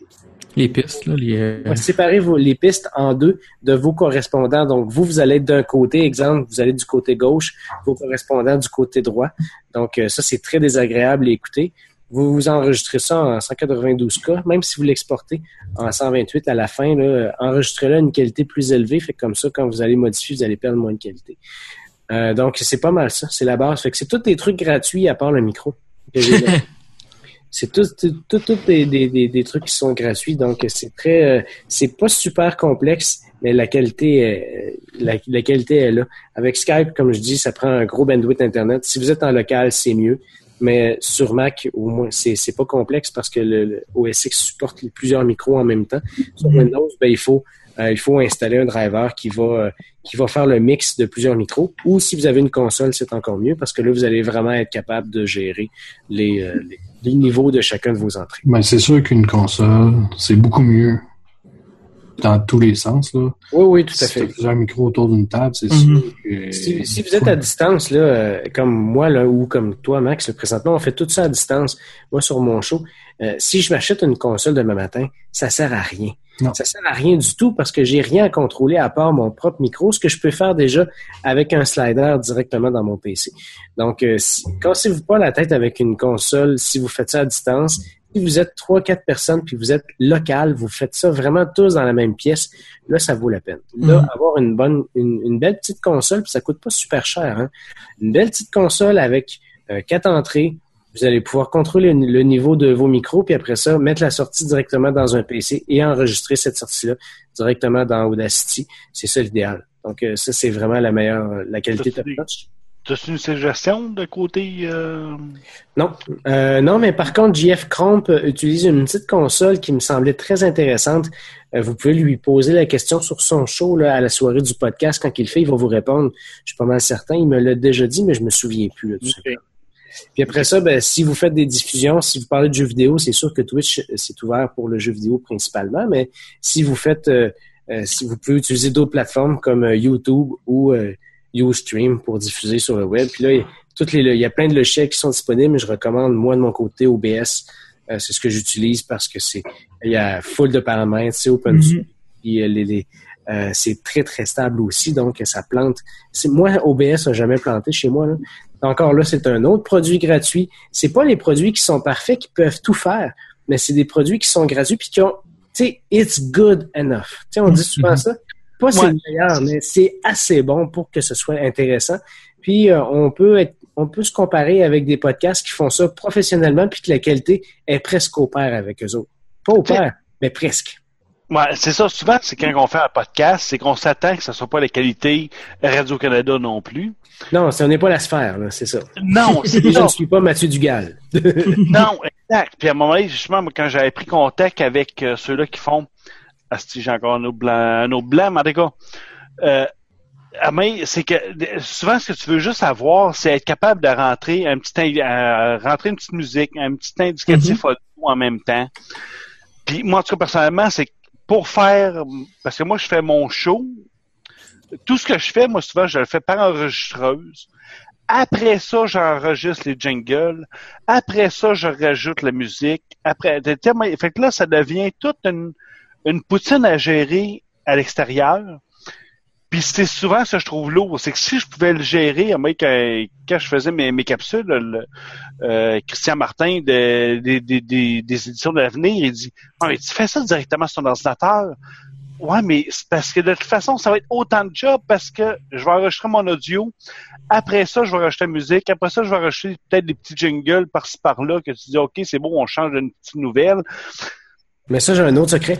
Les pistes, là, les... euh, vos- les pistes en deux de vos correspondants. Donc, vous, vous allez être d'un côté, exemple, vous allez du côté gauche, vos correspondants du côté droit. Donc, euh, ça, c'est très désagréable à écouter. Vous vous enregistrez ça en 192K, même si vous l'exportez en 128 à la fin, euh, enregistrez-le à une qualité plus élevée. Fait comme ça, quand vous allez modifier, vous allez perdre moins de qualité. Euh, donc, c'est pas mal ça. C'est la base. Fait que c'est tous des trucs gratuits à part le micro. c'est tout des, des, des, des trucs qui sont gratuits. Donc, c'est très, euh, c'est pas super complexe, mais la qualité, est, la, la qualité est là. Avec Skype, comme je dis, ça prend un gros bandwidth Internet. Si vous êtes en local, c'est mieux. Mais sur Mac, au moins, c'est, c'est pas complex parce que le, le OS X supporte plusieurs micros en même temps. Sur Windows, ben, il faut, euh, il faut installer un driver qui va, euh, qui va faire le mix de plusieurs micros. Ou si vous avez une console, c'est encore mieux parce que là, vous allez vraiment être capable de gérer les, euh, les, les niveaux de chacun de vos entrées. Ben, c'est sûr qu'une console, c'est beaucoup mieux dans tous les sens. Là. Oui, oui, tout à Si fait. plusieurs micros autour d'une table, c'est Mhm. sûr que... Si, si vous êtes à distance, là, euh, comme moi là, ou comme toi, Max, là, présentement, on fait tout ça à distance. Moi, sur mon show, euh, si je m'achète une console demain matin, ça sert à rien. Non. Ça sert à rien du tout parce que j'ai rien à contrôler à part mon propre micro, ce que je peux faire déjà avec un slider directement dans mon PC. Donc, euh, si, cassez-vous pas la tête avec une console si vous faites ça à distance. Si vous êtes trois, quatre personnes puis vous êtes local, vous faites ça vraiment tous dans la même pièce, là, ça vaut la peine. Là, Mhm. avoir une bonne, une, une belle petite console, puis ça coûte pas super cher, hein. Une belle petite console avec euh, quatre entrées, vous allez pouvoir contrôler le, niveau de vos micros, puis après ça, mettre la sortie directement dans un PC et enregistrer cette sortie-là directement dans Audacity. C'est ça l'idéal. Donc, euh, ça, c'est vraiment la meilleure, la qualité T'as-tu top des- T'as-tu une suggestion de côté euh, Non, euh, non, mais par contre, JF Cromp utilise une petite console qui me semblait très intéressante. Euh, vous pouvez lui poser la question sur son show là, à la soirée du podcast quand il le fait, il va vous répondre. Je suis pas mal certain. Il me l'a déjà dit, mais je me souviens plus. Là, tout. Puis après ça, ben, si vous faites des diffusions, si vous parlez de jeux vidéo, c'est sûr que Twitch, c'est ouvert pour le jeu vidéo principalement, mais si vous faites, euh, euh, si vous pouvez utiliser d'autres plateformes comme euh, YouTube ou euh, Ustream pour diffuser sur le web. Puis là, il y a, toutes les, il y a plein de logiciels qui sont disponibles, mais je recommande, moi, de mon côté, OBS. Euh, c'est ce que j'utilise parce que c'est, il y a full de paramètres, c'est open Mhm. euh, les, les, euh, c'est très, très stable aussi, donc ça plante. C'est, moi, OBS n'a jamais planté chez moi. Là. Encore là, c'est un autre produit gratuit. C'est pas les produits qui sont parfaits, qui peuvent tout faire, mais c'est des produits qui sont gratuits puis qui ont, tu sais, it's good enough. Tu sais, on dit souvent ça. Pas c'est le meilleur, mais c'est assez bon pour que ce soit intéressant. Puis euh, on peut être, on peut se comparer avec des podcasts qui font ça professionnellement puis que la qualité est presque au pair avec eux autres. Pas au pair, mais presque. Ouais, c'est ça. Souvent, c'est quand on fait un podcast, c'est qu'on s'attend que ce soit pas la qualité Radio-Canada non plus. Non, ce n'est pas la sphère, là, c'est ça. Non, c'est je ne suis pas Mathieu Dugal. Non, exact. Puis à un moment donné, justement, quand j'avais pris contact avec euh, ceux-là qui font Asti, j'ai encore un autre blanc, un autre blanc, mais en tout cas, euh, mais c'est que souvent ce que tu veux juste avoir, c'est être capable de rentrer un petit euh, rentrer une petite musique, un petit indicatif audio en même temps. Puis moi, en tout cas, personnellement, c'est que pour faire parce que moi, je fais mon show. Tout ce que je fais, moi, souvent, je le fais par enregistreuse. Après ça, j'enregistre les jingles. Après ça, je rajoute la musique. Après, fait que là, ça devient toute une, une poutine à gérer à l'extérieur. Puis c'est souvent ce que je trouve lourd, c'est que si je pouvais le gérer, moi, quand, je faisais mes, capsules, le, euh, Christian Martin de- des- éditions de l'avenir, il dit Ah, mais tu fais ça directement sur ton ordinateur. Ouais, mais c'est parce que de toute façon, ça va être autant de job parce que je vais enregistrer mon audio. Après ça, je vais rajouter la musique. Après ça, je vais rajouter peut-être des petits jingles par-ci par-là que tu dis OK, c'est bon, on change d'une petite nouvelle. Mais ça, j'ai un autre secret.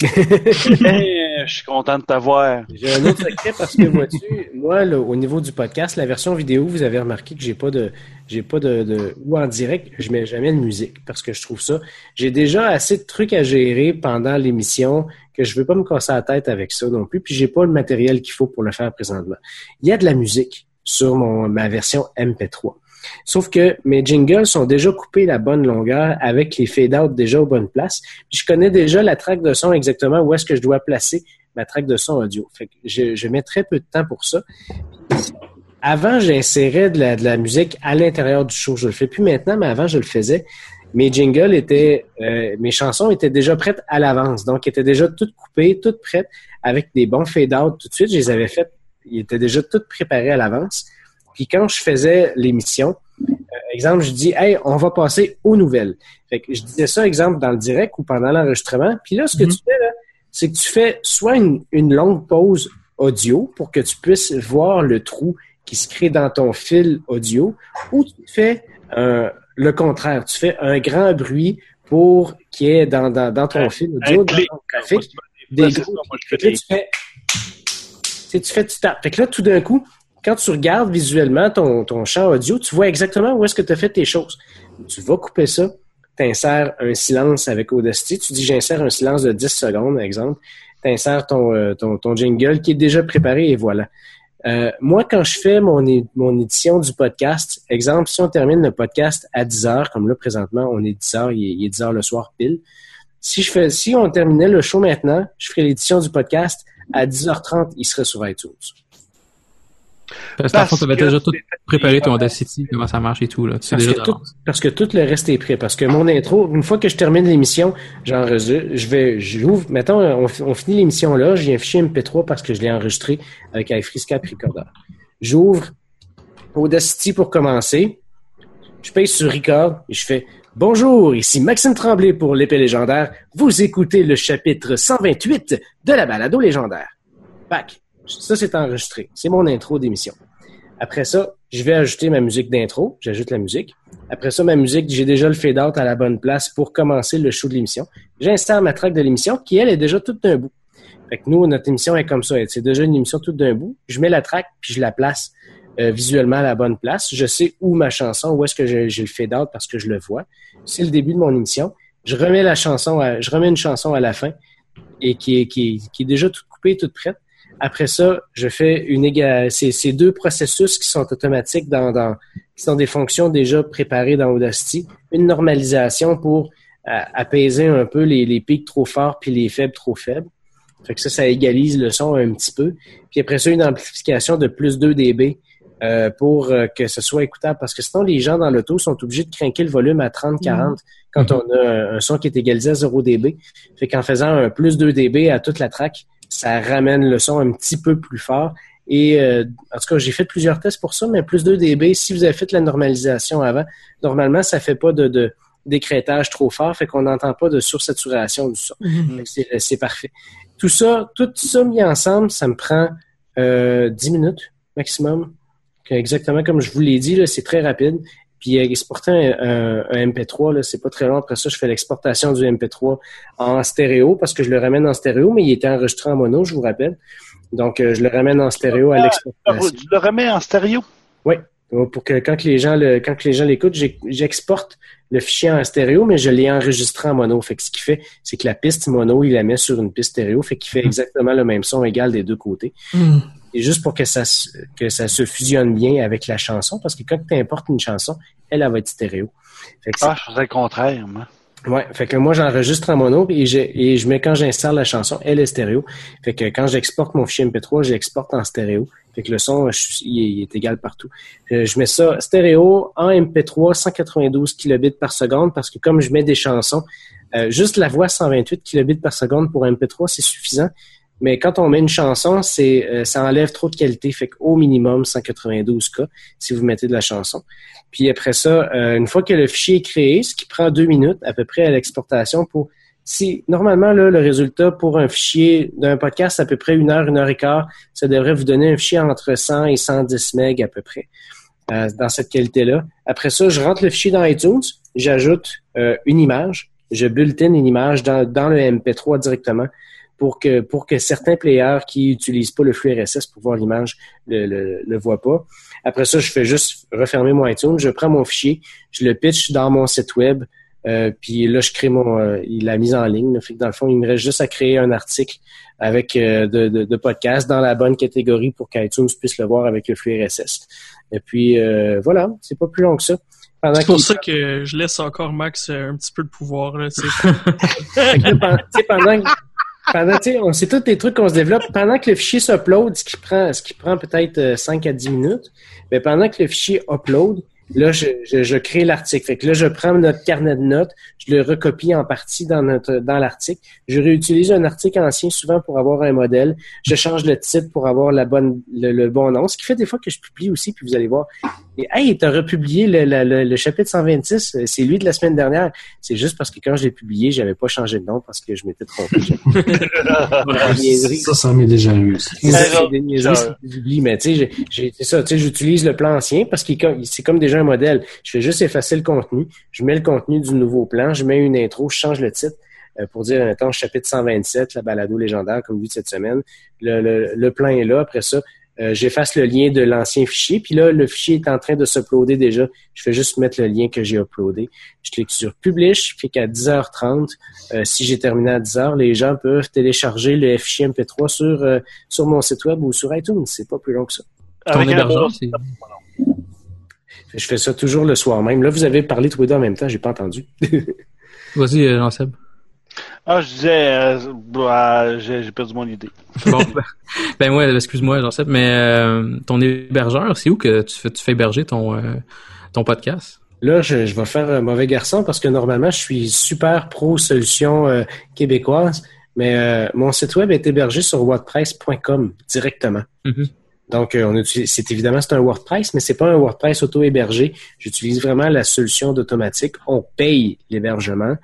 Je suis content de t'avoir. J'ai un autre secret parce que vois-tu, moi, là, au niveau du podcast, la version vidéo, vous avez remarqué que j'ai pas de, j'ai pas de, de, ou en direct, je mets jamais de musique parce que je trouve ça. J'ai déjà assez de trucs à gérer pendant l'émission que je veux pas me casser la tête avec ça non plus. Puis j'ai pas le matériel qu'il faut pour le faire présentement. Il y a de la musique sur mon, ma version MP3. Sauf que mes jingles sont déjà coupés la bonne longueur avec les fade-out déjà aux bonnes places. Je connais déjà la traque de son exactement où est-ce que je dois placer ma traque de son audio. Fait que je, mets très peu de temps pour ça. Avant, j'insérais de la, de la musique à l'intérieur du show. Je le fais plus maintenant, mais avant, je le faisais. Mes jingles étaient, euh, mes chansons étaient déjà prêtes à l'avance. Donc, étaient déjà toutes coupées, toutes prêtes, avec des bons fade-out tout de suite. Je les avais faites, ils étaient déjà toutes préparées à l'avance. Puis quand je faisais l'émission, euh, exemple, je dis, hey, on va passer aux nouvelles. Fait que je disais ça, exemple, dans le direct ou pendant l'enregistrement. Puis là, ce que Mhm. tu fais, là, c'est que tu fais soit une, une longue pause audio pour que tu puisses voir le trou qui se crée dans ton fil audio, ou tu fais euh, le contraire. Tu fais un grand bruit pour qu'il y ait dans, dans, dans ton Un- fil audio, dans ton graphique, Des gros là, tu fais. Tu sais, tu fais, tu tapes. Fait que là, tout d'un coup, quand tu regardes visuellement ton, ton champ audio, tu vois exactement où est-ce que tu as fait tes choses. Tu vas couper ça, tu insères un silence avec Audacity. Tu dis, j'insère un silence de 10 secondes, exemple. Tu insères ton, euh, ton, ton jingle qui est déjà préparé et voilà. Euh, moi, quand je fais mon, mon édition du podcast, exemple, si on termine le podcast à 10 heures, comme là, présentement, on est 10 heures, il est, il est 10 heures le soir pile. Si je fais, si on terminait le show maintenant, je ferais l'édition du podcast à 10h30, il serait sur iTunes. Parce que, Parce tu avais que déjà tout préparé ton Audacity, comment ça marche et tout, là. Tu sais Parce déjà que, tout, parce que le reste est prêt. Parce que mon intro, une fois que je termine l'émission, j'enregistre, je vais, j'ouvre, mettons, on, on finit l'émission là, j'ai un fichier MP3 parce que je l'ai enregistré avec iFreescap Recorder. J'ouvre Audacity pour commencer. Je paye sur Record et je fais Bonjour, ici Maxime Tremblay pour l'épée légendaire. Vous écoutez le chapitre 128 de la balado légendaire. Bac. Ça, c'est enregistré. C'est mon intro d'émission. Après ça, je vais ajouter ma musique d'intro. J'ajoute la musique. Après ça, ma musique, j'ai déjà le fade-out à la bonne place pour commencer le show de l'émission. J'insère ma track de l'émission qui, elle, est déjà toute d'un bout. Fait que nous, notre émission est comme ça. C'est déjà une émission toute d'un bout. Je mets la track puis je la place euh, visuellement à la bonne place. Je sais où ma chanson, où est-ce que j'ai le fade-out parce que je le vois. C'est le début de mon émission. Je remets la chanson, je remets une chanson à la fin et qui est, qui est, qui est déjà toute coupée, toute prête. Après ça, je fais une éga- c'est ces deux processus qui sont automatiques dans, dans qui sont des fonctions déjà préparées dans Audacity. Une normalisation pour euh, apaiser un peu les, les pics trop forts puis les faibles trop faibles. Fait que ça, ça égalise le son un petit peu. Puis après ça, une amplification de plus 2 dB euh, pour euh, que ce soit écoutable. Parce que sinon, les gens dans l'auto sont obligés de craquer le volume à 30-40 quand on a un, un son qui est égalisé à 0 dB. Fait qu'en faisant un plus 2 dB à toute la track, ça ramène le son un petit peu plus fort. Et euh, en tout cas, j'ai fait plusieurs tests pour ça, mais plus 2 dB, si vous avez fait la normalisation avant, normalement, ça fait pas de, de d'écrétage trop fort, fait qu'on n'entend pas de sursaturation du son. Fait que C'est, c'est parfait. Tout ça, tout ça mis ensemble, ça me prend euh, 10 minutes maximum. Exactement comme je vous l'ai dit, là, c'est très rapide. Puis euh, exporter un, un- un MP3, là, c'est pas très long. Après ça, je fais l'exportation du MP3 en stéréo parce que je le ramène en stéréo, mais il était enregistré en mono, je vous rappelle. Donc, euh, je le ramène en stéréo à l'exportation. Tu le remets en stéréo? Donc, pour que quand les gens le, quand les gens l'écoutent, j'exporte le fichier en stéréo, mais je l'ai enregistré en mono. Fait que ce qu'il fait, c'est que la piste mono, il la met sur une piste stéréo, fait qu'il fait exactement le même son égal des deux côtés. Hmm. Et juste pour que ça, se- que ça se fusionne bien avec la chanson, parce que quand tu importes une chanson, elle, elle va être stéréo. Fait que Ah, je faisais le contraire, moi. Ouais, fait que moi j'enregistre en mono et, j'ai- et je mets quand j'installe la chanson, elle est stéréo. Fait que quand j'exporte mon fichier MP3, j'exporte en stéréo. Fait que le son, je suis- il, est, il est égal partout. Euh, je mets ça stéréo en MP3, 192 kilobits par seconde parce que comme je mets des chansons, euh, juste la voix 128 kilobits par seconde pour MP3, c'est suffisant. Mais quand on met une chanson, c'est euh, ça enlève trop de qualité. Fait qu'au minimum 192 K si vous mettez de la chanson. Puis après ça, euh, une fois que le fichier est créé, ce qui prend deux minutes à peu près à l'exportation pour si normalement là, le résultat pour un fichier d'un podcast, à peu près une heure, une heure et quart, ça devrait vous donner un fichier entre 100 et 110 MB à peu près euh, dans cette qualité-là. Après ça, je rentre le fichier dans iTunes, j'ajoute euh, une image, je bulletine une image dans, dans le MP3 directement. Pour que pour que certains players qui utilisent pas le flux RSS pour voir l'image le, le, le voient pas. Après ça, je fais juste refermer mon iTunes, je prends mon fichier, je le pitch dans mon site web, euh, puis là, je crée mon euh, la mise en ligne. Fait que dans le fond, il me reste juste à créer un article avec euh, de, de, de, podcast dans la bonne catégorie pour qu'iTunes puisse le voir avec le flux RSS. Et puis euh, voilà, c'est pas plus long que ça. C'est pour ça que je laisse encore Max un petit peu de pouvoir. Là, pendant, pendant, on sait tous les trucs qu'on se développe. Pendant que le fichier s'upload, ce qui prend, ce qui prend peut-être 5 à 10 minutes, mais pendant que le fichier upload, Là, je, je, je crée l'article. Fait que là, je prends notre carnet de notes, je le recopie en partie dans notre dans l'article. Je réutilise un article ancien souvent pour avoir un modèle. Je change le titre pour avoir la bonne le, bon nom. Ce qui fait des fois que je publie aussi, puis vous allez voir. Et hey, t'as republié le, le, le, chapitre 126, c'est lui de la semaine dernière. C'est juste parce que quand je l'ai publié, j'avais pas changé de nom parce que je m'étais trompé. ça, ça m'est déjà eu. Mais tu sais, j'ai ça, tu sais, j'utilise le plan ancien parce que c'est comme déjà un modèle. Je fais juste effacer le contenu, je mets le contenu du nouveau plan, je mets une intro, je change le titre euh, pour dire, mettons, chapitre 127, la balado légendaire, comme vu cette semaine. Le, le, plan est là. Après ça, euh, j'efface le lien de l'ancien fichier. Puis là, le fichier est en train de s'uploader déjà. Je fais juste mettre le lien que j'ai uploadé. Je clique sur Publish. Puis qu'à 10h30, euh, si j'ai terminé à 10h, les gens peuvent télécharger le fichier MP3 sur, sur mon site web ou sur iTunes. C'est pas plus long que ça. Ton hébergeur, c'est... Je fais ça toujours le soir même. Là, vous avez parlé tous les deux en même temps, j'ai pas entendu. Vas-y, euh, Jean-Seb. Ah, je disais, euh, bah, j'ai perdu mon idée. bon, ben ouais, excuse-moi, Jean-Seb, mais euh, ton hébergeur, c'est où que tu fais, tu fais héberger ton, ton podcast? Là, je, je, vais faire un mauvais garçon parce que normalement, je suis super pro solution québécoise, mais mon site web est hébergé sur WordPress.com directement. Mm-hmm. Donc, euh, on c'est évidemment c'est un WordPress, mais c'est pas un WordPress auto-hébergé. J'utilise vraiment la solution d'automatique. On paye l'hébergement.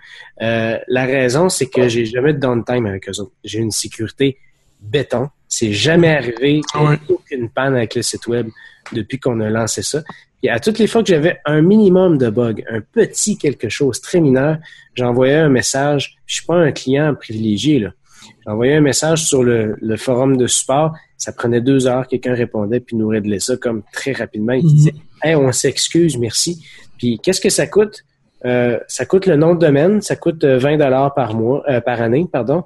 Euh, la raison, c'est que j'ai jamais de downtime avec eux autres. J'ai une sécurité béton. C'est jamais arrivé ah aucune panne avec le site web depuis qu'on a lancé ça. Et à toutes les fois que j'avais un minimum de bugs, un petit quelque chose très mineur, j'envoyais un message. Je suis pas un client privilégié là. J'envoyais un message sur le, le forum de support ça prenait deux heures, quelqu'un répondait puis nous réglait ça comme très rapidement. Il mhm. disait Hey, on s'excuse, merci. Puis qu'est-ce que ça coûte? Euh, ça coûte le nom de domaine, ça coûte 20 euh, dollars par mois, euh, par année, pardon,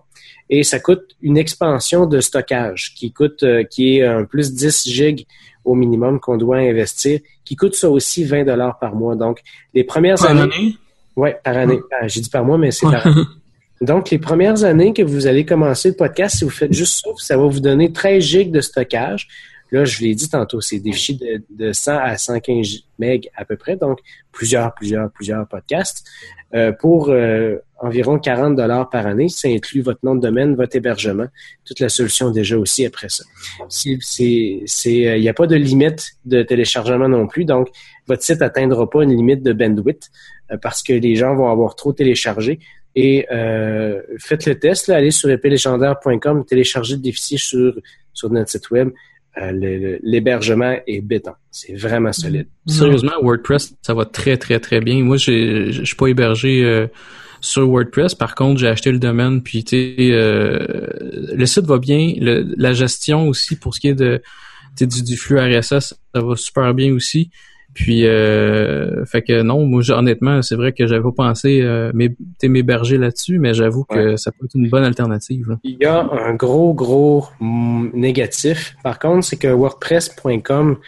et ça coûte une expansion de stockage qui coûte, qui est un plus 10 gigs au minimum qu'on doit investir, qui coûte ça aussi 20 dollars par mois. Donc, les premières par années. année? Ouais, par année. Ah, j'ai dit par mois, mais c'est par année. Donc, les premières années que vous allez commencer le podcast, si vous faites juste ça, ça va vous donner 13 gigs de stockage. Là, je l'ai dit tantôt, c'est des fichiers de, 100 à 115 MB à peu près, donc plusieurs, plusieurs, plusieurs podcasts euh, pour euh, environ 40 dollars par année. Ça inclut votre nom de domaine, votre hébergement, toute la solution déjà aussi après ça. Euh, il n'y a pas de limite de téléchargement non plus, donc votre site atteindra pas une limite de bandwidth parce que les gens vont avoir trop téléchargé. Et euh, faites le test, allez sur épélégendaire.com, téléchargez le déficit sur, sur notre site web. Euh, l'hébergement est béton. C'est vraiment solide. Sérieusement, WordPress, ça va très, très, très bien. Moi, je suis pas hébergé euh, sur WordPress. Par contre, j'ai acheté le domaine, puis le site va bien. la gestion aussi, pour ce qui est de du flux RSS, ça va super bien aussi. Puis, euh, fait que non, moi, honnêtement, c'est vrai que j'avais pas pensé euh, m'héberger là-dessus, mais j'avoue que ça peut être une bonne alternative. Il y a un gros, gros mm, négatif. Par contre, c'est que WordPress.com,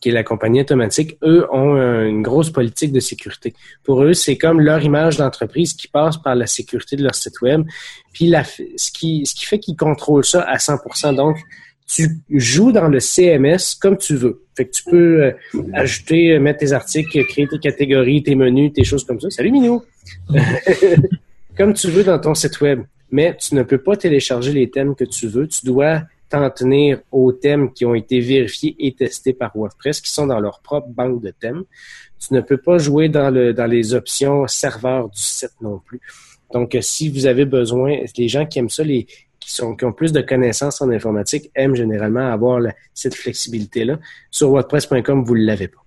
qui est la compagnie automatique, eux ont une grosse politique de sécurité. Pour eux, c'est comme leur image d'entreprise qui passe par la sécurité de leur site web. Puis, la, ce, qui, ce qui fait qu'ils contrôlent ça à 100%. Donc, tu joues dans le CMS comme tu veux. Fait que tu peux euh, ajouter, euh, mettre tes articles, créer tes catégories, tes menus, tes choses comme ça. Salut Minou! comme tu veux dans ton site web. Mais tu ne peux pas télécharger les thèmes que tu veux. Tu dois t'en tenir aux thèmes qui ont été vérifiés et testés par WordPress, qui sont dans leur propre banque de thèmes. Tu ne peux pas jouer dans, le, dans les options serveurs du site non plus. Donc, si vous avez besoin, les gens qui aiment ça, les, qui, sont, qui ont plus de connaissances en informatique aiment généralement avoir cette flexibilité-là. Sur WordPress.com, vous ne l'avez pas.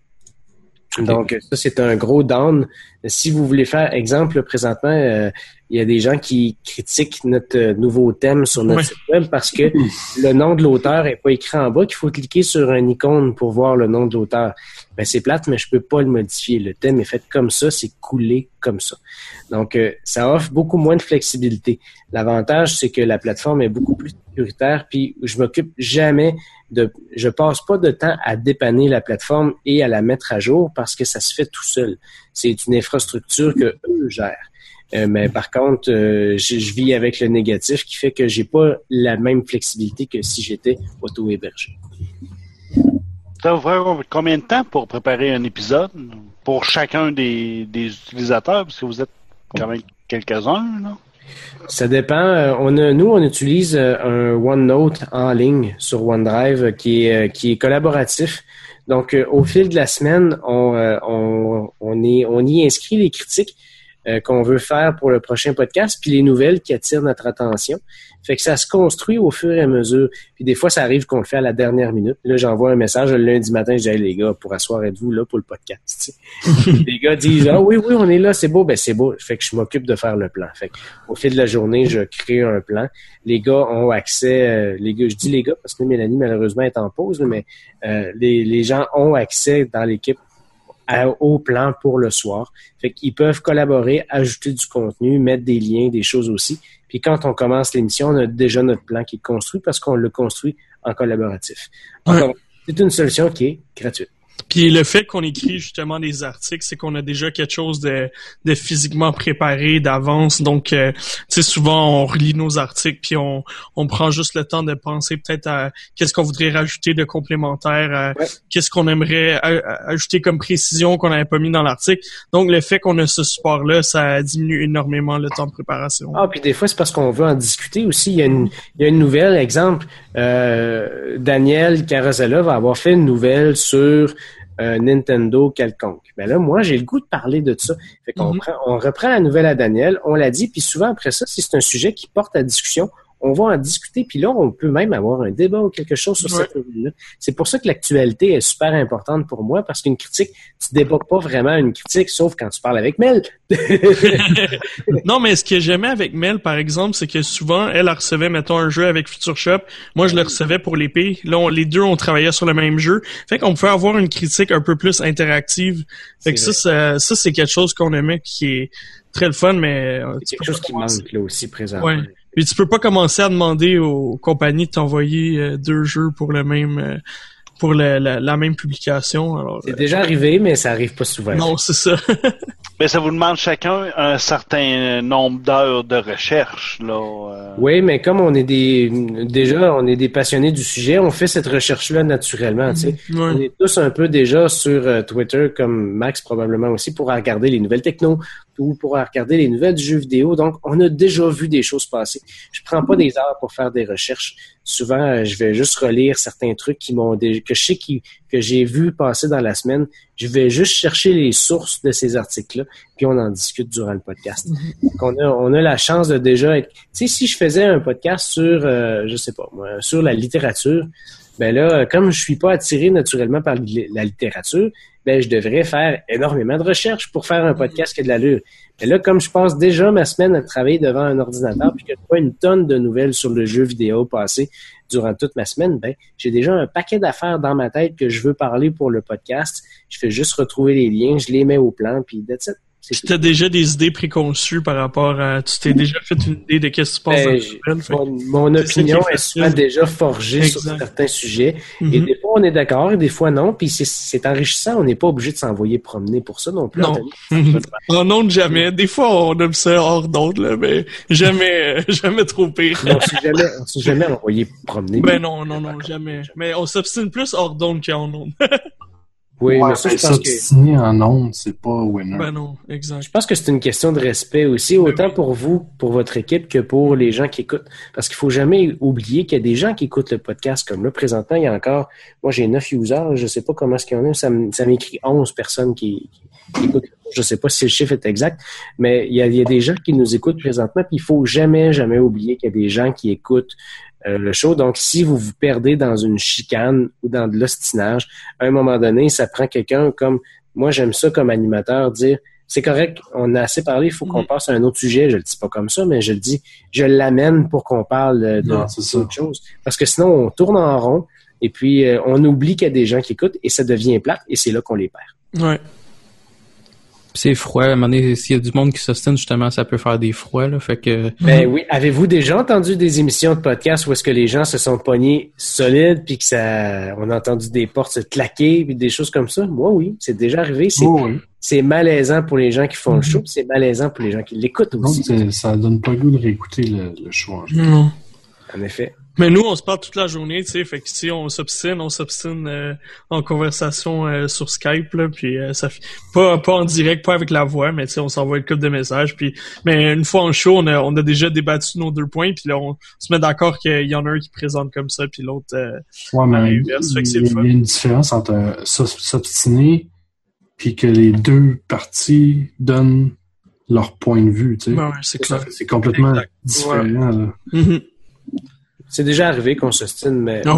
Donc, ça, c'est un gros down. Si vous voulez faire, exemple, présentement, euh, il y a des gens qui critiquent notre euh, nouveau thème sur notre site web parce que le nom de l'auteur est pas écrit en bas, qu'il faut cliquer sur un icône pour voir le nom de l'auteur. Ben, c'est plate, mais je peux pas le modifier. Le thème est fait comme ça, c'est coulé comme ça. Donc, euh, ça offre beaucoup moins de flexibilité. L'avantage, c'est que la plateforme est beaucoup plus sécuritaire, puis je m'occupe jamais de, je passe pas de temps à dépanner la plateforme et à la mettre à jour parce que ça se fait tout seul. C'est une infrastructure que eux gèrent. Euh, mais par contre, euh, je, vis avec le négatif qui fait que j'ai pas la même flexibilité que si j'étais auto-hébergé. Ça vous combien de temps pour préparer un épisode pour chacun des, utilisateurs, parce que vous êtes quand même quelques-uns, là? Ça dépend. Euh, on a, nous, on utilise un OneNote en ligne sur OneDrive qui est, qui est collaboratif. Donc, au fil de la semaine, on, on, on, est, on y inscrit les critiques euh, qu'on veut faire pour le prochain podcast, puis les nouvelles qui attirent notre attention. Fait que ça se construit au fur et à mesure. Puis des fois, ça arrive qu'on le fait à la dernière minute. Là, j'envoie un message le lundi matin, je dis les gars, pour asseoir, êtes-vous là pour le podcast? les gars disent Ah oui, oui, on est là, c'est beau, ben c'est beau. Fait que je m'occupe de faire le plan. Fait que, au fil de la journée, je crée un plan. Les gars ont accès, euh, les gars, je dis les gars parce que Mélanie, malheureusement, est en pause, mais euh, les, les gens ont accès dans l'équipe au plan pour le soir. Fait qu'ils peuvent collaborer, ajouter du contenu, mettre des liens, des choses aussi. Puis quand on commence l'émission, on a déjà notre plan qui est construit parce qu'on le construit en collaboratif. C'est une solution qui est gratuite. Puis le fait qu'on écrit justement des articles, c'est qu'on a déjà quelque chose de, de physiquement préparé d'avance. Donc, euh, tu sais, souvent on relit nos articles puis on, on prend juste le temps de penser peut-être à qu'est-ce qu'on voudrait rajouter de complémentaire, qu'est-ce qu'on aimerait ajouter comme précision qu'on n'avait pas mis dans l'article. Donc, le fait qu'on a ce support-là, ça diminue énormément le temps de préparation. Ah, puis des fois, c'est parce qu'on veut en discuter aussi. Il y a une, il y a une nouvelle, exemple, euh, Daniel Carosella va avoir fait une nouvelle sur Nintendo quelconque. Mais ben là, moi, j'ai le goût de parler de ça. Fait qu'on mhm. on reprend la nouvelle à Daniel, on l'a dit, puis souvent après ça, si c'est un sujet qui porte à discussion, on va en discuter, puis là, on peut même avoir un débat ou quelque chose sur cette là C'est pour ça que l'actualité est super importante pour moi, parce qu'une critique, tu débats pas vraiment une critique, sauf quand tu parles avec Mel. non, mais ce que j'aimais avec Mel, par exemple, c'est que souvent, elle, recevait, mettons, un jeu avec Future Shop. Moi, je le recevais pour l'épée. Là, les deux, on travaillait sur le même jeu. Fait qu'on pouvait avoir une critique un peu plus interactive. Fait que ça, ça, ça c'est quelque chose qu'on aimait qui est très le fun, mais... Euh, c'est quelque chose qui manque, là, aussi, présentement. Ouais. Puis tu peux pas commencer à demander aux compagnies de t'envoyer euh, deux jeux pour le même euh, pour la, la, même publication. C'est déjà arrivé, mais ça arrive pas souvent. Non, c'est ça. mais ça vous demande chacun un certain nombre d'heures de recherche, là. Euh. Oui, mais comme on est des déjà on est des passionnés du sujet, on fait cette recherche-là naturellement. Tu sais. On est tous un peu déjà sur Twitter, comme Max probablement aussi, pour regarder les nouvelles techno, ou pour regarder les nouvelles du jeu vidéo. Donc, on a déjà vu des choses passer. Je prends pas des heures pour faire des recherches. Souvent, euh, je vais juste relire certains trucs qui m'ont que je sais qui, que j'ai vu passer dans la semaine. Je vais juste chercher les sources de ces articles-là, puis on en discute durant le podcast. Mm-hmm. on, a, on a la chance de déjà être. Tu sais, si je faisais un podcast sur, euh, je sais pas, moi, sur la littérature, ben là, comme je suis pas attiré naturellement par la littérature, ben je devrais faire énormément de recherches pour faire un podcast qui a de l'allure. Mais là, comme je passe déjà ma semaine à travailler devant un ordinateur, puis que je vois une tonne de nouvelles sur le jeu vidéo passer durant toute ma semaine, ben j'ai déjà un paquet d'affaires dans ma tête que je veux parler pour le podcast. Je fais juste retrouver les liens, je les mets au plan, puis that's. Tu as déjà des idées préconçues par rapport à. Tu t'es déjà fait une idée de qu'est-ce qui se passe dans le Mon, opinion est, déjà forgée sur certains sujets. Et mm-hmm. des fois, on est d'accord et des fois, non. Puis c'est enrichissant. On n'est pas obligé de s'envoyer promener pour ça non plus. Non. en onde, jamais. Des fois, on aime ça hors d'onde, mais jamais, jamais trop pire. on s'est jamais, jamais envoyé promener. Ben non, non, non, jamais. Mais on s'obstine plus hors d'onde qu'en onde. Oui, mais ça, je en ondes, c'est pas winner. Ben non, exact. Je pense que c'est une question de respect aussi, ben autant pour vous, pour votre équipe, que pour les gens qui écoutent. Parce qu'il faut jamais oublier qu'il y a des gens qui écoutent le podcast. Comme là, présentement, il y a encore, moi j'ai neuf users, je sais pas comment est-ce qu'il y en a, ça m'écrit 11 personnes qui, écoutent. Je sais pas si le chiffre est exact, mais il y a, il y a des gens qui nous écoutent présentement, puis il faut jamais, jamais oublier qu'il y a des gens qui écoutent euh, le show. Donc, si vous vous perdez dans une chicane ou dans de l'ostinage, à un moment donné, ça prend quelqu'un comme moi, j'aime ça comme animateur dire c'est correct, on a assez parlé, il faut qu'on Mhm. passe à un autre sujet. Je le dis pas comme ça, mais je le dis, je l'amène pour qu'on parle d'autres choses. Parce que sinon, on tourne en rond et puis euh, on oublie qu'il y a des gens qui écoutent et ça devient plate et c'est là qu'on les perd. Ouais. Puis c'est froid. À un moment donné, s'il y a du monde qui s'ostine, justement, ça peut faire des froids, là. Fait que, Ben oui, avez-vous déjà entendu des émissions de podcast où est-ce que les gens se sont pognés solides puis que ça, on a entendu des portes se claquer puis des choses comme ça? Moi, oui, c'est déjà arrivé. C'est, Oh, oui. c'est malaisant pour les gens qui font le show, puis c'est malaisant pour les gens qui l'écoutent Donc, aussi. c'est- ça donne pas le goût de réécouter le, le show. en. Non. En effet. Mais nous, on se parle toute la journée, tu sais, fait que si on s'obstine, on s'obstine euh, en conversation euh, sur Skype, là, puis euh, ça fait pas pas en direct, pas avec la voix, mais tu sais, on s'envoie une couple de messages, puis mais une fois en show, on a on a déjà débattu nos deux points, puis là on se met d'accord qu'il y en a un qui présente comme ça, puis l'autre. euh, Ouais, mais il y, a- une différence entre euh, s'obstiner puis que les deux parties donnent leur point de vue. Tu sais. ben ouais, c'est complètement Exact. différent. Là. Mhm. C'est déjà arrivé qu'on s'ostine, mais Ah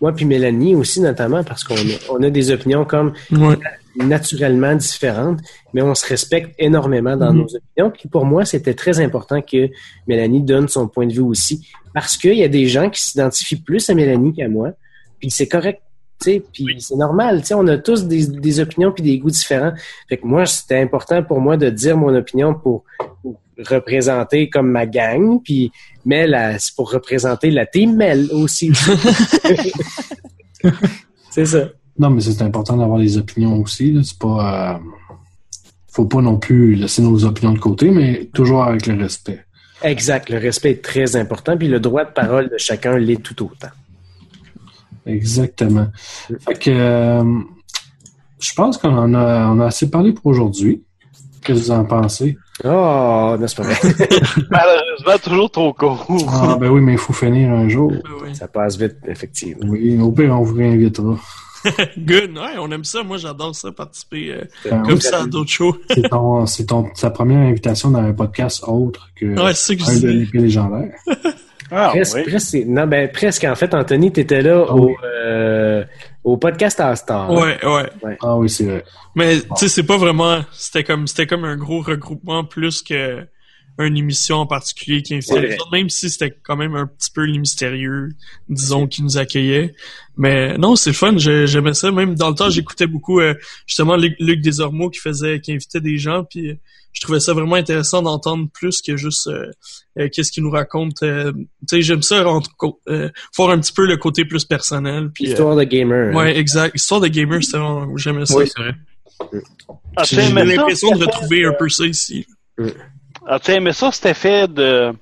moi puis Mélanie aussi notamment parce qu'on a, on a des opinions comme ouais. naturellement différentes, mais on se respecte énormément dans Mhm. nos opinions. Puis pour moi, c'était très important que Mélanie donne son point de vue aussi, parce qu'il y a des gens qui s'identifient plus à Mélanie qu'à moi, puis c'est correct. tu sais, Puis c'est normal, tu sais, on a tous des, des opinions puis des goûts différents. Fait que moi, c'était important pour moi de dire mon opinion pour, pour représenter comme ma gang, puis Mel, c'est pour représenter la team Mel aussi. c'est ça. Non, mais c'est important d'avoir des opinions aussi. C'est pas. euh, faut pas non plus laisser nos opinions de côté, mais toujours avec le respect. Exact. Le respect est très important, puis le droit de parole de chacun l'est tout autant. Exactement. Fait que euh, je pense qu'on en a, on a assez parlé pour aujourd'hui. Qu'est-ce que vous en pensez? Oh, c'est pas? Vrai. Malheureusement, toujours trop court. Ah ben oui, mais il faut finir un jour. Ben ouais. Ça passe vite, effectivement. Oui, au pire, on vous réinvitera. Good, ouais, on aime ça. Moi, j'adore ça, participer euh, Ben comme oui, ça à d'autres shows. C'est ton, c'est ton, sa première invitation dans un podcast autre que Ouais, c'est que je un de l'épée légendaire. Ah, presque, oui. presque, non, ben, presque. En fait, Anthony, tu étais là Ah au, oui. euh, au podcast à Star. Ouais, ouais. Ah oui, c'est vrai. Mais tu sais, c'est pas vraiment. C'était comme c'était comme un gros regroupement plus que une émission en particulier qui autres, même si c'était quand même un petit peu les mystérieux, disons, qui nous accueillaient. Mais non, c'est fun, j'ai- j'aimais ça. Même dans le temps, j'écoutais beaucoup euh, justement Luc, Luc Desormeaux qui faisait, qui invitait des gens, puis je trouvais ça vraiment intéressant d'entendre plus que juste euh, euh, qu'est-ce qu'il nous raconte. euh, tu sais, j'aime ça euh, voir un petit peu le côté plus personnel. Puis, euh, Histoire de gamer. hein. ouais, exact. Histoire de gamer, c'est vraiment, j'aimais ça. oui, c'est vrai. Ah, J'ai l'impression de retrouver un peu ça ici. Ah, tu aimais ça, cet effet de,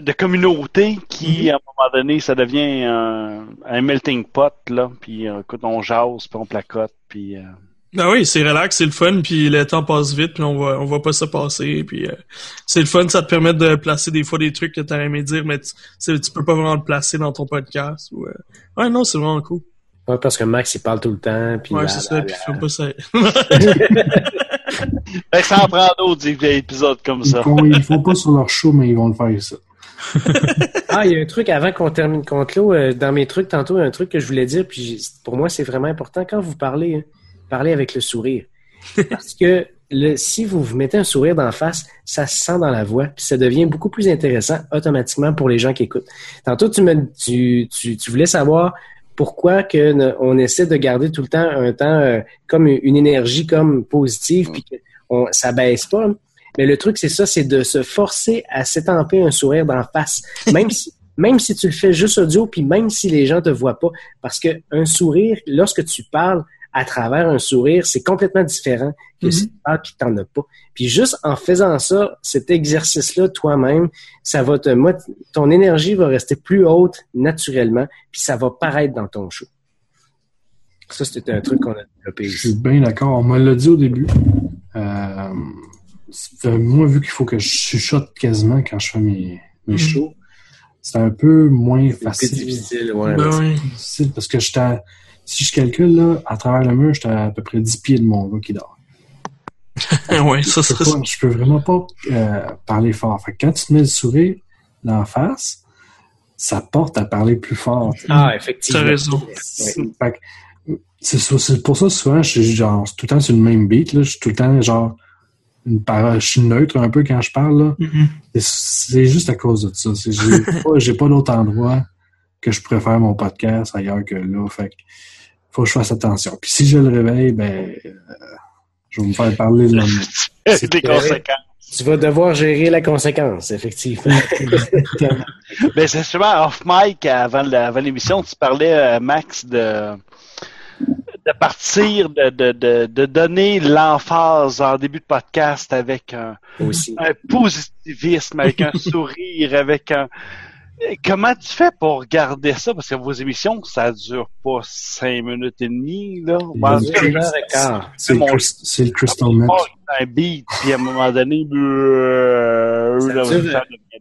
de communauté qui, à un moment donné, ça devient un, un melting pot, là. Puis, écoute, on jase, puis on placote, puis... euh, Ben oui, c'est relax, c'est le fun, puis le temps passe vite, puis on voit, on voit pas ça passer, puis euh, c'est le fun, ça te permet de placer des fois des trucs que t'aurais aimé dire, mais tu, tu peux pas vraiment le placer dans ton podcast. Ou, euh, Ouais, non, c'est vraiment cool. Ouais, parce que Max, il parle tout le temps. Puis Ouais, c'est ça, puis là. fais pas ça. Fait que ça en prend d'autres des épisodes comme Ils ça. font, ils font pas sur leur show, mais ils vont le faire ça. Ah, il y a un truc avant qu'on termine qu'on clôt. euh, dans mes trucs, tantôt, il y a un truc que je voulais dire, puis j'ai- pour moi, c'est vraiment important. Quand vous parlez, hein, parlez avec le sourire. Parce que si vous vous mettez un sourire d'en face, ça se sent dans la voix, puis ça devient beaucoup plus intéressant automatiquement pour les gens qui écoutent. Tantôt, tu, me, tu, tu, tu voulais savoir pourquoi que on essaie de garder tout le temps un temps euh, comme une une énergie comme positive, puis que on, ça baisse pas. Mais le truc, c'est ça, c'est de se forcer à s'étamper un sourire d'en face. Même si, même si tu le fais juste audio, puis même si les gens te voient pas. Parce que un sourire, lorsque tu parles à travers un sourire, c'est complètement différent que si tu parles t'en as pas. Puis juste en faisant ça, cet exercice-là toi-même, ça va te, ton énergie va rester plus haute naturellement, puis ça va paraître dans ton show. Ça, c'était un truc qu'on a développé Je suis bien d'accord. On me l'a dit au début. Euh, c'est- moi, vu qu'il faut que je chuchote quasiment quand je fais mes, mes Mhm. shows, c'est un peu moins C'est facile. difficile, ouais. ben oui. difficile parce que j'étais à- si je calcule là, à travers le mur, j'étais à, peu près 10 pieds de mon gars qui dort. ouais, ça serait pas- je peux vraiment pas euh, parler fort. Fait que quand tu te mets le sourire d'en face, ça porte à parler plus fort. Ah, effectivement. T'as raison. Que, c'est ça- pour ça souvent je suis genre tout le temps sur le même beat là, je suis tout le temps genre une parole, je suis neutre un peu quand je parle. Mhm. C'est- juste à cause de ça. J'ai pas, pas d'autre endroit que je préfère mon podcast ailleurs que là. Fait que faut que je fasse attention. Puis si je le réveille, ben euh, je vais me faire parler le lendemain. C'est des conséquences. Tu vas devoir gérer la conséquence, effectivement. Ben, c'est justement off mic avant l'émission, tu parlais, euh, Max, de, de partir, de, de, de, de donner l'emphase en début de podcast avec un, aussi. un positivisme, avec un sourire, avec un. Comment tu fais pour garder ça? Parce que vos émissions, ça dure pas cinq minutes et demie, là. C'est le, Crystal Meth. un beat, puis à un moment donné, euh,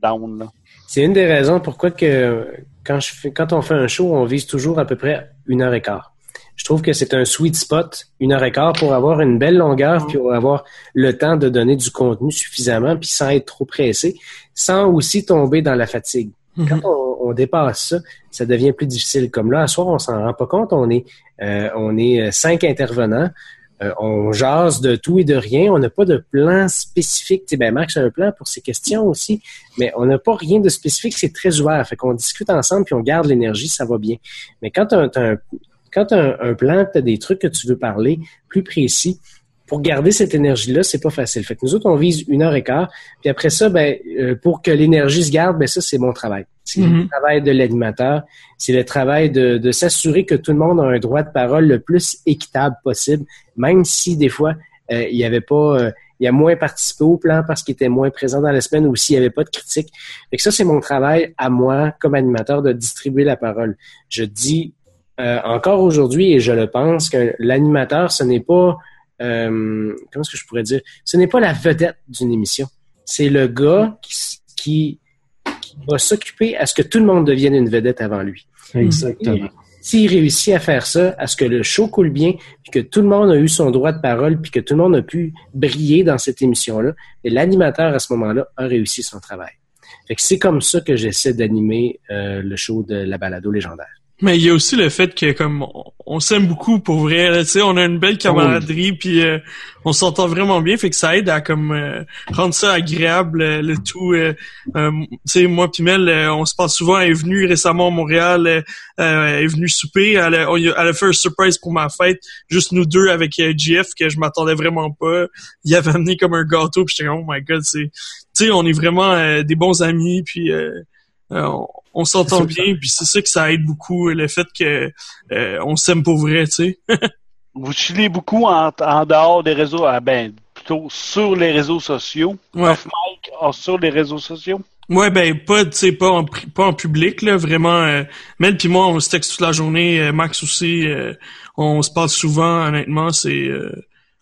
down. C'est une des raisons pourquoi que quand, je fais, quand on fait un show, on vise toujours à peu près une heure et quart. Je trouve que c'est un sweet spot, une heure et quart, pour avoir une belle longueur, puis pour avoir le temps de donner du contenu suffisamment, puis sans être trop pressé, sans aussi tomber dans la fatigue. Quand on, on dépasse ça, ça devient plus difficile. Comme là, à soir, on s'en rend pas compte. On est, euh, on est euh, cinq intervenants. Euh, on jase de tout et de rien. On n'a pas de plan spécifique. Tu sais, ben Max a un plan pour ses questions aussi, mais on n'a pas rien de spécifique. C'est très ouvert. Fait qu'on discute ensemble puis on garde l'énergie, ça va bien. Mais quand tu as, un, quand un, un plan, tu as des trucs que tu veux parler plus précis, pour garder cette énergie-là, c'est pas facile. Fait que nous autres, on vise une heure et quart. Puis après ça, ben, euh, pour que l'énergie se garde, ben ça, c'est mon travail. C'est Mhm. le travail de l'animateur. C'est le travail de, de s'assurer que tout le monde a un droit de parole le plus équitable possible, même si des fois, euh, il y avait pas... euh, il a moins participé au plan parce qu'il était moins présent dans la semaine ou s'il n'y avait pas de critique. Fait que ça, c'est mon travail à moi, comme animateur, de distribuer la parole. Je dis euh, encore aujourd'hui, et je le pense, que l'animateur, ce n'est pas euh, comment est-ce que je pourrais dire? Ce n'est pas la vedette d'une émission. C'est le gars qui, qui, qui va s'occuper à ce que tout le monde devienne une vedette avant lui. Exactement. S'il réussit à faire ça, à ce que le show coule bien, puis que tout le monde a eu son droit de parole, puis que tout le monde a pu briller dans cette émission-là, et l'animateur à ce moment-là a réussi son travail. Fait que c'est comme ça que j'essaie d'animer euh, le show de la balado légendaire. Mais il y a aussi le fait que comme on, s'aime beaucoup pour vrai, tu sais, on a une belle camaraderie puis euh, on s'entend vraiment bien, fait que ça aide à comme euh, rendre ça agréable euh, le tout. euh, euh, tu sais, moi puis Mel, on se passe souvent. Elle est venue récemment à Montréal, elle est venue souper, elle a, on elle a fait un surprise pour ma fête, juste nous deux avec GF que je m'attendais vraiment pas. Il avait amené comme un gâteau puis j'étais comme oh my god, c'est, tu sais, on est vraiment des bons amis puis. Euh, euh, on, on s'entend bien, puis c'est ça que ça aide beaucoup, le fait que euh, on s'aime pour vrai, tu sais. Vous chillez beaucoup en, en dehors des réseaux, ah ben, plutôt sur les réseaux sociaux. Ouais. Off mic, ah, sur les réseaux sociaux? Ouais, ben pas, tu sais, pas en pas en public là, vraiment. Euh, Mel puis moi, on se texte toute la journée. euh, Max aussi, euh, on se parle souvent. Honnêtement, c'est euh,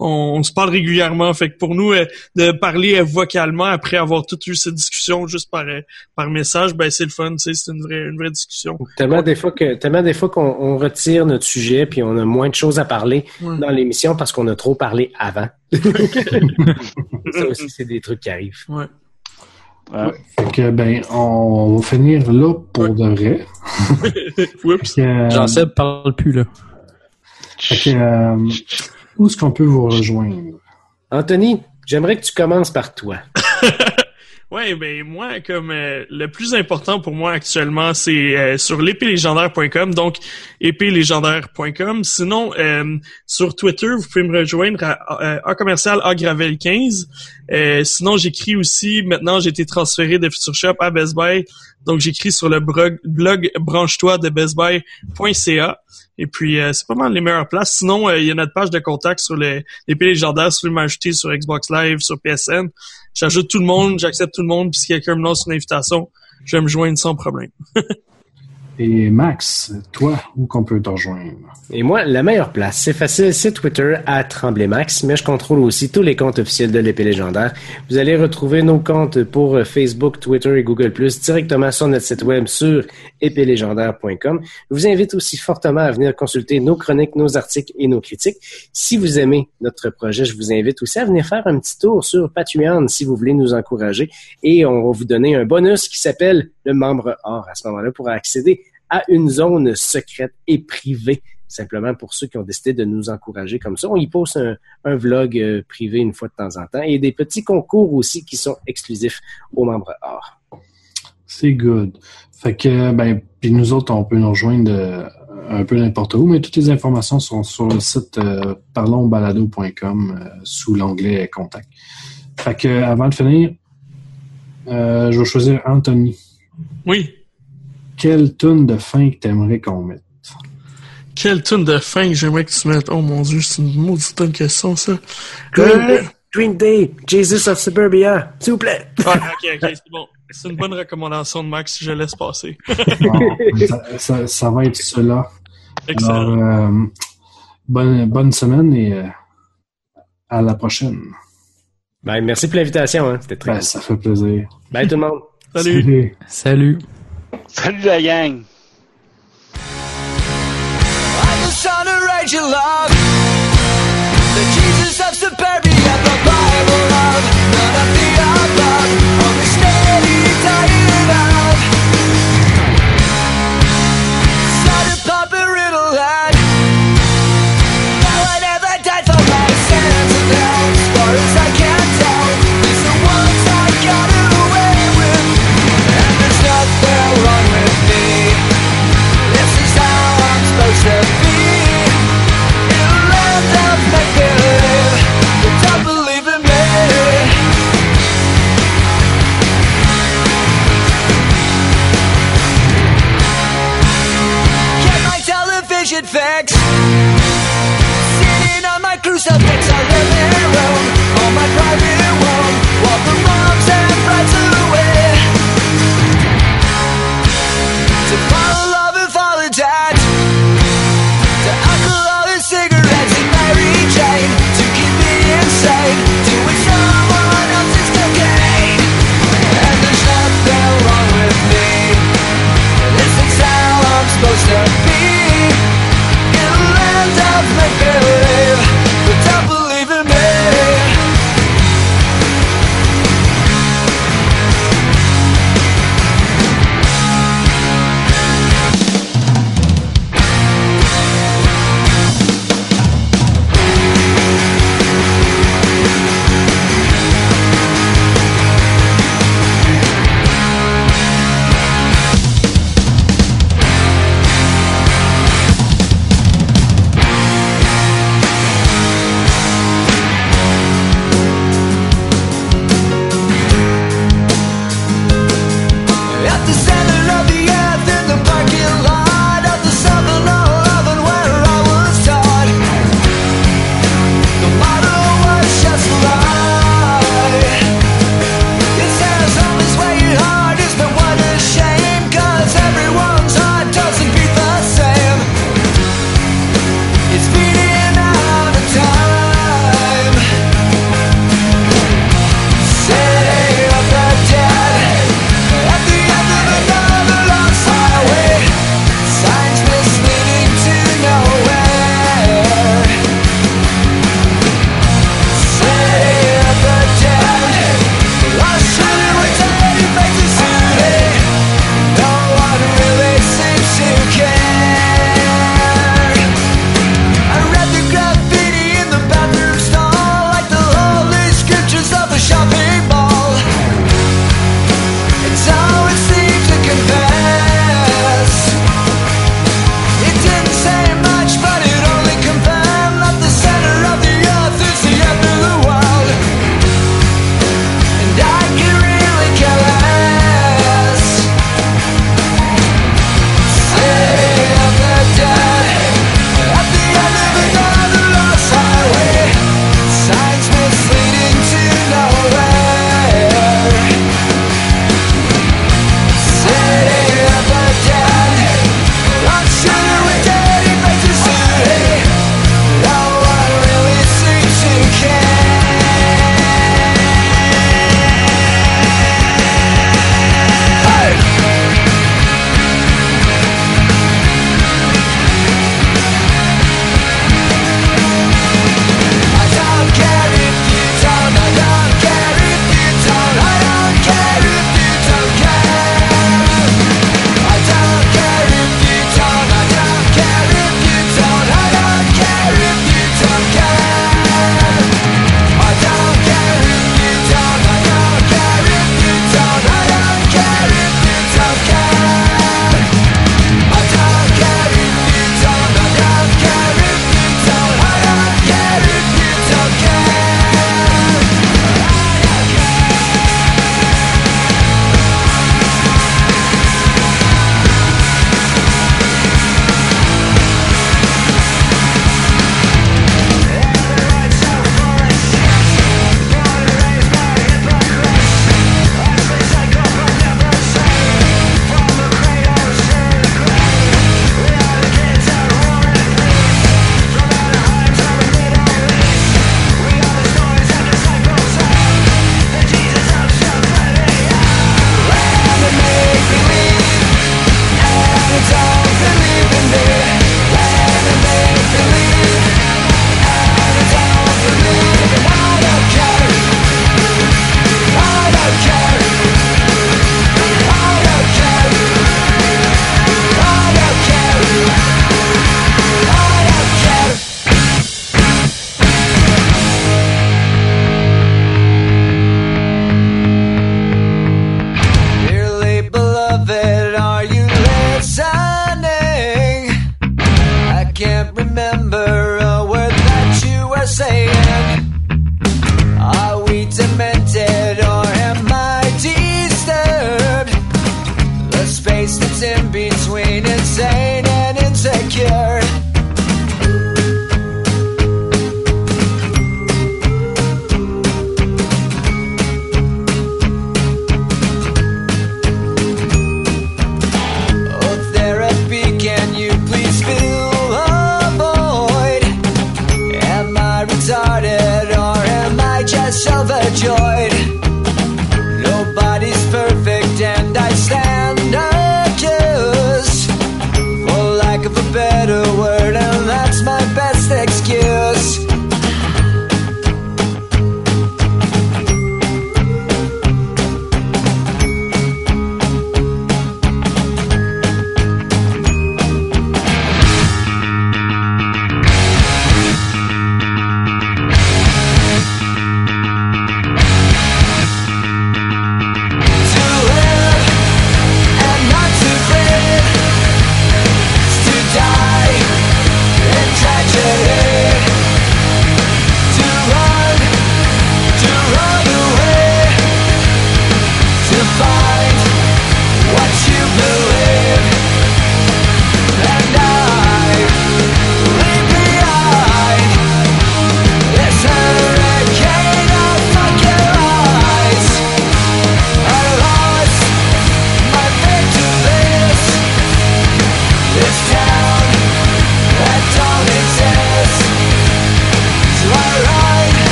on, on se parle régulièrement. Fait que pour nous, euh, de parler euh, vocalement après avoir tout eu cette discussion juste par euh, par message, ben c'est le fun, tu sais, c'est une vraie une vraie discussion. Tellement des fois que tellement des fois qu'on on retire notre sujet puis on a moins de choses à parler Ouais. dans l'émission parce qu'on a trop parlé avant. ça aussi, c'est des trucs qui arrivent. Ouais. Ouais. Fait que, ben, on va finir là pour de vrai. Oups. Que, Jean-Seb parle plus, là. fait que, euh, où est-ce qu'on peut vous rejoindre? Anthony, j'aimerais que tu commences par toi. Ouais, ben moi, comme euh, le plus important pour moi actuellement, c'est euh, sur l'épélégendaire.com, donc épélégendaire.com. Sinon, euh, sur Twitter, vous pouvez me rejoindre à, à, à commercial agravel 15. Euh, sinon, j'écris aussi. Maintenant, j'ai été transféré de Future Shop à Best Buy, donc j'écris sur le blog, branche-toi de bestbuy.ca. Et puis, euh, c'est pas mal les meilleures places. Sinon, euh, il y a notre page de contact sur les l'épée légendaire. Si vous voulez m'ajouter sur Xbox Live, sur PSN, j'ajoute tout le monde, j'accepte tout le monde. Puis si quelqu'un me lance une invitation, je vais me joindre sans problème. Et Max, toi, où qu'on peut te rejoindre? Et moi, la meilleure place, c'est facile, c'est Twitter à Tremblay Max, mais je contrôle aussi tous les comptes officiels de l'épée légendaire. Vous allez retrouver nos comptes pour euh, Facebook, Twitter et Google Plus directement sur notre site web sur épélégendaire.com. Je vous invite aussi fortement à venir consulter nos chroniques, nos articles et nos critiques. Si vous aimez notre projet, je vous invite aussi à venir faire un petit tour sur Patreon si vous voulez nous encourager et on va vous donner un bonus qui s'appelle le membre or à ce moment-là pour accéder à une zone secrète et privée simplement pour ceux qui ont décidé de nous encourager comme ça. On y poste un, un vlog euh, privé une fois de temps en temps et des petits concours aussi qui sont exclusifs aux membres or. C'est good. Fait que, ben, puis nous autres, on peut nous rejoindre euh, un peu n'importe où, mais toutes les informations sont sur le site euh, parlonsbalado.com euh, sous l'onglet Contact. Fait que, avant de finir, euh, je vais choisir Anthony. Oui. Quelle tune de fin que t'aimerais qu'on mette? Quelle tune de fin que j'aimerais que tu mettes? Oh mon dieu, c'est une maudite bonne question, ça. Green, Euh, Day, Green Day, Jesus of Suburbia, s'il vous plaît. ah, ok, ok, c'est bon. C'est une bonne recommandation de Max, je laisse passer. Bon, ça, ça- ça va être cela. Alors, Excellent. euh, bonne, bonne semaine et euh, à la prochaine. Ben, merci pour l'invitation, hein. C'était très Ben, ça fait plaisir. Bye tout le monde. Salut. Salut. Salut la gang! I'm the son of Rachel Love, the Jesus of suburbia, the Bible unrelated facts. Sitting on my crucifix, I read their. All my private.